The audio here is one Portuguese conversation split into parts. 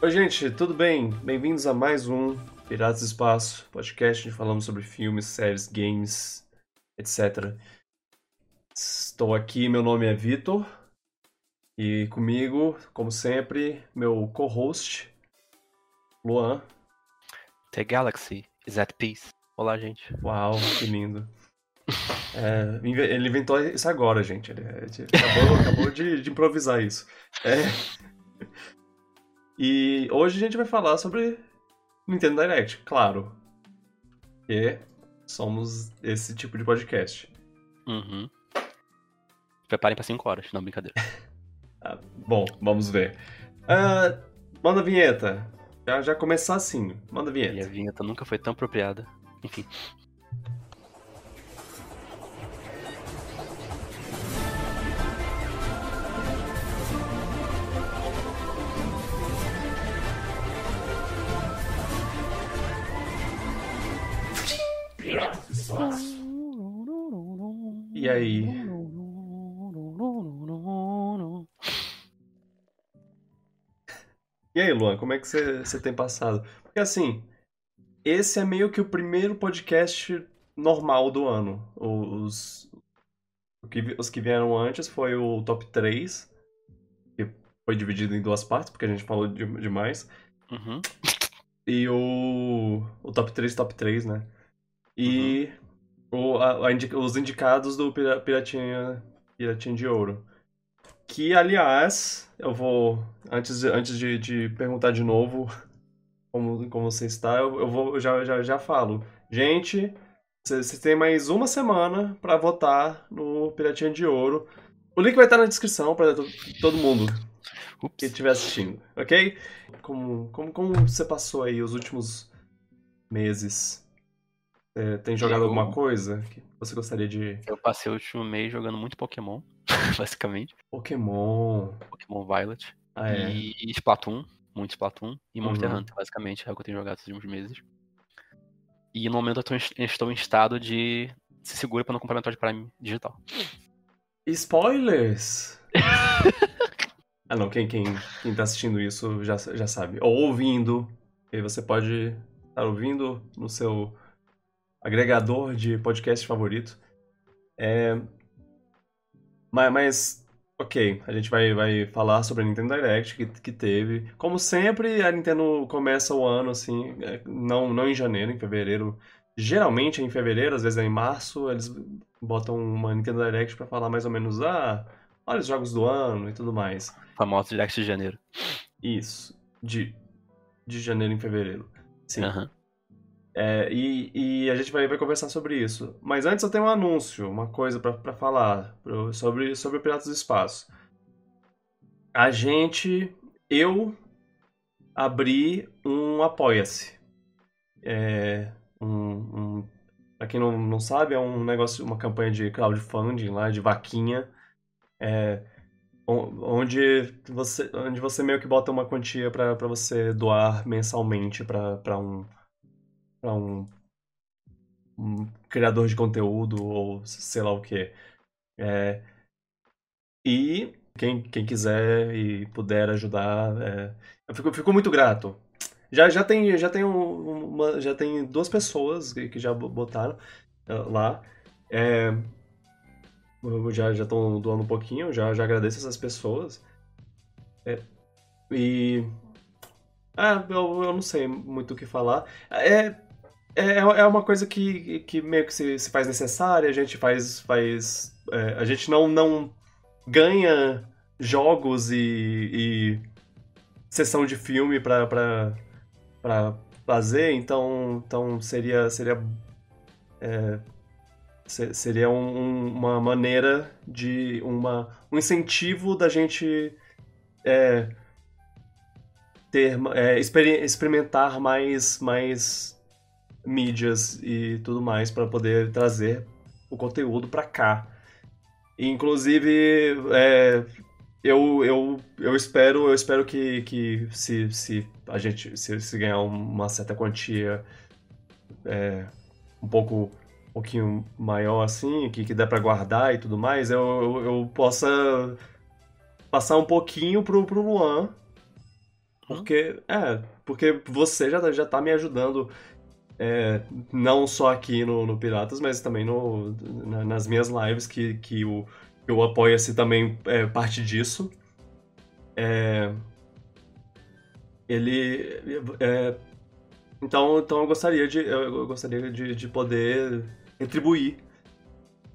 Oi, gente, tudo bem? Bem-vindos a mais um Piratas do Espaço, podcast onde falamos sobre filmes, séries, games, etc. Estou aqui, meu nome é Vitor, e comigo, como sempre, meu co-host, Luan. The Galaxy is at peace. Olá, gente. Uau, que lindo. É, ele inventou isso agora, gente. Ele, ele acabou, acabou de, de, improvisar isso. É. E hoje a gente vai falar sobre Nintendo Direct, claro. E somos esse tipo de podcast. Uhum. Preparem pra 5 horas, não, brincadeira. ah, bom, vamos ver. Uh, manda a vinheta. Já, já começar assim, manda a vinheta. E a vinheta nunca foi tão apropriada. Enfim. E aí? E aí, Luan, como é que você tem passado? Porque assim, esse é meio que o primeiro podcast normal do ano. Os, os que vieram antes foi o top 3, que foi dividido em duas partes, porque a gente falou demais. Uhum. E o, o top 3, top 3, né? E uhum. o, a, a indica, os indicados do Piratinha, Piratinha de Ouro. Que, aliás, eu vou. Antes, antes de, de perguntar de novo como, como você está, eu, eu vou já, já, já falo. Gente, você tem mais uma semana para votar no Piratinha de Ouro. O link vai estar na descrição para todo mundo Ups. que estiver assistindo, ok? Como, como, como você passou aí os últimos meses? É, tem jogado eu... alguma coisa que você gostaria de. Eu passei o último mês jogando muito Pokémon, basicamente. Pokémon. Pokémon Violet. Ah, é. E Splatoon, muito Splatoon. E Monster uhum. Hunter, basicamente, é o que eu tenho jogado esses últimos meses. E no momento eu estou em estado de se segura pra não comprar Metroid Prime digital. Spoilers! ah não, quem, quem, quem tá assistindo isso já, já sabe. Ou ouvindo. E você pode estar ouvindo no seu agregador de podcast favorito. É... Mas, mas, ok, a gente vai, vai falar sobre a Nintendo Direct que, que teve. Como sempre, a Nintendo começa o ano assim, é, não, não em janeiro, em fevereiro. Geralmente é em fevereiro, às vezes é em março, eles botam uma Nintendo Direct para falar mais ou menos, ah, olha os jogos do ano e tudo mais. Famoso Direct de janeiro. Isso, de, de janeiro em fevereiro. Sim. Uhum. É, e, e, a gente vai, vai, conversar sobre isso. Mas antes eu tenho um anúncio, uma coisa para falar sobre, sobre o Piratas do Espaço. A gente, eu abri um Apoia-se. É, um, um, pra quem não, não sabe, é um negócio, uma campanha de crowdfunding lá, de vaquinha. É, onde você, onde você meio que bota uma quantia para você doar mensalmente para um para um, um, criador de conteúdo ou sei lá o que. É, e quem, quem quiser e puder ajudar, é, eu fico, fico muito grato. Já, já tem já tem uma, já tem duas pessoas que, que já botaram uh, lá. É, já já estão doando um pouquinho, já já agradeço essas pessoas. É, e ah, eu, eu não sei muito o que falar. É, é, é uma coisa que, que meio que se, se faz necessária, a gente faz. faz é, a gente não, não ganha jogos e, e sessão de filme pra, pra, pra fazer, então, então seria. seria é, seria um, uma maneira de. Uma, um incentivo da gente é, ter, é, experimentar mais, mais mídias e tudo mais para poder trazer o conteúdo para cá. Inclusive, é, eu, eu, eu espero eu espero que, que se, se a gente se, se ganhar uma certa quantia é, um pouco um pouquinho maior assim, que, que dá para guardar e tudo mais, eu, eu, eu, possa passar um pouquinho pro, pro Luan Porque, é, porque você já, já tá me ajudando é, não só aqui no, no, Piratas, mas também no, na, nas minhas lives, que, que o, que o Apoia-se também é parte disso. É, ele. É, então, então eu gostaria de, eu gostaria de, de poder retribuir.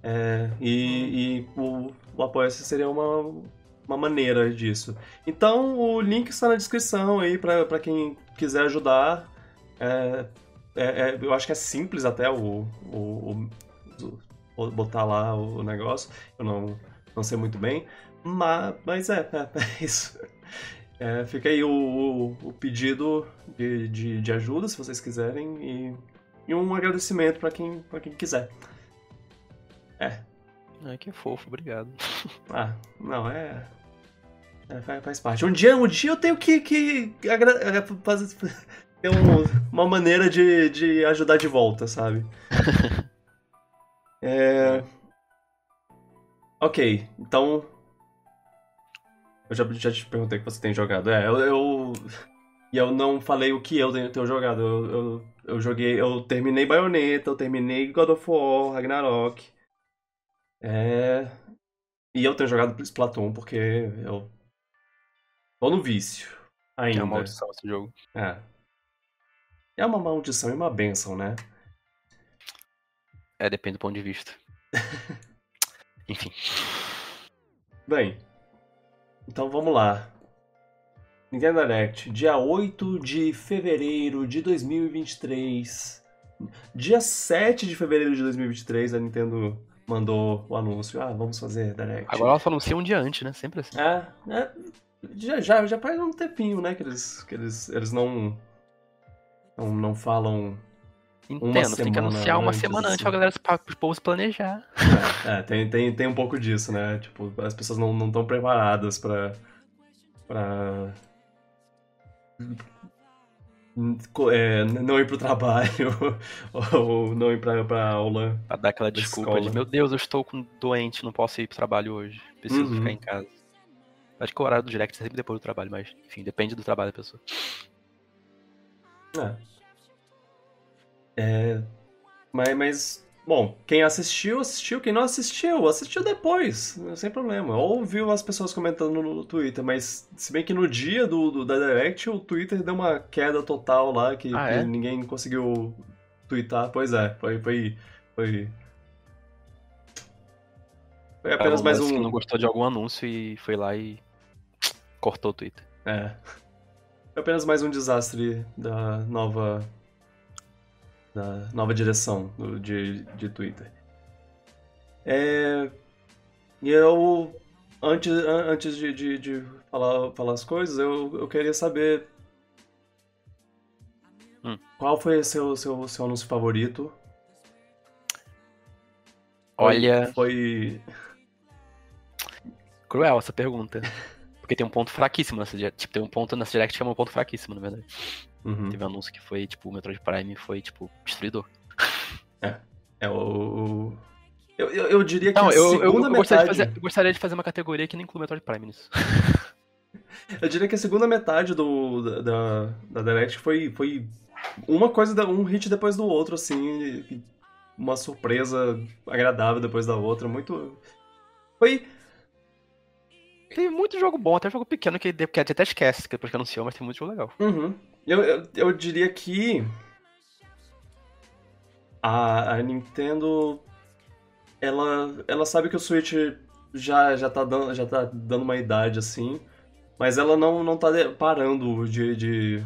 É, e, e o, o Apoia-se seria uma, uma maneira disso. Então o link está na descrição aí para quem quiser ajudar. É, é, é, eu acho que é simples até o, o, o, botar lá o negócio. Eu não, não sei muito bem. Mas, mas é, é, é isso. É, fica aí o, o pedido de, de, de, ajuda, se vocês quiserem, e, e um agradecimento para quem, quem quiser. É. Ai, que fofo, obrigado. Ah, não, é. é faz, parte. Um dia, um dia eu tenho que, que agra... ter um, uma maneira de, de ajudar de volta, sabe? é. Ok, então eu já, já te perguntei que você tem jogado. É, eu, eu. E eu não falei o que eu tenho, tenho jogado. Eu, eu, eu, joguei. Eu terminei Bayonetta, eu terminei God of War, Ragnarok. É. E eu tenho jogado Splatoon porque eu. Tô no vício. Ainda. É uma maldição esse jogo. É. É uma maldição e uma benção, né? É, depende do ponto de vista. Enfim. Bem, então vamos lá. Nintendo Direct, dia 8 de fevereiro de 2023. Dia 7 de fevereiro de 2023, a Nintendo mandou o anúncio. Ah, vamos fazer Direct. Agora ela só anuncia um dia antes, né? Sempre assim. É, é já, já, já faz um tempinho, né? Que eles, que eles, eles não, não, não falam Entendo, tem que anunciar uma semana antes assim. pra galera para os povos planejar. É, é, tem, tem, tem um pouco disso, né? Tipo, as pessoas não estão preparadas pra. pra. É, não ir pro trabalho ou não ir pra, pra aula. Pra dar aquela desculpa escola. de meu Deus, eu estou com doente, não posso ir pro trabalho hoje. Preciso uhum. ficar em casa. Acho que o horário do direct é sempre depois do trabalho, mas enfim, depende do trabalho da pessoa. É. É, mas, mas, bom, quem assistiu, assistiu. Quem não assistiu, assistiu depois, sem problema. Ou viu as pessoas comentando no Twitter, mas se bem que no dia do, do da Direct o Twitter deu uma queda total lá, que, ah, que é? ninguém conseguiu twittar. Pois é, foi. foi, foi... Foi apenas mais um. não gostou de algum anúncio e foi lá e cortou o Twitter. É. Foi apenas mais um desastre da nova da nova direção do, de, de Twitter. É, e eu, antes, antes de, de, de, falar, falar as coisas, eu, eu queria saber hum. qual foi seu, seu, seu anúncio favorito? Olha. Foi. Cruel essa pergunta. Porque tem um ponto fraquíssimo nessa Tipo, tem um ponto nessa direct que chama um ponto fraquíssimo, na verdade. Uhum. Teve um anúncio que foi, tipo, o Metroid Prime foi, tipo, destruidor. É. É o. Eu, eu, eu diria que Não, a eu, segunda eu, eu metade... gostaria, de fazer, gostaria de fazer uma categoria que nem inclui Metroid Prime nisso. eu diria que a segunda metade do, da, da Direct foi, foi uma coisa, um hit depois do outro, assim, uma surpresa agradável depois da outra, muito... Foi... Tem muito jogo bom, até jogo pequeno que, que até esquece, que depois que anunciou, mas tem muito jogo legal. Uhum. Eu, eu, eu diria que a, a Nintendo ela, ela sabe que o Switch já, já, tá dando, já tá dando uma idade assim, mas ela não, não tá parando de. de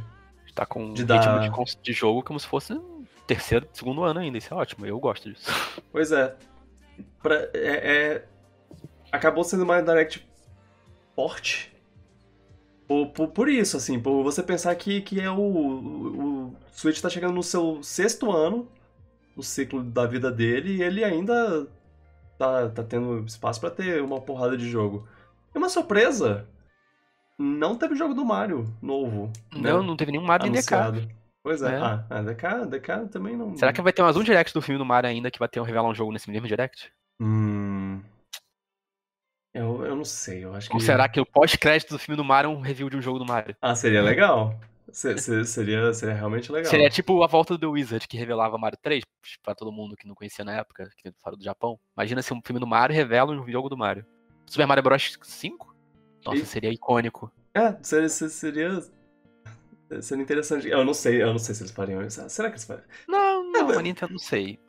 tá com de ritmo dar... de, de jogo como se fosse terceiro, segundo ano ainda. Isso é ótimo, eu gosto disso. Pois é. Pra, é, é acabou sendo uma Direct forte por, por, por, isso, assim, por você pensar que, que é o, o, o Switch tá chegando no seu sexto ano, no ciclo da vida dele, e ele ainda tá, tá tendo espaço para ter uma porrada de jogo. E uma surpresa, não teve jogo do Mario novo. Não, né? não teve nenhum Mario anunciado. DK. Pois é, é. Ah, a DK, DK também não... Será que vai ter mais um direct do filme do Mario ainda, que vai ter um revelar um jogo nesse mesmo direct? Hum... Eu, eu não sei, eu acho Ou que. será que o pós-crédito do filme do Mario é um review de um jogo do Mario? Ah, seria legal. Se- se- seria, seria realmente legal. Seria tipo a volta do The Wizard, que revelava Mario 3 pra todo mundo que não conhecia na época, que fora do Japão. Imagina se um filme do Mario revela um jogo do Mario. Super Mario Bros 5? Nossa, E- seria icônico. É, seria, seria. Seria interessante. Eu não sei, eu não sei se eles fariam isso. Será que eles fariam? Não, não, mas- a Nintendo não sei.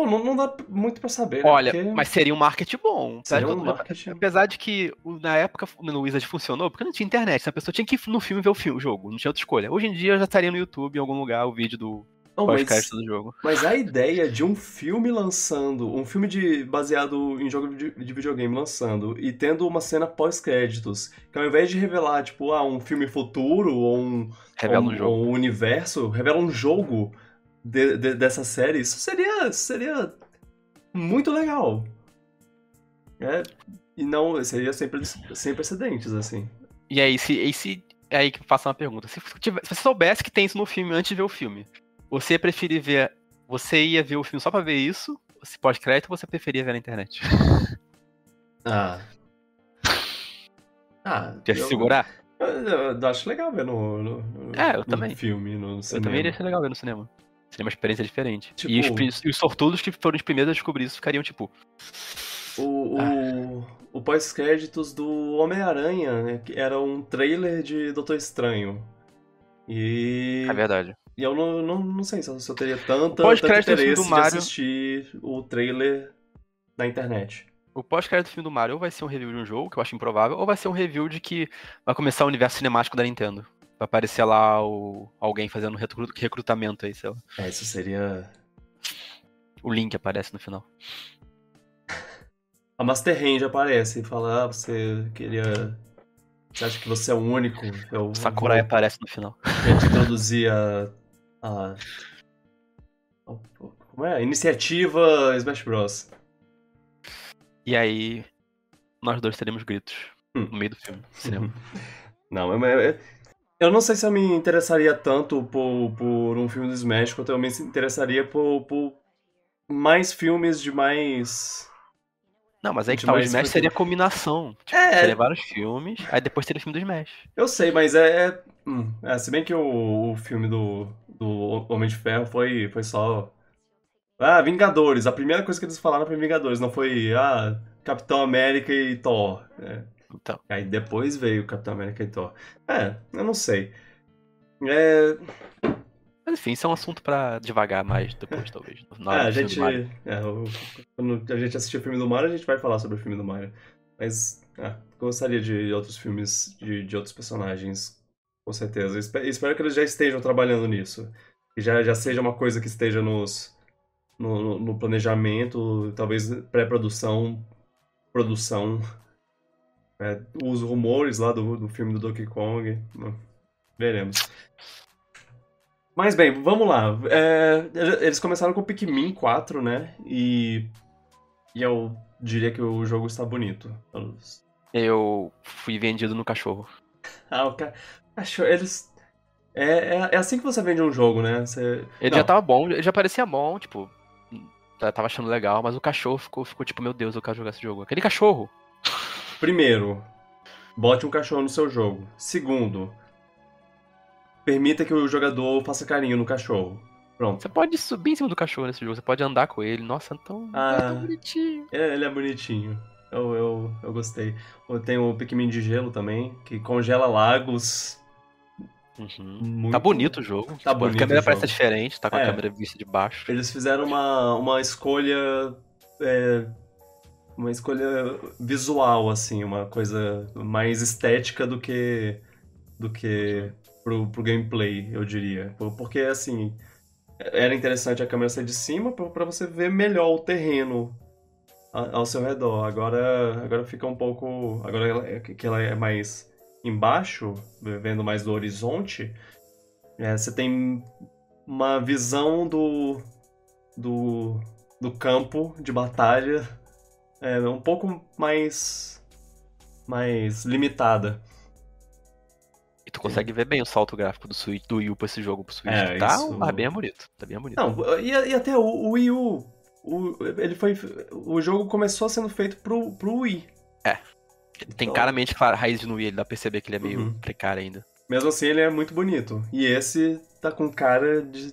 Bom, não, não dá muito pra saber. né? Olha, Porque mas seria um marketing bom. Apesar seria de um marketing. Apesar de que na época no Wizard funcionou, porque não tinha internet, a pessoa tinha que ir no filme ver o filme, o jogo, não tinha outra escolha. Hoje em dia já estaria no YouTube, em algum lugar, o vídeo do Não, mas, podcast do jogo. mas a ideia de um filme lançando, um filme de, baseado em jogo de, de videogame lançando, e tendo uma cena pós-créditos, que ao invés de revelar, tipo, ah, um filme futuro ou um, Revela ou, um jogo. ou um universo, revela um jogo de- de- dessa série, isso seria, seria muito legal. É, e não, seria sem, pre- sem precedentes, assim. E aí, se, e se é aí que eu faço uma pergunta. Se, tiver- se você soubesse que tem isso no filme antes de ver o filme, você preferir ver. Você ia ver o filme só pra ver isso? Se pós-crédito, ou você preferia ver na internet? Ah. Ah, Quer se eu- segurar? Eu, eu- eu acho legal ver no, no, no- É, eu no também. filme, no Eu cinema. também iria ser legal ver no cinema. Seria uma experiência diferente. Tipo- E, os, pri- e os sortudos que foram os primeiros a descobrir isso ficariam tipo. O, Ah. o, o pós-créditos do Homem-Aranha, né, que era um trailer de Doutor Estranho. E, É verdade. e eu não, não, não sei se eu, se eu teria tanta, tanto pós-crédito do filme interesse do de Mario- assistir o trailer na internet. O pós-crédito do filme do Mario ou vai ser um review de um jogo, que eu acho improvável, ou vai ser um review de que vai começar o universo cinemático da Nintendo. Vai aparecer lá o, alguém fazendo recru- recrutamento aí, sei lá. É, isso seria... O Link aparece no final. A Master Range aparece e fala, ah, você queria... Você acha que você é o único? Eu O Sakurai vou- aparece no final. a gente introduzir a, a. Como é? A Iniciativa Smash Bros. E aí, nós dois teremos gritos Hum. no meio do filme, cinema. Não, mas- mas- eu não sei se eu me interessaria tanto por, por um filme do Smash quanto eu me interessaria por, por mais filmes de mais. Não, mas aí que tá, o Smash seria combinação. Tipo, É. Seria vários filmes, aí depois teria o filme do Smash. Eu sei, mas é. é- hum, é, se bem que o, o filme do, do Homem de Ferro foi, foi só. Ah, Vingadores. A primeira coisa que eles falaram foi Vingadores, não foi. Ah, Capitão América e Thor. É, Então, Aí depois veio Capitão América e Thor. É, eu não sei. É, mas enfim, isso é um assunto pra devagar mais depois, talvez. Na é, a gente. é, o- quando a gente assistir o filme do Mario, a gente vai falar sobre o filme do Mario. Mas, é, gostaria de outros filmes de, de outros personagens, com certeza. Espe- Espero que eles já estejam trabalhando nisso. Que já, já seja uma coisa que esteja nos, no, no- no planejamento, talvez pré-produção, produção. É, os rumores lá do, do filme do Donkey Kong. hum, Veremos. Mas bem, vamos lá. É, eles começaram com o Pikmin 4, né? E, e eu diria que o jogo está bonito. Eu fui vendido no cachorro. Ah, o ca... cachorro, eles. É, é, é assim que você vende um jogo, né? Você... Ele Não, já tava bom, ele já parecia bom, tipo. já Tava achando legal, mas o cachorro ficou, ficou tipo, meu Deus, eu quero jogar esse jogo. Aquele cachorro! Primeiro, bote um cachorro no seu jogo. Segundo, permita que o jogador faça carinho no cachorro. Pronto. Você pode subir em cima do cachorro nesse jogo, você pode andar com ele. Nossa, tão, Ah. é tão bonitinho. É, ele é bonitinho. Eu, eu, eu gostei. Tem o Pikmin de gelo também, que congela lagos. Uhum. Muito... Tá bonito o jogo. Tá Tipo, bonito a câmera o parece diferente, tá com a É. câmera vista de baixo. Eles fizeram uma, uma escolha. é, uma escolha visual, assim, uma coisa mais estética do que. do que pro, pro gameplay, eu diria. Por- Porque, assim, era interessante a câmera ser de cima pra você ver melhor o terreno ao seu redor. Agora, agora fica um pouco. Agora que ela é mais embaixo, vendo mais do horizonte, é, você tem uma visão do, do, do campo de batalha é, um pouco mais, mais limitada. E tu consegue ver bem o salto gráfico do, Switch, do Wii U pra esse jogo pro Switch. É, tá, isso- tá bem bonito. Tá bem bonito. Não, e, e até o, o Wii U, o, ele foi, o jogo começou sendo feito pro, pro Wii. É. Tem Então- claramente claro, raiz no i, ele dá pra perceber que ele é meio Uhum. precário ainda. Mesmo assim, ele é muito bonito. E esse tá com cara de,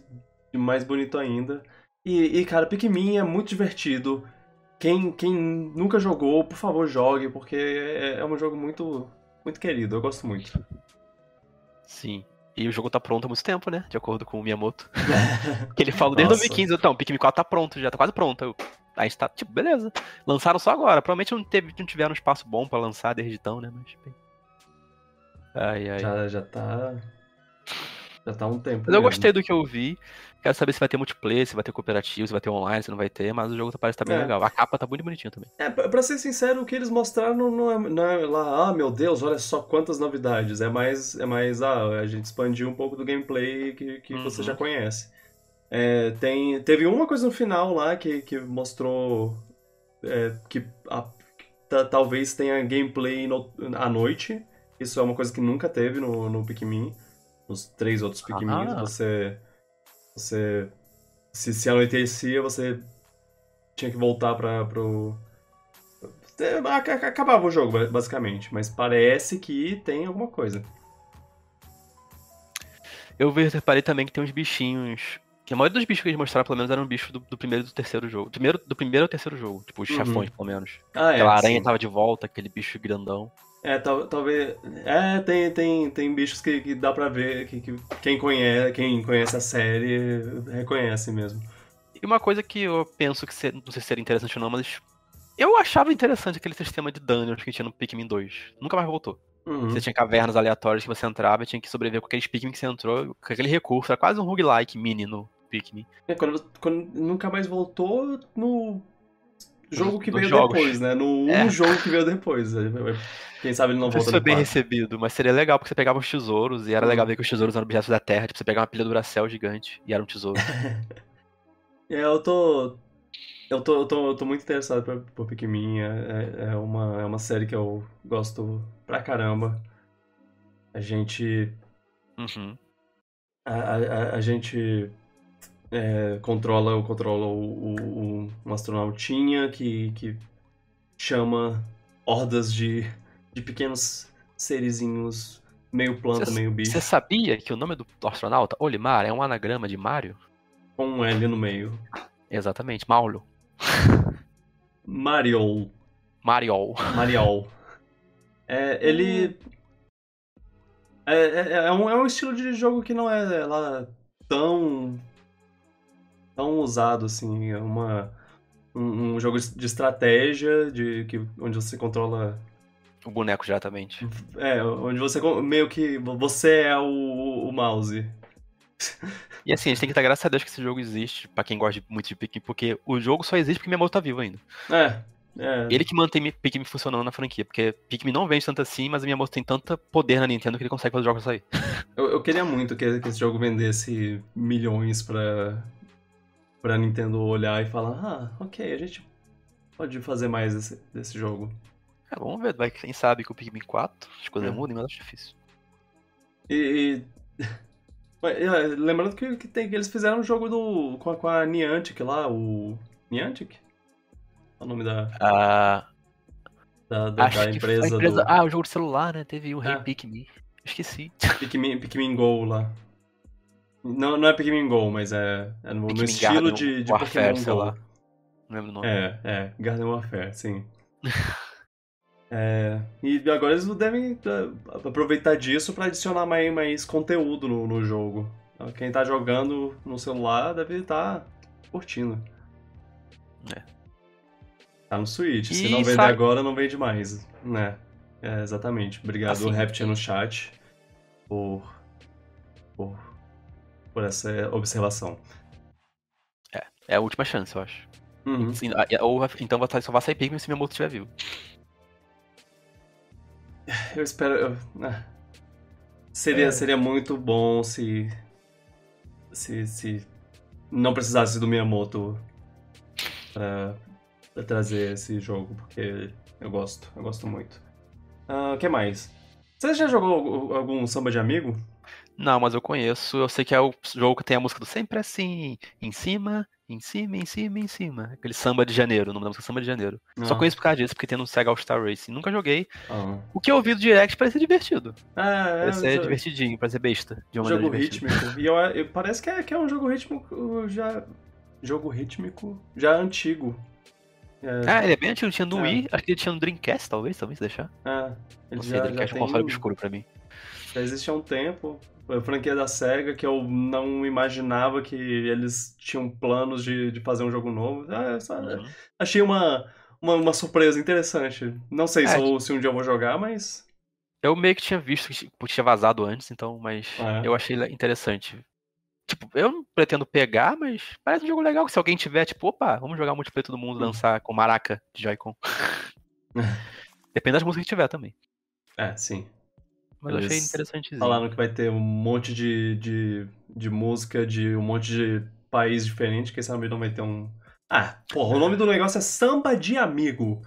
de mais bonito ainda. E, e, cara, Pikmin é muito divertido. Quem, quem nunca jogou, por favor, jogue, porque é, é um jogo muito, muito querido. Eu gosto muito. Sim. E o jogo tá pronto há muito tempo, né? De acordo com o Miyamoto. que ele falou desde Nossa. 2015, então, Pikmin 4 tá pronto, já tá quase pronto. Eu, a gente tá, tipo, beleza. Lançaram só agora. Provavelmente não, teve, não tiveram um espaço bom pra lançar desde então, né? Mas. Ai, ai. Já, já tá. Já tá um tempo. Mas eu mesmo. gostei do que eu vi. Quero saber se vai ter multiplayer, se vai ter cooperativo, se vai ter online, se não vai ter, mas o jogo tá- parece que tá bem É. legal. A capa tá muito bonitinha também. É, pra ser sincero, o que eles mostraram não é, não é lá, ah, meu Deus, olha só quantas novidades. É mais, é mais ah, a gente expandiu um pouco do gameplay que, que você Uhum. já conhece. É, tem, teve uma coisa no final lá que, que mostrou é, que a- ta- talvez tenha gameplay no- à noite. Isso é uma coisa que nunca teve no, no Pikmin. Nos três outros Pikmins, Ah. você. Você. Se, se anoitecia, você tinha que voltar pra, pro. É, ac- ac- Acabava o jogo, ba- basicamente. Mas parece que tem alguma coisa. Eu reparei também que tem uns bichinhos. Que a maioria dos bichos que eles mostraram, pelo menos, eram bichos do, do primeiro e do terceiro jogo. Primeiro, do primeiro ao terceiro jogo. Tipo, os Uhum. chefões, pelo menos. Ah, é. Aquela aranha sim. tava de volta, aquele bicho grandão. É, tal- talvez. É, tem, tem, tem bichos que, que dá pra ver, que, que quem, conhece, quem conhece a série reconhece mesmo. E uma coisa que eu penso que ser- não sei se seria interessante ou não, mas. Eu achava interessante aquele sistema de dungeons que tinha no Pikmin 2. Nunca mais voltou. Uhum. Você tinha cavernas aleatórias que você entrava e tinha que sobreviver com aqueles Pikmin que você entrou, com aquele recurso. Era quase um roguelike mini no Pikmin. É, quando, quando nunca mais voltou no jogo que veio jogos. depois, né? No um É. jogo que veio depois. Quem sabe ele não volta foi no bem recebido, mas seria legal porque você pegava os tesouros e era Uhum. legal ver que os tesouros eram objetos da Terra. Tipo, você pegava uma pilha do Duracell gigante e era um tesouro. É, eu tô. Eu tô, eu tô, eu tô muito interessado por, por Pikmin. É, é- é uma, é uma série que eu gosto pra caramba. A gente. Uhum. A, a, a gente é, controla, controla o, o, o- um astronautinha que, que chama hordas de, de pequenos serizinhos, meio planta, Cê- meio bicho, Você sabia que o nome do astronauta, Olimar, é um anagrama de Mario? com um L no meio. Exatamente, Maulio. Mariol. Mariol. Mariol. É, ele. É, é, é um, é um estilo de jogo que não é lá tão. Tão usado assim. É uma. Um, um jogo de estratégia, de, que, onde você controla. O boneco diretamente. É, onde você meio que. Você é o, o mouse. E assim, a gente tem que dar graças a Deus que esse jogo existe, pra quem gosta de- muito de Pikmin, porque o jogo só existe porque Miyamoto tá vivo ainda. É. É. Ele que mantém Pikmin funcionando na franquia, porque Pikmin não vende tanto assim, mas a Miyamoto tem tanto poder na Nintendo que ele consegue fazer jogos sair. Eu, eu queria muito que, que esse jogo vendesse milhões pra, pra Nintendo olhar e falar: ah, ok, a gente pode fazer mais desse, desse jogo. É, vamos ver, vai, quem sabe com o Pikmin 4, as coisas É. mudem, mas acho difícil. E. e- é, lembrando que, que, tem, que eles fizeram um jogo do, com, a, com a Niantic lá, o. Niantic? É o nome da, Ah, da, da, da que empresa, empresa... do Ah, o jogo de celular, né? Teve o Rei É. Pikmin. Esqueci. Pikmin, Pikmin Go lá. Não, não é Pikmin Go, mas é, é no, no estilo Garden de, de Warfare, Pokémon sei Go. lá. Não lembro o nome. É, é, Garden Warfare, sim. É, e agora eles devem é, aproveitar disso pra adicionar mais, mais conteúdo no, no jogo. Quem tá jogando no celular deve estar curtindo. É. Tá no Switch. Se E não vender sai- agora, não vende mais. Né? É, exatamente. Obrigado, Assim. Rapture, no chat, por, por, por essa observação. É a última chance, eu acho. Uhum. Ah, Ou, então vai- só vai sair Pikmin se Miyamoto estiver vivo. Eu espero. eu- ah. Seria, É. seria muito bom se, se. se não precisasse do Miyamoto pra, pra trazer esse jogo, porque eu gosto, eu gosto muito. Ah, O que mais? Você já jogou algum samba de amigo? Não, mas eu conheço. Eu sei que é o jogo que tem a música do sempre assim, em cima, Em cima, em cima, em cima. Aquele samba de janeiro, o nome da música é Samba de Janeiro. Só Ah. conheço por causa disso, porque tem no Sega All-Star Racing. Nunca joguei. Ah. O que eu ouvi do Direct parece divertido. É, é, Parece ser jo- divertidinho, parece ser besta. De uma jogo rítmico. E eu, eu- parece que é, que é um jogo rítmico já. Jogo rítmico já antigo. É, Ah, ele é bem antigo, tinha no É. Wii, acho que ele tinha no Dreamcast, talvez, talvez, se deixar. é, ele Não sei, já, já Dreamcast é um console obscuro pra mim. já existe há um tempo. Foi a franquia da SEGA que eu não imaginava que eles tinham planos de, de fazer um jogo novo. Ah, só- Uhum. achei uma, uma, uma surpresa interessante. Não sei É, se, eu- se um dia eu vou jogar, mas. Eu meio que tinha visto que tipo, tinha vazado antes, então, mas É. eu achei interessante. Tipo, eu não pretendo pegar, mas parece um jogo legal que se alguém tiver, tipo, opa, vamos jogar multiplayer todo mundo, Hum. lançar com maraca de Joy-Con. Depende das músicas que tiver também. É, sim. Mas eu achei interessantezinho. Falaram que vai ter um monte de, de, de música de um monte de país diferente. Quem sabe não vai ter um. Ah, porra, o nome do negócio é Samba de Amigo.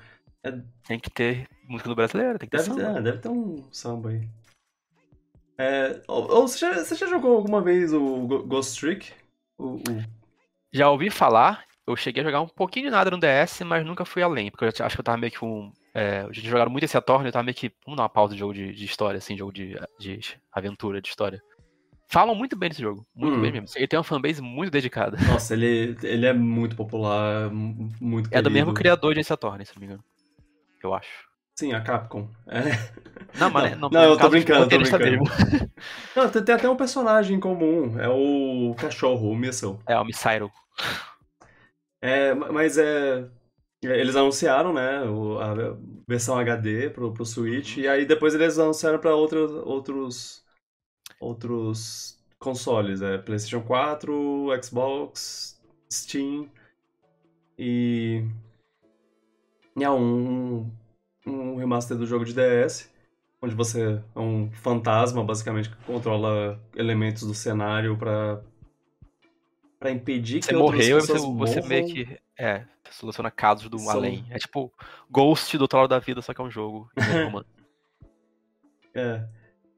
Tem que ter música do brasileiro, tem que ter Deve, samba. ah, deve ter um samba aí. É, ou, ou você, já, você já jogou alguma vez o Ghost Trick? O, o- Já ouvi falar, eu cheguei a jogar um pouquinho de nada no DS, mas nunca fui além, porque eu acho que eu tava meio que com. É, já tinha jogado muito esse Atorno, eu tava meio que. Vamos dar uma pausa de jogo de, de história, assim, jogo de, de aventura, de história. Falam muito bem desse jogo, muito Hum. bem mesmo. Ele tem uma fanbase muito dedicada. Nossa, ele, ele é muito popular, mu- muito É do mesmo criador de Ace Attorney, se não me engano. Eu acho. Sim, a Capcom. É. Não, mas Não, não, não, eu tô brincando, tô brincando. Não, tem, tem até um personagem em comum, é o cachorro, o Missile. É, o Misairo. É, ma- mas é. Eles anunciaram, né, a versão HD pro, pro Switch, e aí depois eles anunciaram pra outros, outros, outros consoles, é PlayStation 4, Xbox, Steam e. É um, um remaster do jogo de DS, onde você é um fantasma, basicamente, que controla elementos do cenário pra, pra impedir Você que morreu você, pessoas você meio morram. que. É, soluciona casos do São- além. É tipo Ghost do outro lado da vida, só que é um jogo. É.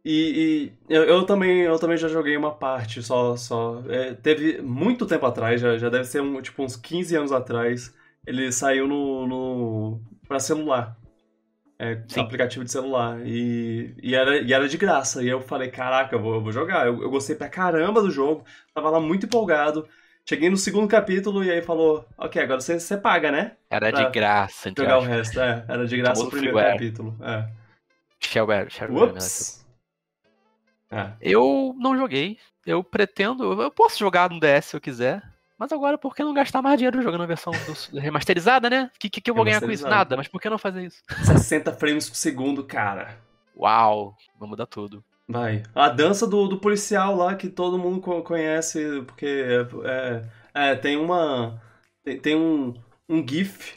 E, e eu, eu também eu também já joguei uma parte só só é, teve muito tempo atrás já, já deve ser um, tipo uns 15 anos atrás ele saiu no, no para celular é, aplicativo de celular e, e, era, e era de graça e eu falei caraca eu vou, eu vou jogar eu, eu gostei pra caramba do jogo tava lá muito empolgado cheguei no segundo capítulo e aí falou ok agora você, você paga né Era Pra de graça, entre jogar o resto é, era de graça o primeiro freeware. capítulo é. Shareware. Ups é. Eu não joguei. Eu pretendo. Eu posso jogar no DS se eu quiser. Mas agora, por que não gastar mais dinheiro jogando a versão do- remasterizada, né? O que, que, que eu vou ganhar com isso? Nada, mas por que não fazer isso? 60 frames por segundo, cara. Uau, vai mudar tudo. Vai. A dança do, do policial lá que todo mundo co- conhece, porque é, é, é, tem uma. Tem, tem um, um GIF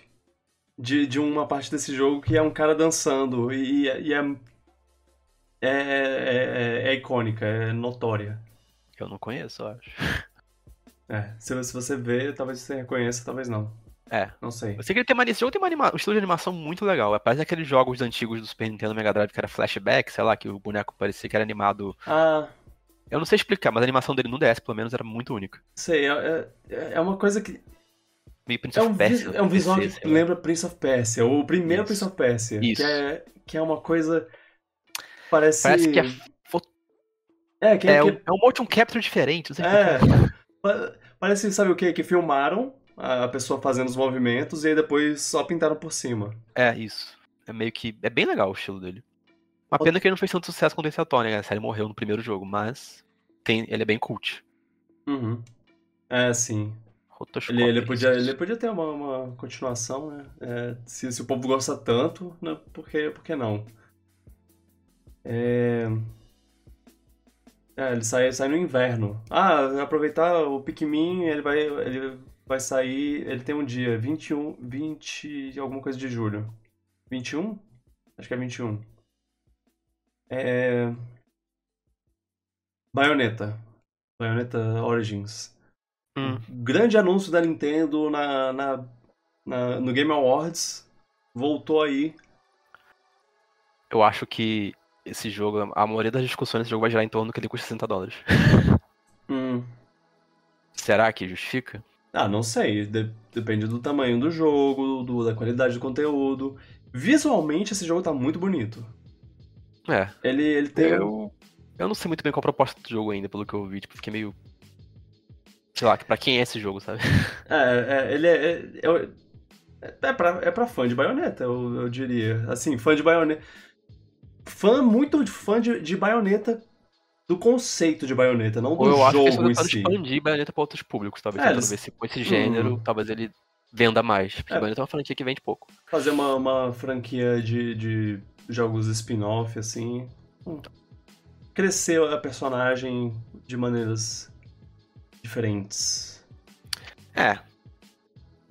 de, de uma parte desse jogo que é um cara dançando e, e é, é, é, é- é icônica, é notória. Eu não conheço, eu acho. É, se, se você vê, talvez você reconheça, talvez não. É. Não sei. Eu sei que ele tem uma, esse jogo tem uma anima, um estilo de animação muito legal. Parece aqueles jogos antigos do Super Nintendo Mega Drive que era flashback, sei lá, que o boneco parecia que era animado. Ah, Eu não sei explicar, mas a animação dele no DS, pelo menos, era muito única. sei, é, é, é uma coisa que Meio Prince É of um, Persia. vi- é um visual PC, que lembra Prince of Persia, o primeiro Isso. Prince of Persia, Isso. que é que é uma coisa parece Parece que é, é, que, é, que- um, é um motion capture diferente, não sei é, parece sabe o que que filmaram a pessoa fazendo os movimentos e aí depois só pintaram por cima. É, isso. É meio que. É bem legal o estilo dele. Uma pena que ele não fez tanto sucesso quanto esse Attorney, né? A série morreu no primeiro jogo, mas tem, ele é bem cult. Uhum. É, sim. Ele, ele, podia, ele podia ter uma, uma continuação, né? É, se, se o povo gosta tanto, né? por, que, por que não? É... é, ele sai, sai no inverno. Ah, aproveitar o Pikmin, ele vai, ele vai sair. Ele tem um dia, 21, 20 e alguma coisa de julho. 21? Acho que é 21. É. Bayonetta. Bayonetta Origins. Hum. Grande anúncio da Nintendo na, na, na- no Game Awards. Voltou aí. Eu acho que esse jogo, a maioria das discussões desse jogo vai girar em torno do que ele custa 60 dólares. Hum. Será que justifica? Ah, não sei. De- depende do tamanho do jogo, do- da qualidade do conteúdo. Visualmente, esse jogo tá muito bonito. É. Ele, ele tem. Eu, eu não sei muito bem qual a proposta do jogo ainda, pelo que eu vi. Tipo, fiquei meio. Sei lá, pra quem é esse jogo, sabe? É, é, ele é. É, é, é, pra, é pra fã de baioneta, eu, eu diria. Assim, fã de baioneta. Fã, muito fã de, de baioneta, do conceito de baioneta, não do Ou eu acho que eles jogo si. expandir Bayonetta pra outros públicos, talvez. É, eles- ver se com esse gênero, Hum. talvez ele venda mais. Porque É. Bayonetta é uma franquia que vende pouco. Fazer uma, uma franquia de, de jogos spin-off, assim. Hum. Crescer a personagem de maneiras diferentes. É.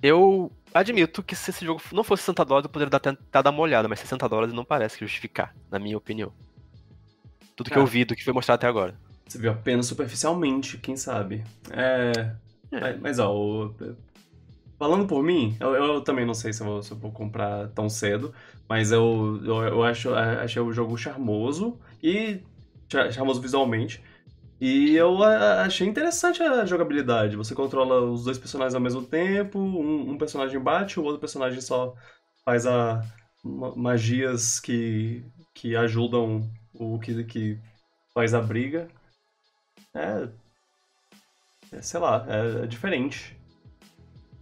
Eu admito que se esse jogo não fosse 60 dólares, eu poderia dar, tentar dar uma olhada, mas 60 dólares não parece justificar, na minha opinião. Tudo que eu vi do que foi mostrado até agora. Você viu apenas superficialmente, quem sabe. É. É. Mas, mas, ó, o- falando por mim, eu, eu também não sei se eu, vou, se eu vou comprar tão cedo, mas eu, eu, eu acho, achei o jogo charmoso e. cha- charmoso visualmente. E eu a- achei interessante a jogabilidade. Você controla os dois personagens ao mesmo tempo, um, um personagem bate, o outro personagem só faz a, ma- magias que, que ajudam o que, que faz a briga. É. é, sei lá, é, é diferente.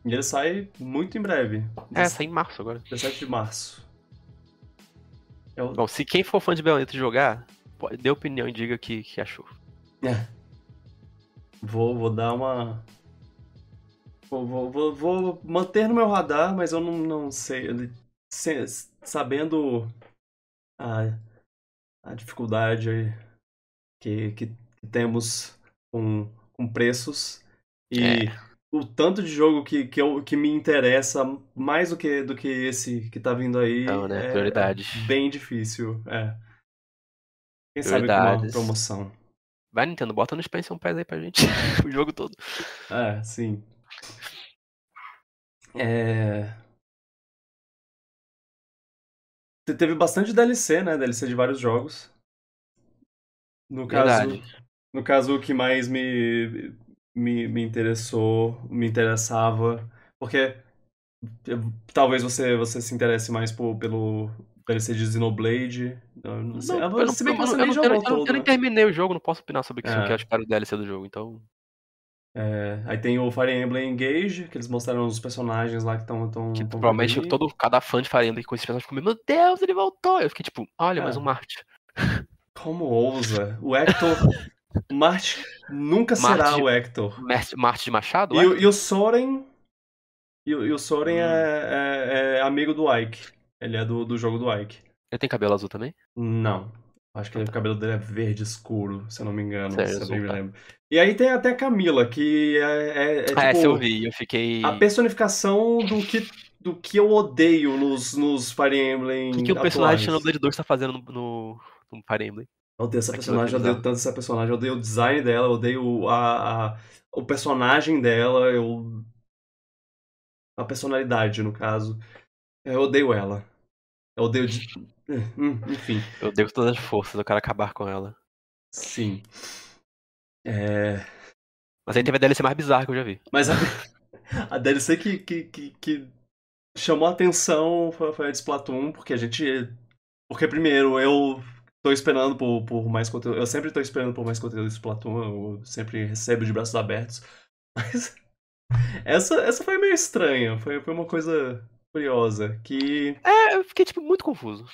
E ele sai muito em breve. É, sai em março agora. 17 de março. Eu, Bom, se quem for fã de Bayonetta jogar, dê opinião e diga o que, que achou. É. Vou, vou dar uma. Vou, vou, vou, vou manter no meu radar, mas eu não, não sei. se- sabendo a, a dificuldade que, que temos com, com preços e É. o tanto de jogo que, que, eu, que me interessa mais do que, do que esse que tá vindo aí. Então, né, é prioridades. bem difícil. É. Quem sabe com uma promoção. Vai, Nintendo, bota no Expansion Pass aí pra gente. o jogo todo. É, sim. É... Te- Teve bastante DLC, né? DLC de vários jogos. No caso, Verdade. no caso o que mais me, me, me interessou, me interessava, porque eu- talvez você, você se interesse mais por, pelo DLC de Xenoblade. Eu não sei. Não, eu não- que eu nem né? terminei o jogo, não posso opinar sobre o que É. que eu espero do DLC do jogo, então. É, aí tem o Fire Emblem Engage, que eles mostraram os personagens lá que estão tão, Que tão provavelmente ali. todo, cada fã de Fire Emblem com esses personagens ficou, meu Deus, ele voltou! Eu fiquei tipo, olha, É. mais um Marte. Como ousa? O Hector. o Marte nunca será Marte- o Hector. Marte, de Machado? E, o- e o Soren. E, o- e o Soren Hum. é, é- é amigo do Ike. Ele é do, do jogo do Ike. Ele tem cabelo azul também? Não. Acho que o cabelo dele é verde escuro, se eu não me engano. Sério, se eu me tá. lembro. E aí tem até a Camila, que é, é, é, ah, essa tipo eu vi, eu fiquei. a personificação do que, do que eu odeio nos, nos Fire Emblem. O que, que o personagem de atuais. Xenoblade 2 tá fazendo no, no, no Fire Emblem? Eu odeio essa Aquilo personagem, eu é odeio tanto essa personagem, eu odeio o design dela, eu odeio a, a- o personagem dela, eu. A personalidade, no caso. Eu odeio ela. Eu odeio. de- Hum, Enfim, Eu dei com todas as forças, eu quero acabar com ela. sim. É. Mas aí teve a DLC mais bizarra que eu já vi. Mas a, a DLC que, que, que, que chamou a atenção foi, foi a de Splatoon, porque a gente. Porque, primeiro, eu tô esperando por, por mais conteúdo. Eu sempre tô esperando por mais conteúdo de Splatoon, eu sempre recebo de braços abertos. Mas. Essa, essa foi meio estranha, foi, foi uma coisa curiosa. Que É, eu fiquei, tipo, muito confuso.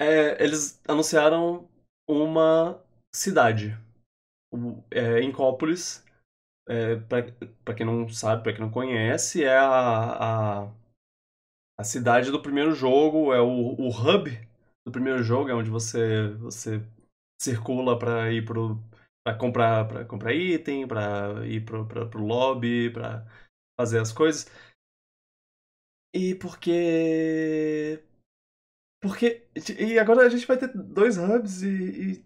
é, eles anunciaram uma cidade. É, Incópolis. É, pra, pra quem não sabe, pra quem não conhece, é a, a, a cidade do primeiro jogo, é o, o hub do primeiro jogo, é onde você, você circula pra ir pro. pra comprar, pra comprar item, pra ir pro, pra, pro lobby, pra fazer as coisas. E porque. Porque. E agora a gente vai ter dois hubs e. e...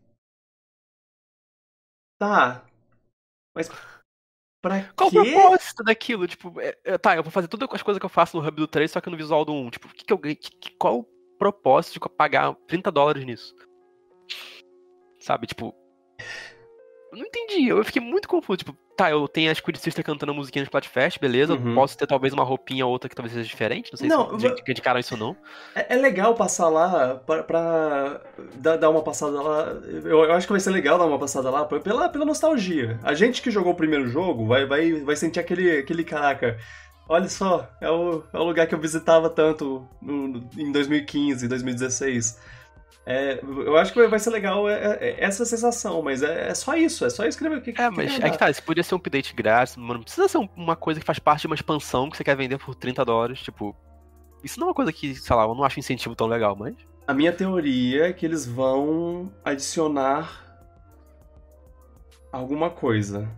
Tá. Mas. Pra Qual o quê? propósito daquilo? Tipo, é- é, tá, eu vou fazer todas as coisas que eu faço no Hub do 3, só que no visual do 1. Tipo, o que, que eu que- qual o propósito de pagar 30 dólares nisso? Sabe, tipo. Eu não entendi, eu fiquei muito confuso. Tipo, tá, eu tenho a Squid Sister cantando a musiquinha no Splatfest, beleza. Uhum. Posso ter talvez uma roupinha ou outra que talvez seja diferente. Não sei Não, se que indicaram isso ou não. É, é legal passar lá pra, pra dar, dar uma passada lá. Eu, eu acho que vai ser legal dar uma passada lá pela, pela nostalgia. A gente que jogou o primeiro jogo vai, vai, vai sentir aquele, aquele caraca. Olha só, é o, é o lugar que eu visitava tanto no- no- em 2015, 2016. É, eu acho que vai, ser legal é, é, essa sensação, mas é, é só isso, é só que ele que, É, mas é que tá, isso podia ser um update grátis, mano. Não precisa ser um- uma coisa que faz parte de uma expansão que você quer vender por 30 dólares, tipo. Isso não é uma coisa que, sei lá, eu não acho incentivo tão legal, mas. A minha teoria é que eles vão adicionar alguma coisa.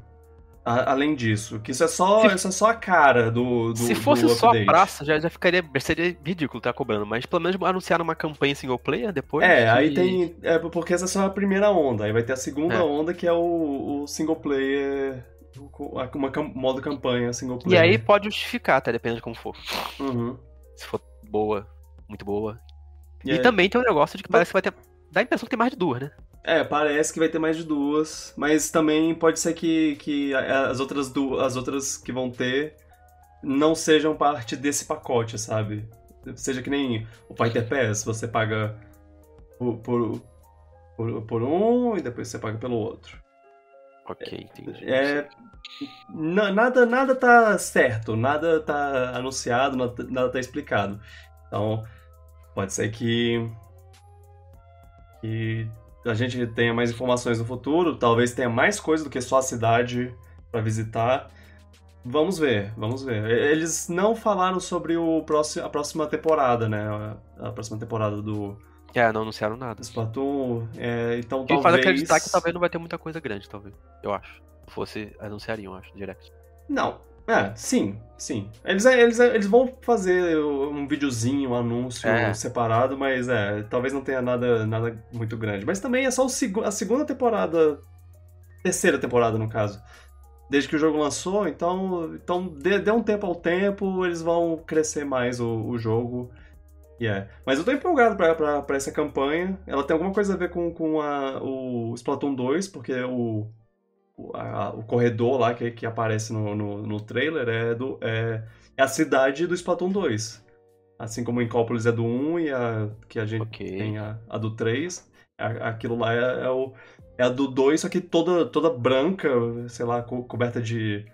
A- além disso. Que isso é só, Se- isso é só a cara do, do Se fosse do só a praça, já, já ficaria. Seria ridículo estar cobrando, mas pelo menos anunciaram uma campanha single player depois. É, que- aí tem. É porque essa é só a primeira onda. Aí vai ter a segunda É. onda que é o, o single player. Uma cam- modo campanha single E player. aí pode justificar, até depende de como for. Uhum. Se for boa, muito boa. E, aí- também tem um negócio de que parece que vai ter. Dá a impressão que tem mais de duas, né? É, parece que vai ter mais de duas, mas também pode ser que, que as outras duas, as outras que vão ter não sejam parte desse pacote, sabe? Seja que nem o Fighter Pass, você paga por, por, por, por um e depois você paga pelo outro. Ok, entendi. É, na- nada, nada tá certo, nada tá anunciado, nada, nada tá explicado. Então, pode ser que, que a gente tenha mais informações no futuro, talvez tenha mais coisa do que só a cidade pra visitar. Vamos ver, vamos ver. Eles não falaram sobre o próximo, a próxima temporada, né? A, próxima temporada do É, não anunciaram nada. Splatoon. É, então, Quem faz talvez... acreditar que talvez não vai ter muita coisa grande, talvez. Eu acho. Se fosse, anunciariam, eu acho, direct. Não. É, sim, sim. Eles, eles, eles vão fazer um videozinho, um anúncio É. separado, mas é, talvez não tenha nada, nada muito grande. Mas também é só o segu- a segunda temporada. Terceira temporada, no caso. Desde que o jogo lançou, então, então dê, dê um tempo ao tempo, eles vão crescer mais o, o jogo. É. Mas eu tô empolgado pra, pra, pra essa campanha. Ela tem alguma coisa a ver com, com a, o Splatoon 2, porque o, a- o corredor lá que, que aparece no, no, no trailer é, do, é, é a cidade do Splatoon 2. Assim como Incópolis é do 1 e a que a gente Ok. tem a, a do 3. a- aquilo lá é, é, o, é a do 2, só que toda, toda branca, sei lá, co- coberta de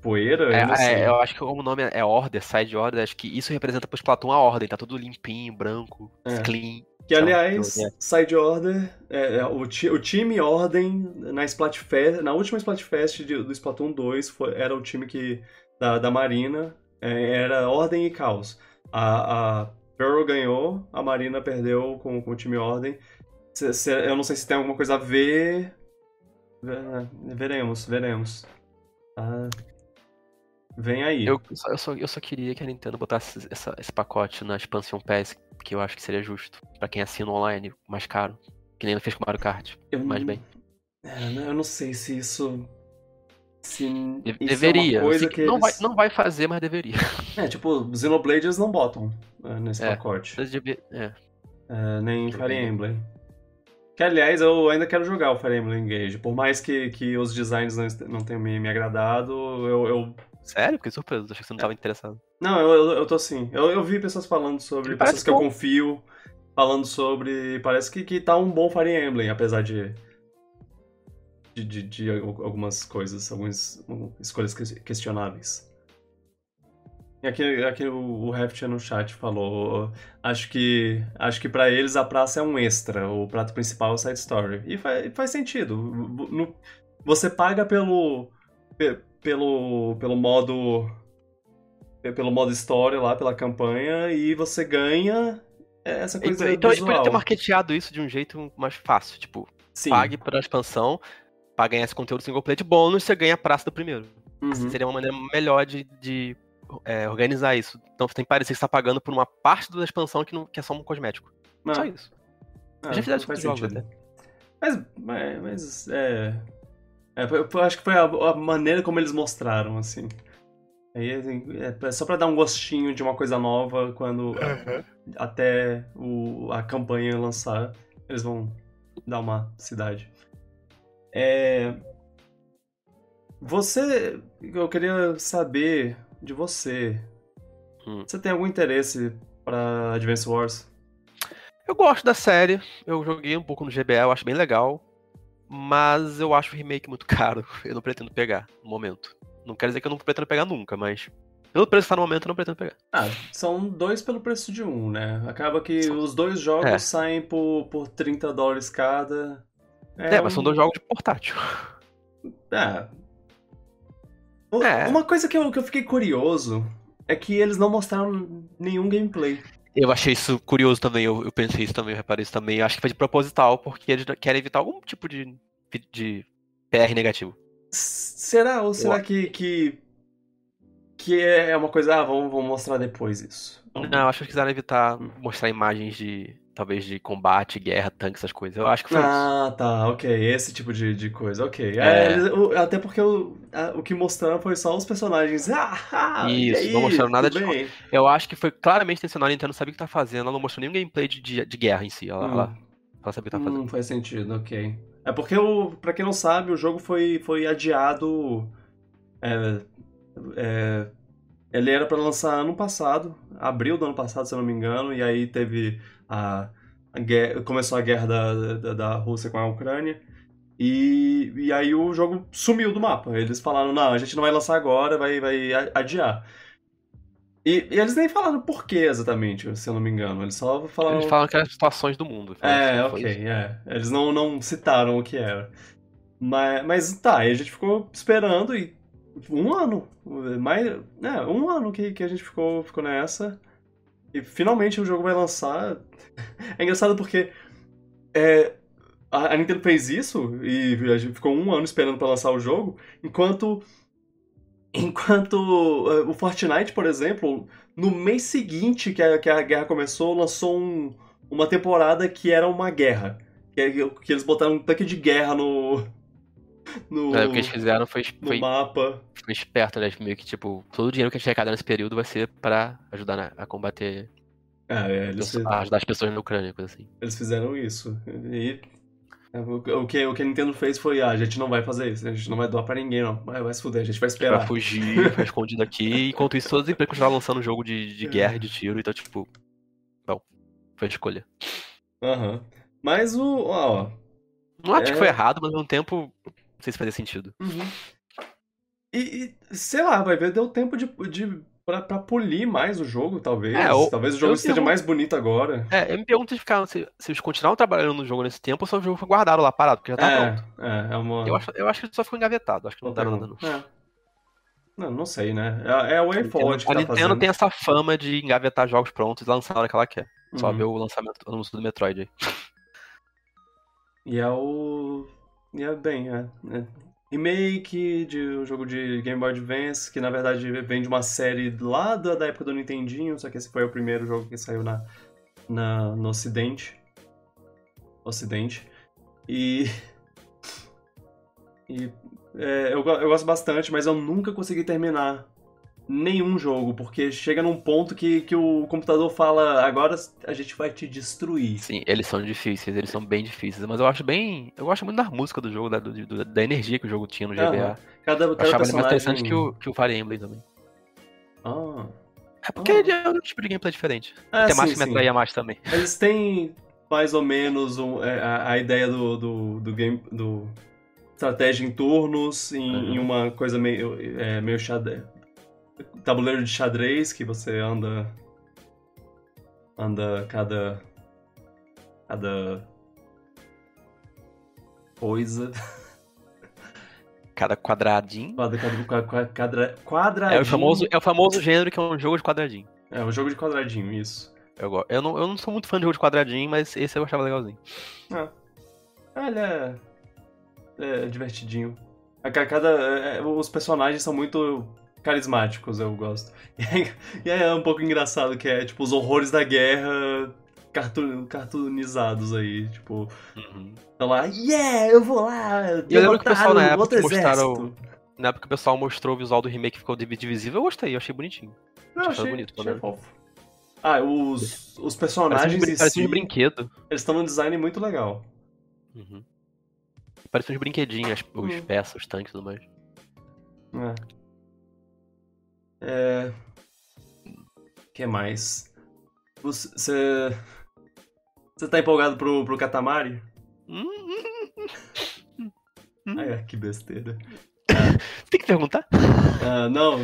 poeira. É, é, eu acho que como o nome é Order, Side Order, acho que isso representa pro Splatoon a ordem, tá tudo limpinho, branco, É. clean. Que, Então, aliás, eu- é. Side Order, é, é, o, ti- o time Ordem na Splatfest, na última Splatfest de- do Splatoon 2 foi- era o time que, da, da Marina, é, era Ordem e Caos. A, a Pearl ganhou, a Marina perdeu com, com o time Ordem. Se- se- eu não sei se tem alguma coisa a ver. Ve- Veremos, veremos. Tá? Vem aí. Eu só, eu, só, eu só queria que a Nintendo botasse essa- esse pacote na Expansion Pass, que eu acho que seria justo. Pra quem assina online, mais caro. Que nem ela fez com o Mario Kart. Eu mais não- bem. É, eu não sei se isso. Se De- isso deveria. É, coisa Assim, que não, vai, eles- não vai fazer, mas deveria. É, tipo, Xenoblade eles não botam é, nesse É. pacote. Mas é. É, nem Fire. Emblem. Que, aliás, eu ainda quero jogar o Fire Emblem Engage. Por mais que, que os designs não, não tenham me, me agradado, eu, eu- Sério? Fiquei surpreso. Achei que você não tava interessado. Não, eu, eu, eu tô assim. Eu, eu vi pessoas falando sobre, Ele pessoas parece que eu bom. confio, falando sobre. Parece que, que tá um bom Fire Emblem, apesar de. De, de, de al- algumas coisas, algumas escolhas que- questionáveis. E aqui, aqui o, o Heft no chat falou. Acho que. Acho que para eles a praça é um extra, o prato principal é o side story. E faz, faz sentido. No- você paga pelo. Pe- pelo. pelo modo pelo modo história lá, pela campanha, e você ganha essa coisa Então, então eles podiam ter marketeado isso de um jeito mais fácil. Tipo, Sim. pague pra expansão, pra ganhar esse conteúdo single player de bônus, você ganha a praça do primeiro. Uhum. Seria uma maneira melhor de, de, é, organizar isso. Então tem que parecer que você tá pagando por uma parte da expansão que, não, que é só um cosmético. Ah, Só isso. ah, já fizeram isso com faz os jogos sentido. Mas, mas, mas, é, é, eu- acho que foi a, a maneira como eles mostraram, assim. Aí, assim, é só pra dar um gostinho de uma coisa nova quando até o, a campanha lançar, eles vão dar uma cidade. É... Você. Eu queria saber de você. Hum. Você tem algum interesse pra Advance Wars? Eu gosto da série, eu joguei um pouco no GBA, eu acho bem legal. Mas eu acho o remake muito caro. Eu não pretendo pegar no momento. Não quer dizer que eu não pretendo pegar nunca, mas. Pelo preço que tá no momento, eu não pretendo pegar. Ah, são dois pelo preço de um, né? Acaba que os dois jogos É. saem por, por 30 dólares cada. É, mas são um- dois jogos de portátil. É. É. Uma coisa que eu, que eu fiquei curioso é que eles não mostraram nenhum gameplay. Eu achei isso curioso também, eu, eu pensei isso também, eu reparei isso também. Eu acho que foi de proposital, porque eles querem evitar algum tipo de, de PR negativo. Será? Ou será que, que. que é uma coisa. Ah, vamos, vamos mostrar depois isso. Não, eu acho que eles quiseram evitar mostrar imagens de. Talvez de combate, guerra, tanque, essas coisas. Eu acho que foi isso. Ah, tá, ok. Esse tipo de, de coisa, ok. É. É, até porque o, o que mostraram foi só os personagens. Ah, ah, Isso, aí, não mostraram nada de bem? Eu acho que foi claramente intencional, a Nintendo sabia o que tá fazendo, ela não mostrou nenhum gameplay de, de, de guerra em si. Ela, Hum. ela, ela sabia o que tá fazendo. Não faz sentido, ok. É porque, o, pra quem não sabe, o jogo foi, foi adiado. é, é, ele era pra lançar ano passado, abril do ano passado, se eu não me engano, e aí teve a, a guerra, começou a guerra da, da, da Rússia com a Ucrânia. E, e aí o jogo sumiu do mapa. Eles falaram, não, a gente não vai lançar agora, vai, vai adiar. E, e eles nem falaram por que exatamente, se eu não me engano. Eles só falaram. Eles falam que eram as situações do mundo. É, foi ok, é. Eles não, não citaram o que era. Mas, mas tá, aí a gente ficou esperando e um ano. Mais, é, um ano que, que a gente ficou, ficou nessa. E finalmente o jogo vai lançar. É engraçado porque é, a, Nintendo fez isso e ficou um ano esperando pra lançar o jogo, enquanto. Enquanto é, o Fortnite, por exemplo, no mês seguinte que a, que a guerra começou, lançou um, uma temporada que era uma guerra. Que, que eles botaram um tanque de guerra no. No, É, o que eles fizeram foi, no foi, mapa. foi esperto, né? Meio que, tipo, todo o dinheiro que a gente arrecadar nesse período vai ser pra ajudar na- a combater, É, eles, a ajudar as pessoas na Ucrânia, coisa assim. eles fizeram isso. E. é, O que, o que a Nintendo fez foi: ah, a gente não vai fazer isso, a gente não vai doar pra ninguém, não. Vai, vai se fuder, a gente vai Vai esperar. fugir, vai escondido aqui, enquanto isso todas as empresas continuaram lançando jogo de, de É. guerra e de tiro, então, tipo. Bom, foi a escolha. Aham. Mas o. Ó, Não acho É. que foi errado, mas ao mesmo tempo, não sei se fazia sentido. Uhum. E, e, sei lá, vai ver, deu tempo de, de pra, pra polir mais o jogo, talvez. É, ou- talvez o jogo esteja tenho- mais bonito agora. É, eu me pergunto se, ficaram, se, se eles continuaram trabalhando no jogo nesse tempo ou se o jogo foi guardado lá parado, porque já tá é, pronto. é, é uma. Eu acho, eu acho que ele só ficou engavetado, acho que não outra deram nada. Não. É. Não, não sei, né? É, é a Way Forward que a tá Nintendo fazendo. tem essa fama de engavetar jogos prontos e lançar na hora que ela quer. Só Uhum. ver o lançamento o anúncio do Metroid aí. E é o. É bem, é. é. Remake de um jogo de Game Boy Advance, que na verdade vem de uma série lá da, da época do Nintendinho, só que esse foi o primeiro jogo que saiu na, na, no Ocidente. Ocidente. E. E. é, eu, eu gosto bastante, mas eu nunca consegui terminar nenhum jogo, porque chega num ponto que, que o computador fala: agora a gente vai te destruir. Sim, eles são difíceis, eles são bem difíceis, mas eu acho bem. Eu gosto muito da música do jogo, da, do- da energia que o jogo tinha no GBA. Cada, Eu cada achava ele mais interessante que o, que o Fire Emblem também. Ah. É porque Ah. é um tipo de gameplay diferente. É, A temática sim, me atraía mais também. Eles têm mais ou menos um- é, a, a ideia do, do, do game. do estratégia em turnos, em, Uhum. em uma coisa meio, é, meio xadrez. Tabuleiro de xadrez, que você anda. Anda cada. Cada. Coisa. Cada quadradinho. Quadra, quadra, quadra, quadra, quadradinho. É o, famoso, é o famoso gênero que é um jogo de quadradinho. É um jogo de quadradinho, isso. Eu, eu, não, eu não sou muito fã de jogo de quadradinho, mas esse eu achava legalzinho. Ah, ele é, é divertidinho. A ca- Cada, é, os personagens são muito carismáticos, eu gosto. E é, um pouco engraçado que é tipo os horrores da guerra cartoon, cartoonizados aí, tipo, Uhum. tá lá, yeah, eu vou lá, eu lembro que o pessoal na época mostraram-. Na época que o pessoal mostrou o visual do remake que ficou divisível, eu gostei, eu achei bonitinho. Eu achei achei, bonito, achei né? fofo. Ah, os, os Parece um, personagens parece um si, brinquedo. eles estão num design muito legal. Uhum. Parecem uns brinquedinhos, os Hum. peças, os tanques e tudo mais. É. É. que mais? Você. Você tá empolgado pro, pro Katamari? Hum, é, que besteira. Tem que perguntar. Ah, não,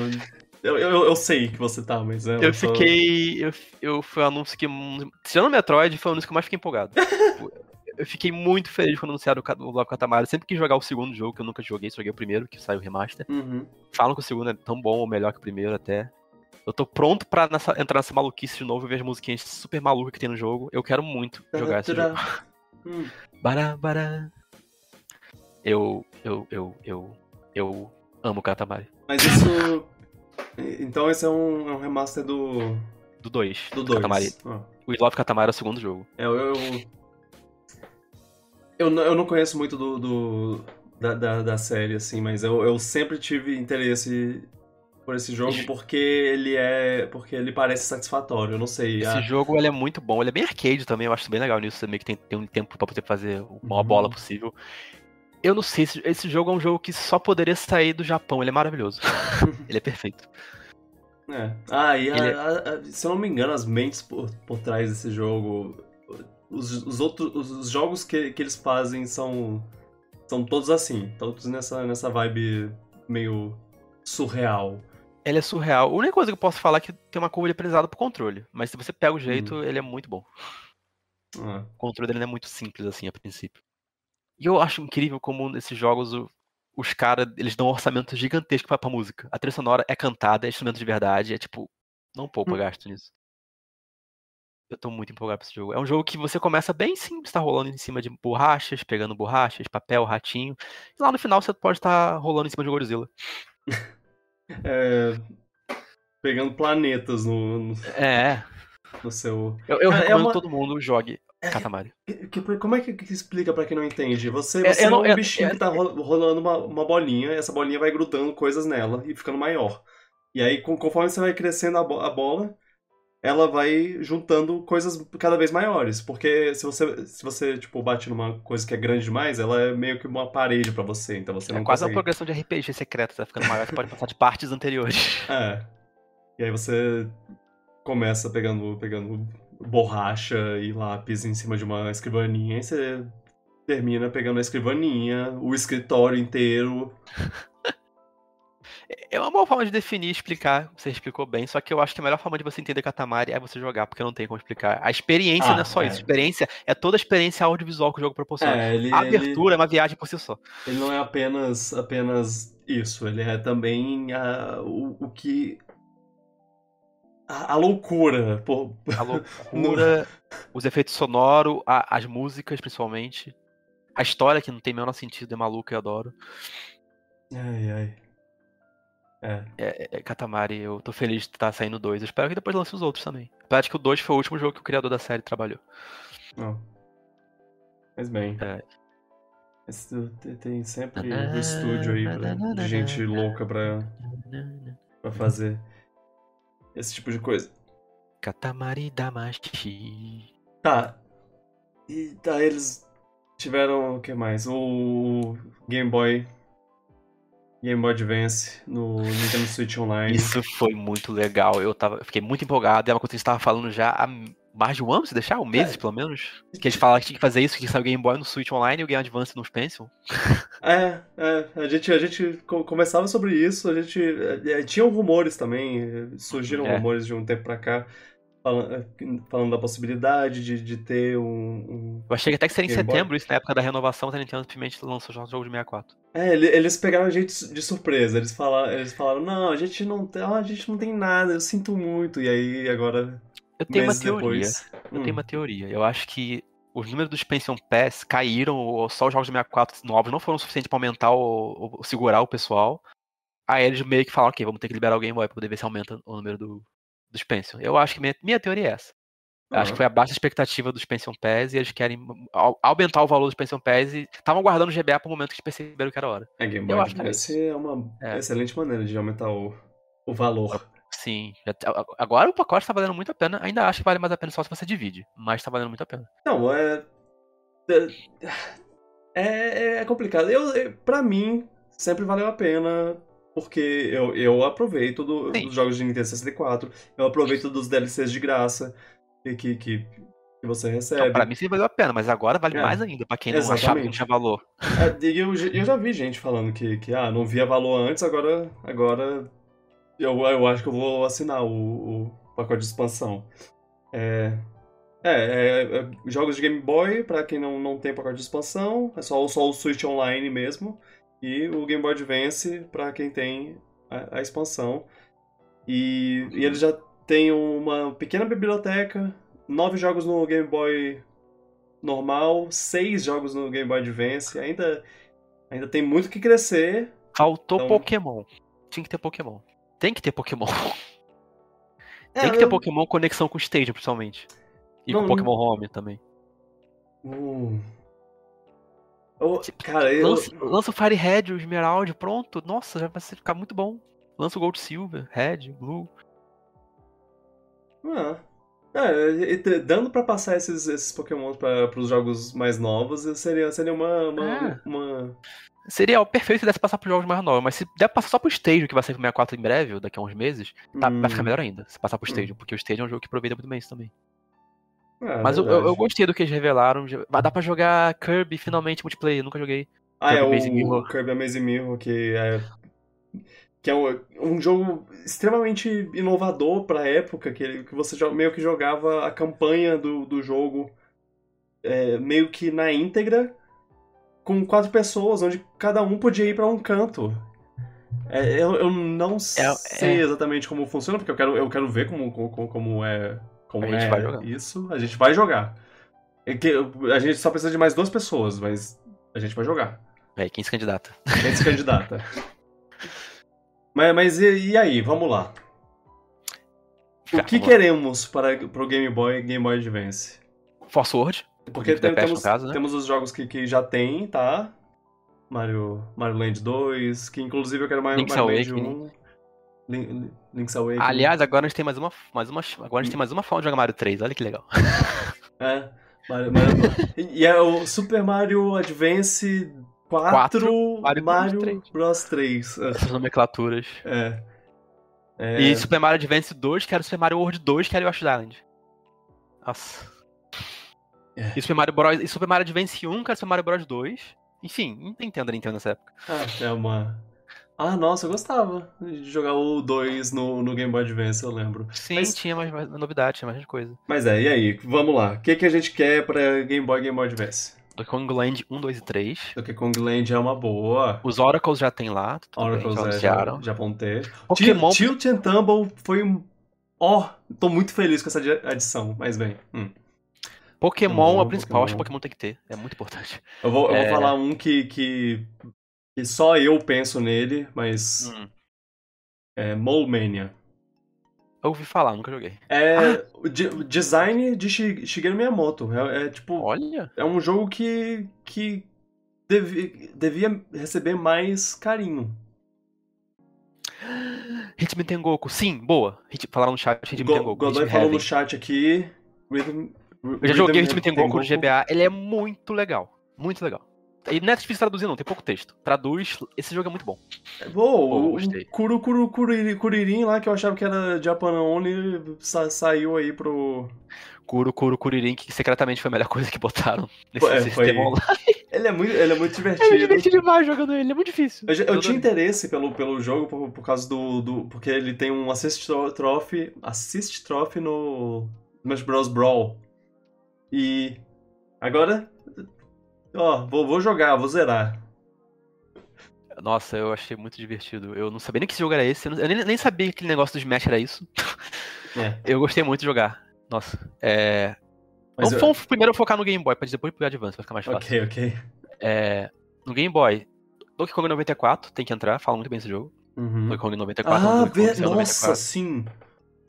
eu, eu, eu sei que você tá, mas é, Eu só- fiquei. Eu, eu foi o anúncio que. Tirando o Metroid, foi o anúncio que eu mais fiquei empolgado. eu fiquei muito feliz quando anunciaram o Bloco Katamari. Sempre quis jogar o segundo jogo, que eu nunca joguei, só joguei o primeiro, que saiu o remaster. Uhum. Falam que o segundo é tão bom ou melhor que o primeiro até. Eu tô pronto pra nessa- entrar nessa maluquice de novo e ver as musiquinhas super malucas que tem no jogo. Eu quero muito jogar esse jogo. Hum. Bará, bará. Eu, eu, eu, eu, eu amo o Katamari. Mas isso. Então esse é um, é um remaster do. Do 2. do 2. Katamari. O Love Katamari é o segundo jogo. É, eu, eu, eu, não- eu não conheço muito do, do- da, da, da série, assim, mas eu, eu sempre tive interesse por esse jogo porque ele é. porque ele parece satisfatório, eu não sei. Esse a- jogo ele é muito bom, ele é bem arcade também, eu acho bem legal nisso, você meio que tem, tem um tempo pra poder fazer a maior Uhum. bola possível. Eu não sei, esse, esse jogo é um jogo que só poderia sair do Japão, ele é maravilhoso. ele é perfeito. É. Ah, e a- é- a- a- se eu não me engano, as mentes por, por trás desse jogo. Os, os outros. Os, os jogos que, que eles fazem são. São todos assim. Todos nessa, nessa vibe meio surreal. Ele é surreal. A única coisa que eu posso falar é que tem uma curva de aprendizado pro controle, mas se você pega o jeito, Uhum. ele é muito bom. Ah, O controle dele é muito simples, assim, a princípio. E eu acho incrível como nesses jogos os caras, eles dão um orçamento gigantesco pra, pra música. A trilha sonora é cantada, é instrumento de verdade, é tipo, não poupa Hum. gasto nisso. Eu tô muito empolgado pra esse jogo. É um jogo que você começa bem simples, tá rolando em cima de borrachas, pegando borrachas, papel, ratinho. E lá no final você pode estar rolando em cima de Godzilla. é, pegando planetas no, no, É, no seu. eu, eu Cara, é recomendo uma- todo mundo jogue Katamari. Que- que- como é que, que explica pra quem não entende? Você, É, você é, eu não- um eu- bichinho é- que tá ro- rolando uma, uma bolinha, essa bolinha vai grudando coisas nela e ficando maior. E aí, conforme você vai crescendo a, bo- a bola, ela vai juntando coisas cada vez maiores. Porque se você, se você tipo, bate numa coisa que é grande demais, ela é meio que uma parede pra você, então você É não quase uma consegue... progressão de RPG secreta, tá ficando maior, você pode passar de partes anteriores. É. E aí você começa pegando, pegando borracha e lápis em cima de uma escrivaninha, e você termina pegando a escrivaninha, o escritório inteiro. É uma boa forma de definir e explicar, você explicou bem, só que eu acho que a melhor forma de você entender Katamari é você jogar, porque não tem como explicar. A experiência Ah, não é só é. isso, a experiência é toda a experiência audiovisual que o jogo proporciona. É, ele, a ele, abertura é uma viagem por si só. ele não é apenas, apenas isso, ele é também a, o, o que. A, a loucura. Pô, A loucura, os efeitos sonoros, as músicas principalmente. A história que não tem o menor sentido, é maluca, eu adoro. ai, ai. É. É, é, Katamari, eu tô feliz de estar saindo dois. Eu espero que depois lance os outros também. Apesar de que o 2 foi o último jogo que o criador da série trabalhou. Não. Mas bem. É. Esse- tem- tem sempre um estúdio aí pra, de gente louca pra, pra fazer esse tipo de coisa. Katamari Damashi. Tá. E tá, eles tiveram o que mais? O Game Boy. Game Boy Advance no Nintendo Switch Online. Isso foi muito legal. Eu, tava, eu fiquei muito empolgado. É uma coisa que a gente tava falando já há mais de um ano, se deixar? Um mês, É. pelo menos. Que eles falaram que tinha que fazer isso, que saiu o Game Boy no Switch Online e o Game Advance no Pencil. É, é, a gente, a gente co- conversava sobre isso, a gente. é, tinham rumores também, é, surgiram É. rumores de um tempo pra cá, falando, falando da possibilidade de, de ter um, um- Eu achei que até que seria em Game Boy. setembro, isso na época da renovação, a Nintendo simplesmente lançou o jogo de 64. É, ele- eles pegaram a gente de surpresa, eles falaram, eles falaram não, a gente não tem, a gente não tem nada, eu sinto muito, e aí agora, Eu tenho uma teoria. depois. Eu hum, tenho uma teoria. Eu acho que os números dos Expansion Pass caíram, ou só os jogos de 64 novos não foram suficientes pra aumentar o, o- segurar o pessoal. Aí eles meio que falaram, ok, vamos ter que liberar o Game Boy pra poder ver se aumenta o número do, do Expansion. Eu acho que minha, minha teoria é essa. Eu Acho que foi abaixo da expectativa dos Expansion Pass e eles querem au- aumentar o valor dos Expansion Pass e estavam guardando o GBA pro momento que eles perceberam que era hora. É, Game eu Boy acho que é Advance é uma É. excelente maneira de aumentar o, o valor. Sim. a- Agora o pacote tá valendo muito a pena. Ainda acho que vale mais a pena só se você divide. Mas tá valendo muito a pena. Não, é. é- É, é complicado. Eu, pra mim, sempre valeu a pena, porque eu, eu aproveito do, dos jogos de Nintendo 64, eu aproveito dos DLCs de graça que, que, que, você recebe. Não, pra mim sempre valeu a pena, mas agora vale é, mais ainda, pra quem não exatamente. achava que tinha valor. É, eu, eu já vi gente falando que, que ah, não via valor antes, agora, agora eu, eu acho que eu vou assinar o, o pacote de expansão. É, é, é, é, jogos de Game Boy, para quem não, não tem pacote de expansão, é só, só o Switch Online mesmo. E o Game Boy Advance para quem tem a, a expansão. E, e ele já tem uma pequena biblioteca, nove jogos no Game Boy normal, seis jogos no Game Boy Advance. Ainda, ainda tem muito que crescer. Faltou então... Pokémon. Tinha que ter Pokémon. Tem que ter Pokémon. É, tem que ter eu... Pokémon conexão com o Stage, principalmente. E não, com Pokémon não... Home também. Hum. Oh, cara, eu... lança, lança o Fire Red, o Esmeralda, pronto. Nossa, já vai ficar muito bom. Lança o Gold Silver, Red, Blue. Ah. É, dando para passar esses, esses Pokémon para os jogos mais novos, seria, seria uma, uma, é. uma, Seria o perfeito se desse passar para jogos mais novos, mas se der passar só pro Stage, que vai ser pro 64 em breve, daqui a uns meses, tá, hum. vai ficar hum. melhor ainda, se passar pro Stage, hum. porque o Stage é um jogo que aproveita muito bem isso também. É, Mas eu, eu, gostei do que eles revelaram. Vai dar pra jogar Kirby finalmente multiplayer, nunca joguei. Ah, Kirby é o Mirror. Kirby Amazing Mirror, que é. Que é um, um jogo extremamente inovador pra época, que, que você meio que jogava a campanha do, do jogo é, meio que na íntegra, com quatro pessoas, onde cada um podia ir para um canto. É, eu, eu não é, sei é. exatamente como funciona, porque eu quero, eu quero ver como, como, como é como a gente é vai jogar. isso, a gente vai jogar. É que a gente só precisa de mais duas pessoas, mas a gente vai jogar. É, quem se candidata? Quem se candidata. mas mas e, e, aí, vamos lá. O que queremos para o Game Boy Game Boy Advance? Force Word. Porque tem, temos, caso, né? temos os jogos que, que já tem, tá? Mario, Mario Land 2, que inclusive eu quero mais Mario Land 1. Link's Awakening. Aliás, agora a gente tem mais uma, mais uma, agora a gente tem mais uma forma de jogar Mario 3, olha que legal. É, Mario, Mario, e é o Super Mario Advance 4, 4 Mario, Mario Bros 3. Bros 3. É. Essas nomenclaturas. É. é. E Super Mario Advance 2, que era o Super Mario World 2, que era o Yoshi Island. Nossa. É. E, Super Mario Bros, e Super Mario Advance 1, que era o Super Mario Bros 2. Enfim, não entendo a Nintendo nessa época. Ah, é uma ah, nossa, eu gostava de jogar o 2 no, no Game Boy Advance, eu lembro. Sim, Mas... tinha mais, mais novidade, tinha mais coisa. Mas é, e aí? Vamos lá. O que, que a gente quer pra Game Boy Game Boy Advance? Donkey Kong Land 1, 2 e 3. Donkey Kong Land é uma boa. Os Oracles já tem lá. Oracles bem, já, já, já vão ter. Pokémon... Tilt and Tumble foi um... Ó, oh, tô muito feliz com essa adição, mas bem. Hum. Pokémon é o principal, Pokémon. acho que Pokémon tem que ter. É muito importante. Eu vou, eu é... vou falar um que, que que só eu penso nele, mas. Hum. É Mole Mania. Eu ouvi falar, nunca joguei. É ah. o design de Shigeru Miyamoto. É, é, tipo. Olha. É um jogo que. que devi, devia receber mais carinho. Hitman Tengoku, sim, boa. Hit, falaram no chat Hitman Go, Tengoku. Godoy falou no chat aqui. Rhythm, eu já joguei Hitman Tengoku no GBA, ele é muito legal. Muito legal. E não é difícil traduzir, não, tem pouco texto. Traduz, esse jogo é muito bom. É bom, o Kuru Kuru Kuririn lá, que eu achava que era Japan Only, sa saiu aí pro. Kuru Kuru Kuririn, que secretamente foi a melhor coisa que botaram nesse é, sistema foi... online. Ele é muito, ele é muito divertido. É divertido demais jogando ele, é muito difícil. Eu, eu tinha interesse pelo, pelo jogo por, por causa do, do. Porque ele tem um assist trophy. Assist trophy no Smash Bros. Brawl. E. Agora Ó, vou, vou jogar, vou zerar. Nossa, eu achei muito divertido. Eu não sabia nem que esse jogo era esse. Eu, nem, nem sabia que aquele negócio do Smash era isso. É. Eu gostei muito de jogar. Nossa, é. Mas Vamos eu... primeiro focar no Game Boy, pra depois pro Advance, vai ficar mais fácil. Ok, ok. É... No Game Boy, Donkey Kong 94 tem que entrar, fala muito bem esse jogo. Uhum. Donkey Kong 94. Ah, ver... Nossa, 94. sim.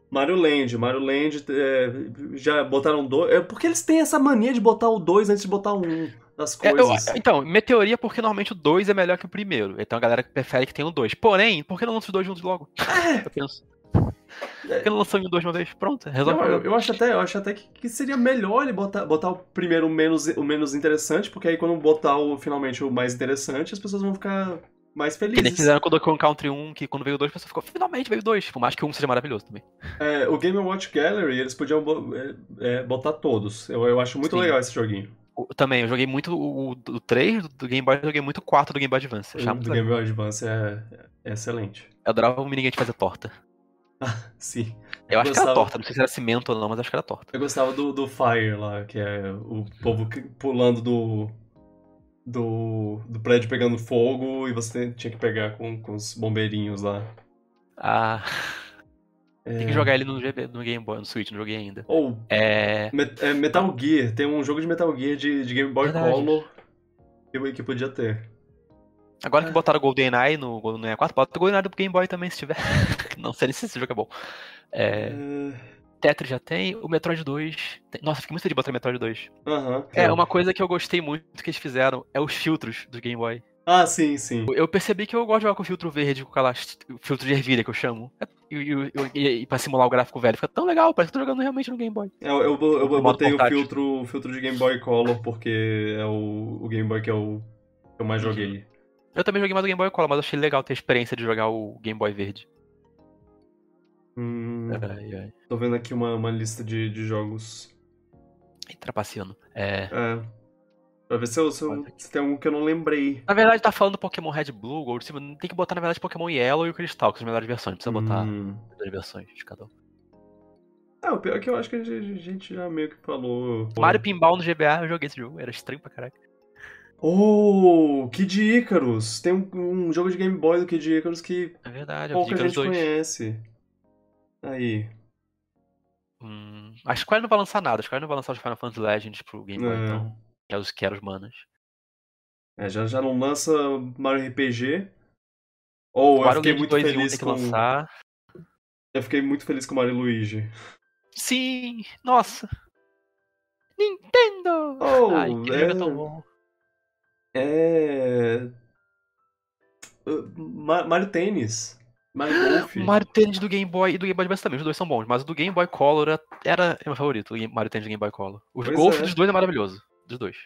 Mario Land, Mario Land é, já botaram dois. É porque eles têm essa mania de botar o 2 antes de botar o 1. Um das coisas. É, eu, então, minha teoria é porque normalmente o 2 é melhor que o primeiro. Então a galera prefere que tenha o 2. Porém, por que não lança os dois juntos logo? É. Eu penso. Por que não lançou em dois uma vez? Pronto, resolve. Eu, eu, eu acho até, eu acho até que, que, seria melhor ele botar, botar o primeiro menos, o menos interessante, porque aí quando botar o, finalmente o mais interessante, as pessoas vão ficar mais felizes. Que nem fizeram com o Country 1, que quando veio o 2, a pessoa ficou, finalmente veio 2. Por mais que 1 seja maravilhoso também. É, o Game Watch Gallery, eles podiam é, é, botar todos. Eu, eu acho muito Sim. legal esse joguinho. Também, eu joguei muito o, o 3 do Game Boy, eu joguei muito o 4 do Game Boy Advance. O do Game Boy Advance é, é excelente. Eu adorava o minigame de fazer torta. Ah, sim. Eu, eu acho gostava... que era torta, não sei se era cimento ou não, mas acho que era torta. Eu gostava do, do Fire lá, que é o povo pulando do, do, do prédio pegando fogo e você tinha que pegar com, com os bombeirinhos lá. Ah. É... Tem que jogar ele no, no, Game Boy, no Switch, não joguei ainda. Ou é... é... Metal Gear, tem um jogo de Metal Gear de, de Game Boy Verdade. Color que, que podia ter. Agora que é. botaram o GoldenEye no, no 64, bota o GoldenEye do Game Boy também, se tiver. não sei se esse jogo é bom. É... é... Tetris já tem, o Metroid 2. Tem... Nossa, fiquei muito feliz de botar o Metroid 2. Uhum, é, uma coisa que eu gostei muito que eles fizeram é os filtros do Game Boy. Ah, sim, sim. Eu percebi que eu gosto de jogar com filtro verde, com aquela filtro de ervilha que eu chamo. E, e, e, e pra simular o gráfico velho. Fica tão legal, parece que eu tô jogando realmente no Game Boy. É, eu, eu, eu, eu botei o filtro, o filtro de Game Boy Color porque é o, o Game Boy que eu, que eu mais joguei. Eu também joguei mais o Game Boy Color, mas achei legal ter a experiência de jogar o Game Boy verde. Hum, ai, ai. Tô vendo aqui uma, uma lista de, de jogos. Trapaceando. É. É. Pra ver se, eu, se, eu, se, tem algum que eu não lembrei. Na verdade, tá falando Pokémon Red Blue, Gold Silver. Tem que botar, na verdade, Pokémon Yellow e o Cristal, que são as melhores versões. Precisa botar hum. as versões de cada um. É, o pior é que eu acho que a gente já meio que falou. Mario Pinball no GBA, eu joguei esse jogo, era estranho pra caralho. Oh, Kid Icarus! Tem um, um jogo de Game Boy do Kid Icarus que é verdade, pouca gente 2. conhece. Aí. Hum, a Square não vai lançar nada. A Square não vai lançar os Final Fantasy Legends pro Game Boy, é. então. Que é os, que os manas. É, já, já não lança Mario RPG. Ou oh, eu fiquei muito feliz com... Lançar. Eu fiquei muito feliz com o Mario Luigi. Sim! Nossa! Nintendo! Oh, Ai, que é... jogo tão bom. É... Uh, Mario Tênis. Mario Golf. Mario Tennis do Game Boy e do Game Boy Advance também, os dois são bons, mas o do Game Boy Color era meu favorito, o Mario Tennis do Game Boy Color. O pois Golf é. dos dois é maravilhoso, dos dois.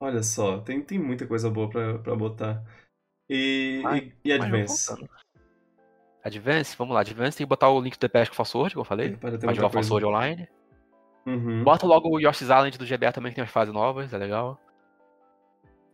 Olha só, tem, tem muita coisa boa pra, pra botar. E, e, e Advance? Advance, vamos lá, Advance tem que botar o link do The Past Sword, que eu falei, pra jogar o Sword online. Uhum. Bota logo o Yoshi's Island do GBA também, que tem umas fases novas, é legal.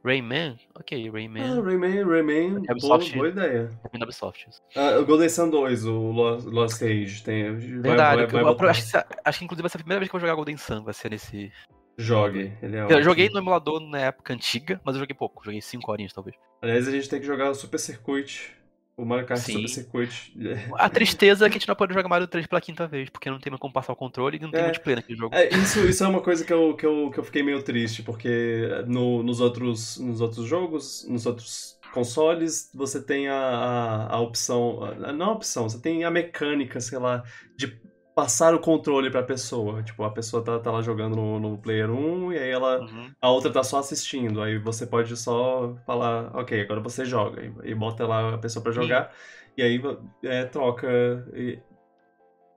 Rayman? Ok, Rayman. Ah, Rayman, Rayman, Ubisoft, boa, boa ideia. Rayman Ubisoft. Ah, o Golden Sun 2, o Lost, Lost Age, tem... Verdade, vai, vai, vai acho, que, acho que inclusive vai ser a primeira vez que eu vou jogar Golden Sun, vai ser nesse... Jogue, ele é Eu joguei no emulador na época antiga, mas eu joguei pouco, joguei 5 horinhas talvez. Aliás, a gente tem que jogar o Super Circuit o Mario Kart Sim. Super Circuit. A tristeza é que a gente não pode jogar Mario 3 pela quinta vez, porque não tem mais como passar o controle e não tem é, multiplayer naquele jogo. É, isso, isso é uma coisa que eu, que eu, que eu fiquei meio triste, porque no, nos, outros, nos outros jogos, nos outros consoles, você tem a, a, a opção. Não a opção, você tem a mecânica, sei lá, de passar o controle pra pessoa. Tipo, a pessoa tá, tá lá jogando no, no Player 1 e aí ela. Uhum. A outra tá só assistindo. Aí você pode só falar, ok, agora você joga. E, e bota lá a pessoa pra jogar. Sim. E aí é, troca. E,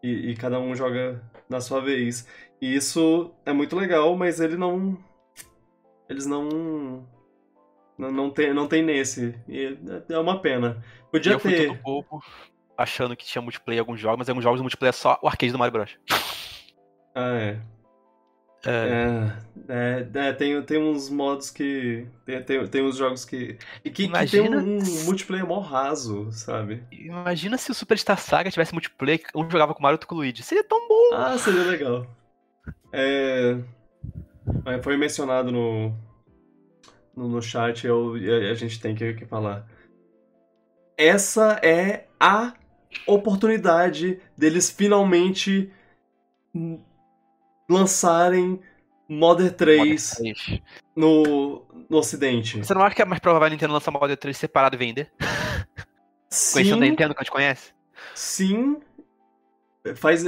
e, e, cada um joga na sua vez. E isso é muito legal, mas ele não. Eles não. Não, não, tem, não tem nesse. E é uma pena. Podia ter. Achando que tinha multiplayer em alguns jogos, mas em alguns jogos o multiplayer é só o arcade do Mario Bros. Ah, é. É, é, é, é tem, tem uns modos que. Tem, tem, tem uns jogos que. que, que tem um, um, multiplayer mó raso, sabe? Imagina se o Superstar Saga tivesse multiplayer, um jogava com o Mario e outro com o Luigi. Seria tão bom! Ah, seria legal. É. Foi mencionado no. No, no chat, eu, a, a gente tem que, que falar. Essa é a oportunidade deles finalmente lançarem Modern 3, Modern 3. No, no ocidente. Você não acha que é mais provável a Nintendo lançar Modern 3 separado e vender? Sim. Conhecendo a Nintendo que a gente conhece? Sim. Faz,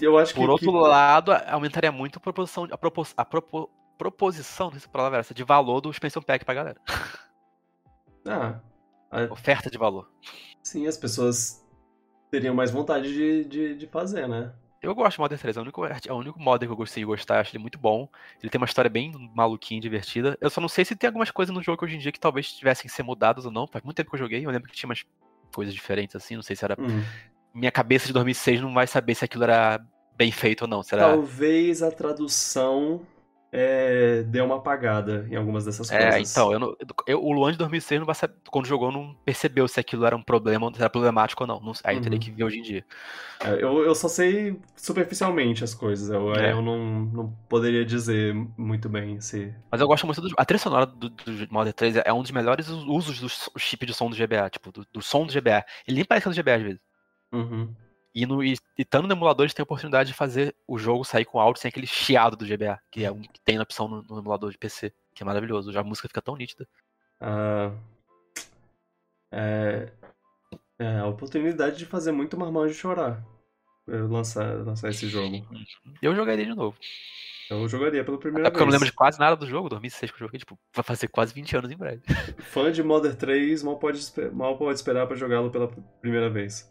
eu acho Por que, outro que... lado, aumentaria muito a proposição, a, propos, a propo, proposição, não sei se a palavra é essa, de valor do expansion pack pra galera. Ah. A... Oferta de valor. Sim, as pessoas teriam mais vontade de, de, de fazer, né? Eu gosto de Modern 3, é o único, é o único modder que eu gostei de gostar, acho ele muito bom. Ele tem uma história bem maluquinha, divertida. Eu só não sei se tem algumas coisas no jogo hoje em dia que talvez tivessem que ser mudadas ou não. Faz muito tempo que eu joguei, eu lembro que tinha umas coisas diferentes assim, não sei se era. Hum. Minha cabeça de 2006 não vai saber se aquilo era bem feito ou não. Será? Talvez a tradução é, deu uma apagada em algumas dessas É, coisas. então, eu não- eu- o Luan de 2006 não saber, quando jogou não percebeu se aquilo era um problema, se era problemático ou não. Não- aí teria Uhum. que ver hoje em dia. É, eu, eu só sei superficialmente as coisas. Eu, É. eu não, não poderia dizer muito bem se. Mas eu gosto muito do. A trilha sonora do, do Modern 3 é um dos melhores usos do chip de som do GBA, tipo, do, do som do GBA. Ele nem parece do GBA às vezes. Uhum. E, no, e, e estando no emulador, a gente tem a oportunidade de fazer o jogo sair com áudio sem aquele chiado do GBA, que é um que tem na opção no, no emulador de PC, que é maravilhoso. Já a música fica tão nítida. Ah, é, é a oportunidade de fazer muito marmanjo chorar. Eu lançar, lançar esse jogo. Eu jogaria de novo. Eu jogaria pela primeira É porque eu não vez. lembro de quase nada do jogo, 2006 que eu joguei, tipo, vai fazer quase 20 anos em breve. Fã de Modern 3 mal pode, mal pode esperar pra jogá-lo pela primeira vez.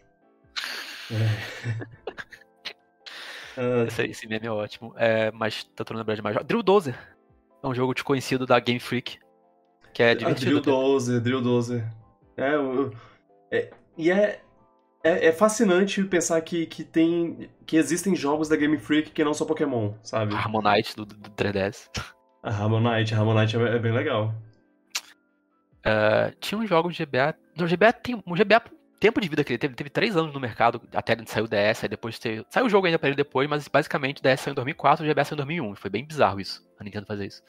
É. Ah, Esse, esse meme é ótimo. É, mas tentando lembrar de mais. Drill Dozer é um jogo desconhecido da Game Freak, que é a Drill divertido. 12, Drill 12. É, eu- é, e é, é, é fascinante pensar que, que tem. que existem jogos da Game Freak que não são Pokémon, sabe? Harmonite do, do 3DS. A Harmonite, a Harmonite é, é bem legal. É, tinha uns jogos de GBA. No GBA tem. O GBA, tempo de vida que ele teve, ele teve 3 anos no mercado, até ele saiu o DS, aí depois teve, saiu o jogo ainda pra ele depois, mas basicamente DS saiu em 2004 e o GBA saiu em 2001. Foi bem bizarro isso, a Nintendo fazer isso.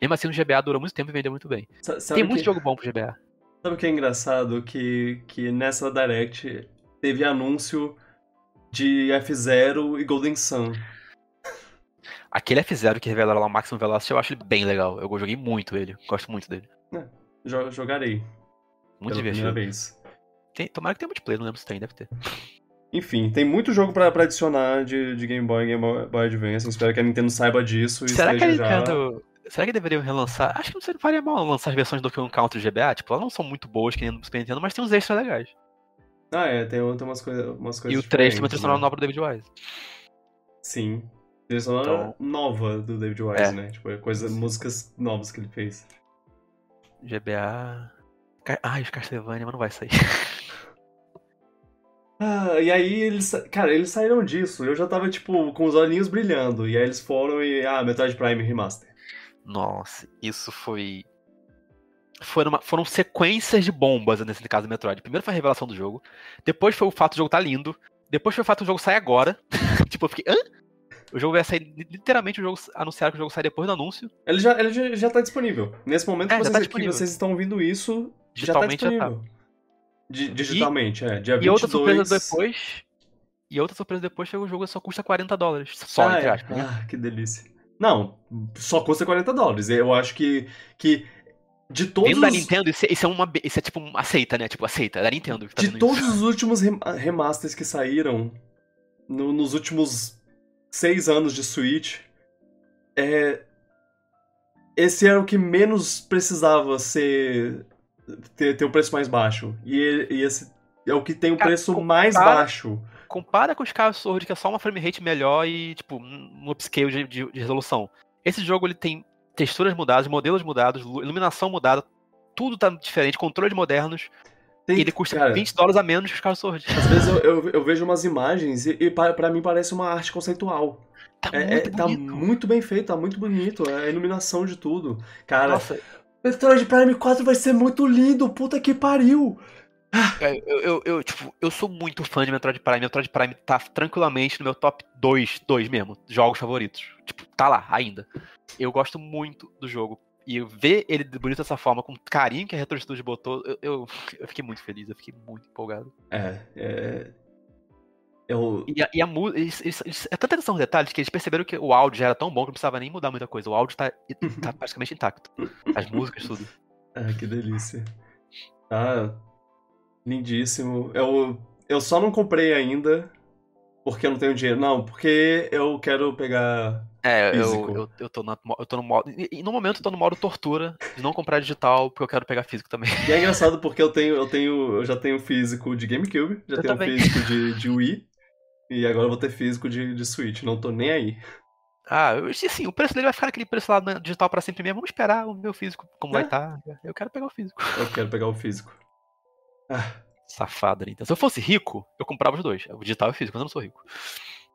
Mesmo assim, o GBA durou muito tempo e vendeu muito bem. Tem muito que, jogo bom pro GBA. Sabe o que é engraçado? Que, que nessa Direct teve anúncio de F-Zero e Golden Sun. Aquele F0 que revelaram lá o Maximum Velocity, eu acho ele bem legal. Eu joguei muito ele, gosto muito dele. Jo- Jogarei Muito pela primeira divertido. vez. Tem, tomara que tenha multiplayer, não lembro se tem, deve ter. Enfim, tem muito jogo pra, pra adicionar de, de Game Boy e Game Boy Advance. Espero que a Nintendo saiba disso e Será que a esteja já... Nintendo. Será que deveriam relançar? Acho que não seria- faria mal lançar as versões do Donkey Kong Country GBA. Tipo, elas não são muito boas que nem no Super Nintendo, mas tem uns extras legais. Ah, é, tem, tem umas, coisa, umas coisas e o 3 tem uma trilha sonora né? nova do David Wise. Sim. Trilha sonora Então- nova do David Wise, É. né? Tipo, é coisa, músicas novas que ele fez. GBA. Ai, os Castlevania, mas não vai sair. Ah, e aí eles. Cara, eles saíram disso. Eu já tava, tipo, com os olhinhos brilhando. E aí eles foram e. Ah, Metroid Prime Remaster. Nossa, isso foi. Foram, uma- foram sequências de bombas nesse caso do Metroid. Primeiro foi a revelação do jogo, depois foi o fato do jogo tá lindo, depois foi o fato do jogo sair agora. tipo, eu fiquei. Hã? O jogo vai sair. Literalmente o jogo anunciaram que o jogo sai depois do anúncio. Ele já, ele já, já tá disponível. Nesse momento É, que, já vocês, tá que disponível. vocês estão ouvindo isso, Digitalmente já já tá tá. disponível. Di- digitalmente, é. Dia 22... E outra surpresa depois. E outra surpresa depois que o jogo só custa 40 dólares. Só, ah, entre é. aspas. né? Ah, que delícia. Não, só custa 40 dólares. Eu acho que, que de todos Vindo da. Nintendo, isso, é- isso é uma. Isso é tipo. Aceita, né? Tipo, aceita. É da Nintendo tá De todos isso. os últimos rem- remasters que saíram no- nos últimos seis anos de Switch, é, esse era o que menos precisava ser ter, ter o preço mais baixo. E, e esse é o que tem o Cara, preço compara- mais baixo. Compara com os Skyward Sword, que é só uma frame rate melhor e, tipo, um upscale de, de- de resolução. Esse jogo ele tem texturas mudadas, modelos mudados, lu- iluminação mudada, tudo tá diferente, controles modernos, Tem- e ele custa cara, 20 dólares a menos que o Skyward Sword. Às vezes eu, eu, eu vejo umas imagens e, e pa- pra mim parece uma arte conceitual. Tá É, é- muito tá bonito. muito bem feito, tá muito bonito. A iluminação de tudo. Cara, Nossa, Metroid Prime 4 vai ser muito lindo, puta que pariu. É, eu, eu, eu, tipo, eu sou muito fã de Metroid Prime. Metroid Prime tá tranquilamente no meu top 2, 2 mesmo, jogos favoritos. Tipo, tá lá, ainda. Eu gosto muito do jogo. E eu ver ele bonito dessa forma, com o carinho que a Retro Studios botou, eu, eu, eu fiquei muito feliz, eu fiquei muito empolgado. É, é. Eu. E a, e a música. É tanta atenção aos detalhes que eles perceberam que o áudio já era tão bom que não precisava nem mudar muita coisa. O áudio tá, tá praticamente intacto. As músicas, tudo. Ah, que delícia. Tá lindíssimo. Eu, eu só não comprei ainda porque eu não tenho dinheiro. Não, porque eu quero pegar É, eu, Físico. eu, eu, tô na, eu tô no modo. E, e no momento eu tô no modo tortura de não comprar digital, porque eu quero pegar físico também. E é engraçado porque eu tenho, eu tenho, eu já tenho físico de GameCube, já Eu tenho também. físico de, de Wii, e agora eu vou ter físico de, de Switch, não tô nem aí. Ah, eu, assim, o preço dele vai ficar naquele preço lá digital pra sempre mesmo. Vamos esperar o meu físico, como vai É. estar. Eu quero pegar o físico. Eu quero pegar o físico. Ah, Safado, Nintendo. Se eu fosse rico, eu comprava os dois, o digital e o físico, mas eu não sou rico.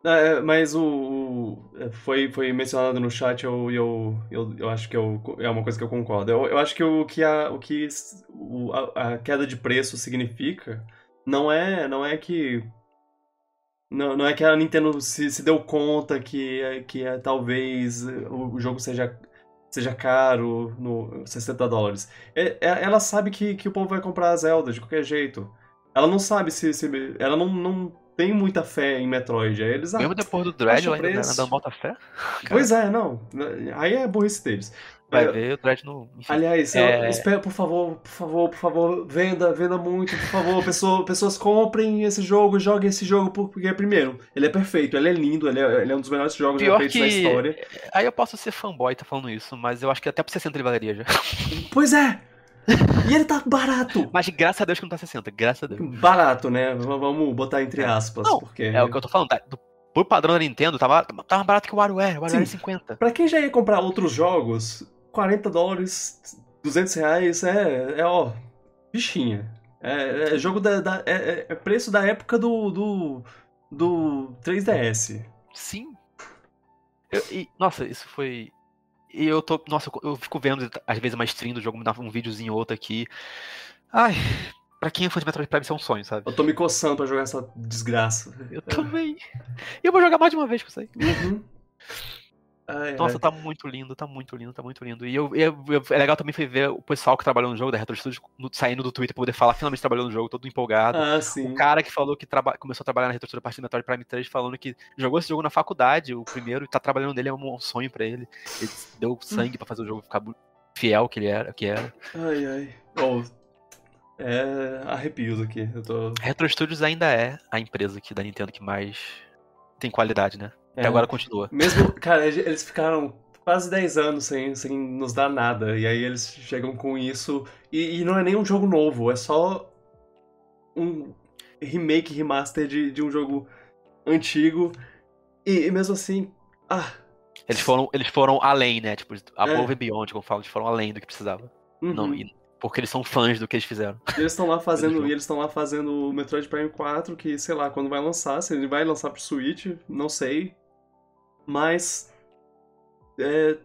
É, mas o, o- é, foi, foi mencionado no chat e eu, eu, eu, eu acho que eu, é uma coisa que eu concordo. Eu, eu acho que o que, a, o que o- a, a queda de preço significa não é, não é que não, não é que a Nintendo se, se deu conta que, que é, talvez o, o jogo seja, seja caro no 60 dólares. É- é- ela sabe que, que o povo vai comprar a Zelda de qualquer jeito. Ela não sabe se, se ela não, não tem muita fé em Metroid. Aí eles ah, Mesmo depois do Dread, ela ainda, preço. ainda não bota fé. Pois é, não. Aí é burrice deles. Vai É, ver o Dread no. Enfim. Aliás, eu- É. espera, por favor, por favor, por favor, venda, venda muito, por favor, pessoa- pessoas comprem esse jogo, joguem esse jogo, porque, primeiro, ele é perfeito, ele é lindo, ele é, ele é um dos melhores jogos já Pior feitos que- na história. Aí eu posso ser fanboy tá falando isso, mas eu acho que até por 60 ele valeria já. Pois é! E ele tá barato! Mas graças a Deus que não tá 60, graças a Deus. Barato, né? Vamos botar entre aspas, Não, porque... É o que eu tô falando, tá? Do, por padrão da Nintendo, tava, tava mais barato que o WarioWare, o WarioWare é Sim. 50. Pra quem já ia comprar outros jogos, 40 dólares, 200 reais é, é ó, bichinha. É, é jogo da, da- é, é preço da época do, do, do 3DS. Sim. Eu- e, nossa, isso foi. E eu tô. Nossa, eu, fico vendo às vezes uma stream do jogo, me dá um videozinho ou outro aqui. Ai, pra quem é fã de Metroid Prime, isso é um sonho, sabe? Eu tô me coçando pra jogar essa desgraça. Eu também. E eu vou jogar mais de uma vez com isso aí. Uhum. Ai, Nossa, ai. tá muito lindo, tá muito lindo, tá muito lindo. E eu, eu- eu- é legal também foi ver o pessoal que trabalhou no jogo da Retro Studios no- saindo do Twitter pra poder falar, finalmente trabalhou no jogo, todo empolgado. Ah, sim. O cara que falou que traba- começou a trabalhar na Retro Studios a partir do Metroid Prime 3, falando que jogou esse jogo na faculdade, o primeiro, e tá trabalhando nele, é um um sonho pra ele. Ele deu sangue pra fazer o jogo ficar fiel que ele era, que era. Ai, ai. Oh, é arrepios aqui. Eu tô... Retro Studios ainda é a empresa aqui da Nintendo que mais tem qualidade, né? É. Até agora continua. Mesmo, cara, eles ficaram quase 10 anos sem, sem nos dar nada. E aí eles chegam com isso. E, e não é nem um jogo novo, é só um remake, remaster de, de um jogo antigo. E, e mesmo assim. Ah. Eles foram, eles foram além, né? Tipo, above É. and beyond, como falam, eles foram além do que precisava. uhum. Não, e- porque eles são fãs do que eles fizeram. E eles estão lá fazendo. E eles estão lá fazendo o Metroid Prime 4, que, sei lá, quando vai lançar, se ele vai lançar pro Switch, não sei. Mas. É.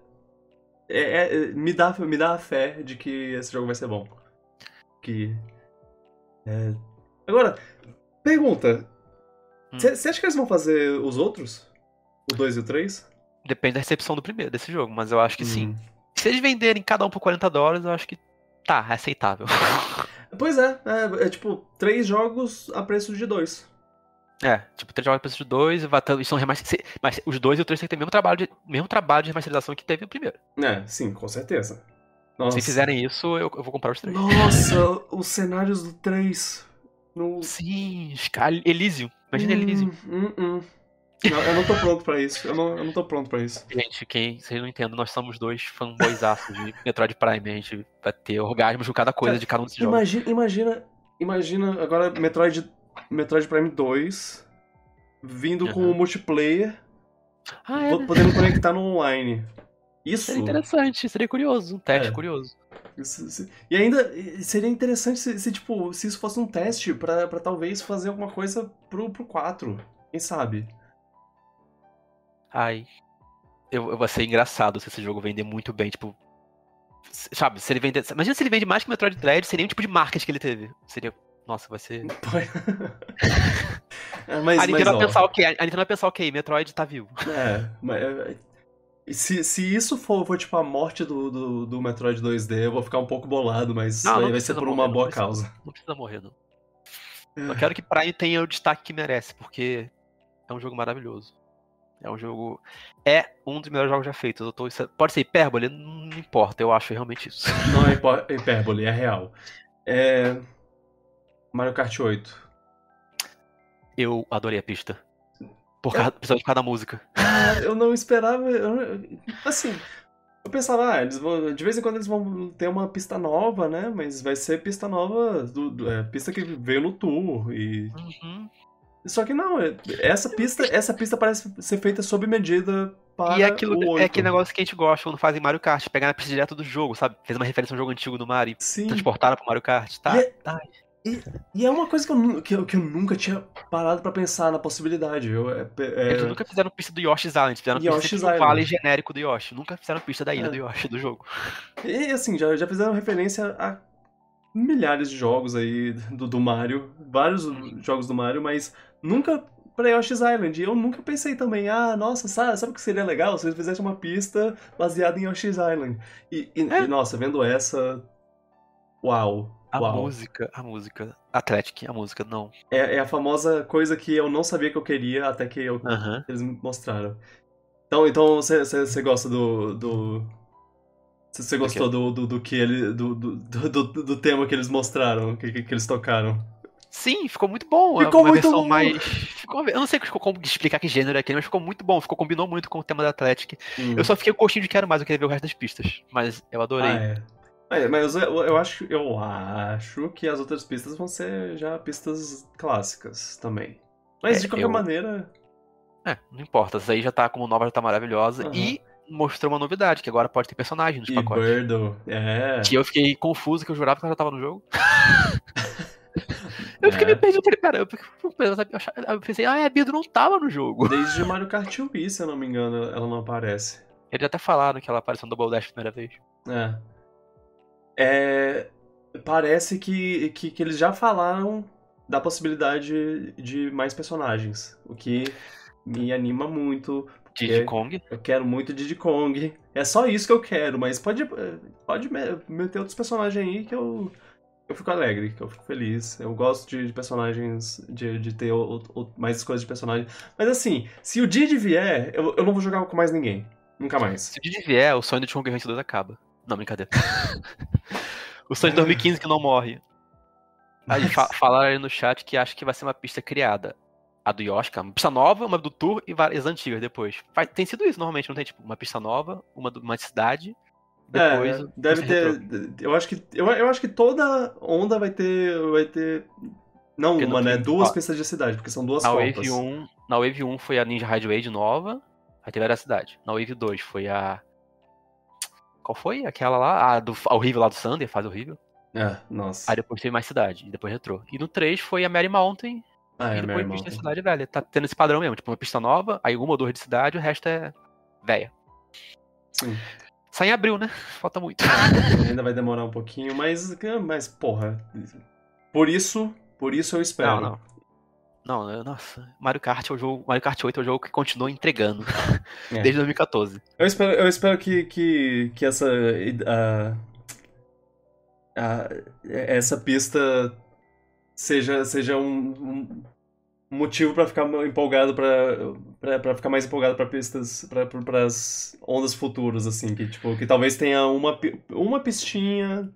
é- é- me, dá, me dá a fé de que esse jogo vai ser bom. Que. é- Agora, pergunta. Hum. Você acha que eles vão fazer os outros? O 2 e o 3? Depende da recepção do primeiro, desse jogo, mas eu acho que sim. Se eles venderem cada um por 40 dólares, eu acho que tá, é aceitável. Pois é, é, é tipo, três jogos a preço de dois. É, tipo, três jogos de dois, vai ter- são remaster... mas os dois e o três tem que ter o mesmo trabalho de, mesmo trabalho de remasterização que teve o primeiro. É, sim, com certeza. Nossa. Se fizerem isso, eu, eu vou comprar os três. Nossa, os cenários do 3. No... Sim, Sky Elysium. Imagina Elysium. Hum, hum, hum. Não, eu não tô pronto pra isso. Eu não, eu não tô pronto pra isso. Gente, quem vocês não entendem, nós somos dois fanboysaços de Metroid Prime. A gente vai ter orgasmos com cada coisa Cara, de cada um desses jogos. Imagina, imagina, imagina agora Metroid, Metroid Prime 2 vindo com Aham. o multiplayer, Ah, é, po- né? podendo conectar no online. Isso, Seria interessante, seria curioso. Um teste É. curioso. isso- isso- E ainda seria interessante se, se, tipo, se isso fosse um teste pra, pra talvez fazer alguma coisa pro, pro 4. Quem sabe? Ai. Eu, eu vai ser engraçado se esse jogo vender muito bem, tipo. Sabe, se ele vender. Imagina se ele vende mais que Metroid Dread, seria um tipo de marketing que ele teve. Seria. Nossa, vai ser. É, mas, a Nintendo mas, vai pensar, ok, a Nintendo vai pensar, ok, Metroid tá vivo. É, mas. é, e Se, se isso for, for tipo a morte do, do, do Metroid 2D, eu vou ficar um pouco bolado, mas Não, vai, não vai ser precisa por morrer, uma não boa precisa. causa. Não precisa morrer, não. É. Eu quero que Prime tenha o destaque que merece, porque é um jogo maravilhoso. É um jogo. É um dos melhores jogos já feitos. Eu tô... é- Pode ser hipérbole? Não importa, eu acho realmente isso. Não é hipérbole, é real. É. Mario Kart 8. Eu adorei a pista. Por causa, principalmente por causa da música. Ah, eu não esperava. eu- assim, eu pensava, ah, eles vão, de vez em quando eles vão ter uma pista nova, né? Mas vai ser pista nova, do, do- é, pista que veio no tour. E... Uhum. Só que não, é- essa pista, essa pista parece ser feita sob medida para E é aquilo, o é 8. aquele negócio que a gente gosta quando fazem Mario Kart, pegar na pista direto do jogo, sabe? Fez uma referência a um jogo antigo do Mario, Sim. transportaram pro Mario Kart, tá? E é- tá. E é uma coisa que eu, que eu, que eu nunca tinha parado pra pensar na possibilidade. Eu, é, é- Eles nunca fizeram pista do Yoshi's Island, fizeram Yoshi's pista do vale genérico do Yoshi. Nunca fizeram pista da ilha É. do Yoshi do jogo. E assim, já, já fizeram referência a milhares de jogos aí do, do Mario, vários jogos do Mario, mas nunca pra Yoshi's Island. E eu nunca pensei também, ah, nossa, sabe, sabe o que seria legal se eles fizessem uma pista baseada em Yoshi's Island? E, e- É. e, nossa, vendo essa. Uau! A uau. música, a música. Athletic, a música, não. É, é a famosa coisa que eu não sabia que eu queria até que eu, eles me mostraram. Então, então você, você, gosta do. do... Você gostou do, do, do que ele. Do, do, do, do- tema que eles mostraram, que, que, que eles tocaram. Sim, ficou muito bom. Ficou uma muito bom. mais. Ficou... Eu não sei como explicar que gênero é aquele, mas ficou muito bom. Ficou combinou muito com o tema da Athletic. Hum. Eu só fiquei com gostinho de quero mais, eu queria ver o resto das pistas. Mas eu adorei. Ah, é. Mas, mas eu, eu acho, eu acho que as outras pistas vão ser já pistas clássicas também. Mas É, de qualquer eu- maneira. É, não importa. Essa aí já tá como nova, já tá maravilhosa. Aham. E mostrou uma novidade, que agora pode ter personagem nos E pacotes. Birdo, é. Que eu fiquei confuso, que eu jurava que ela já tava no jogo. eu fiquei É. meio perdido, falei, pera, fiquei- eu pensei, ah, é, a Birdo não tava no jogo. Desde Mario Kart Wii, se eu não me engano, ela não aparece. Eles até falaram que ela apareceu no Double Dash a primeira vez. É. É, parece que, que, que eles já falaram da possibilidade de mais personagens, o que me anima muito. Diddy Kong. Eu quero muito Diddy Kong. É só isso que eu quero, mas pode, pode me- meter outros personagens aí que eu, eu fico alegre, que eu fico feliz. Eu gosto de, de personagens, de, de ter o- o- mais coisas de personagem. Mas assim, se o Diddy vier, eu, eu não vou jogar com mais ninguém. Nunca mais. Se o Diddy vier, o sonho do Chong Hunt 2 acaba. Não, brincadeira. o sonho de 2015 que não morre. Aí fa falaram aí no chat que acha que vai ser uma pista criada. A do Yoshi, é uma pista nova, uma do Tour e várias antigas depois. Vai- tem sido isso normalmente, não tem tipo uma pista nova, uma de uma cidade, depois. é, deve ter. retrô. Eu acho que eu, eu acho que toda onda vai ter vai ter não Porque uma, né? tem- Duas pistas de cidade, porque são duas Na copas. Wave 1, na Wave 1 foi a Ninja Highway de nova, aí teve a cidade. Na Wave 2 foi a. Qual foi? Aquela lá? A, do, a horrível lá do Sander, faz horrível. É, nossa. Aí depois teve mais cidade, e depois retrô. E no 3 foi a Mary Mountain, Ah, e é, depois Mary Mountain. cidade velha. Tá tendo esse padrão mesmo, tipo uma pista nova, aí uma ou duas de cidade, o resto é velha. Sim. Sai em abril, né? Falta muito. Ainda vai demorar um pouquinho, mas, mas porra. Por isso, por isso eu espero. Não, não. Não, nossa, Mario Kart é o jogo. Mario Kart 8 é o jogo que continua entregando. É. Desde 2014. Eu espero, eu espero que, que, que essa. a- a- essa pista seja, seja um, um motivo pra ficar empolgado pra ficar mais empolgado pra pistas. pra, pras ondas futuras, assim. Que, tipo, que talvez tenha uma, uma pistinha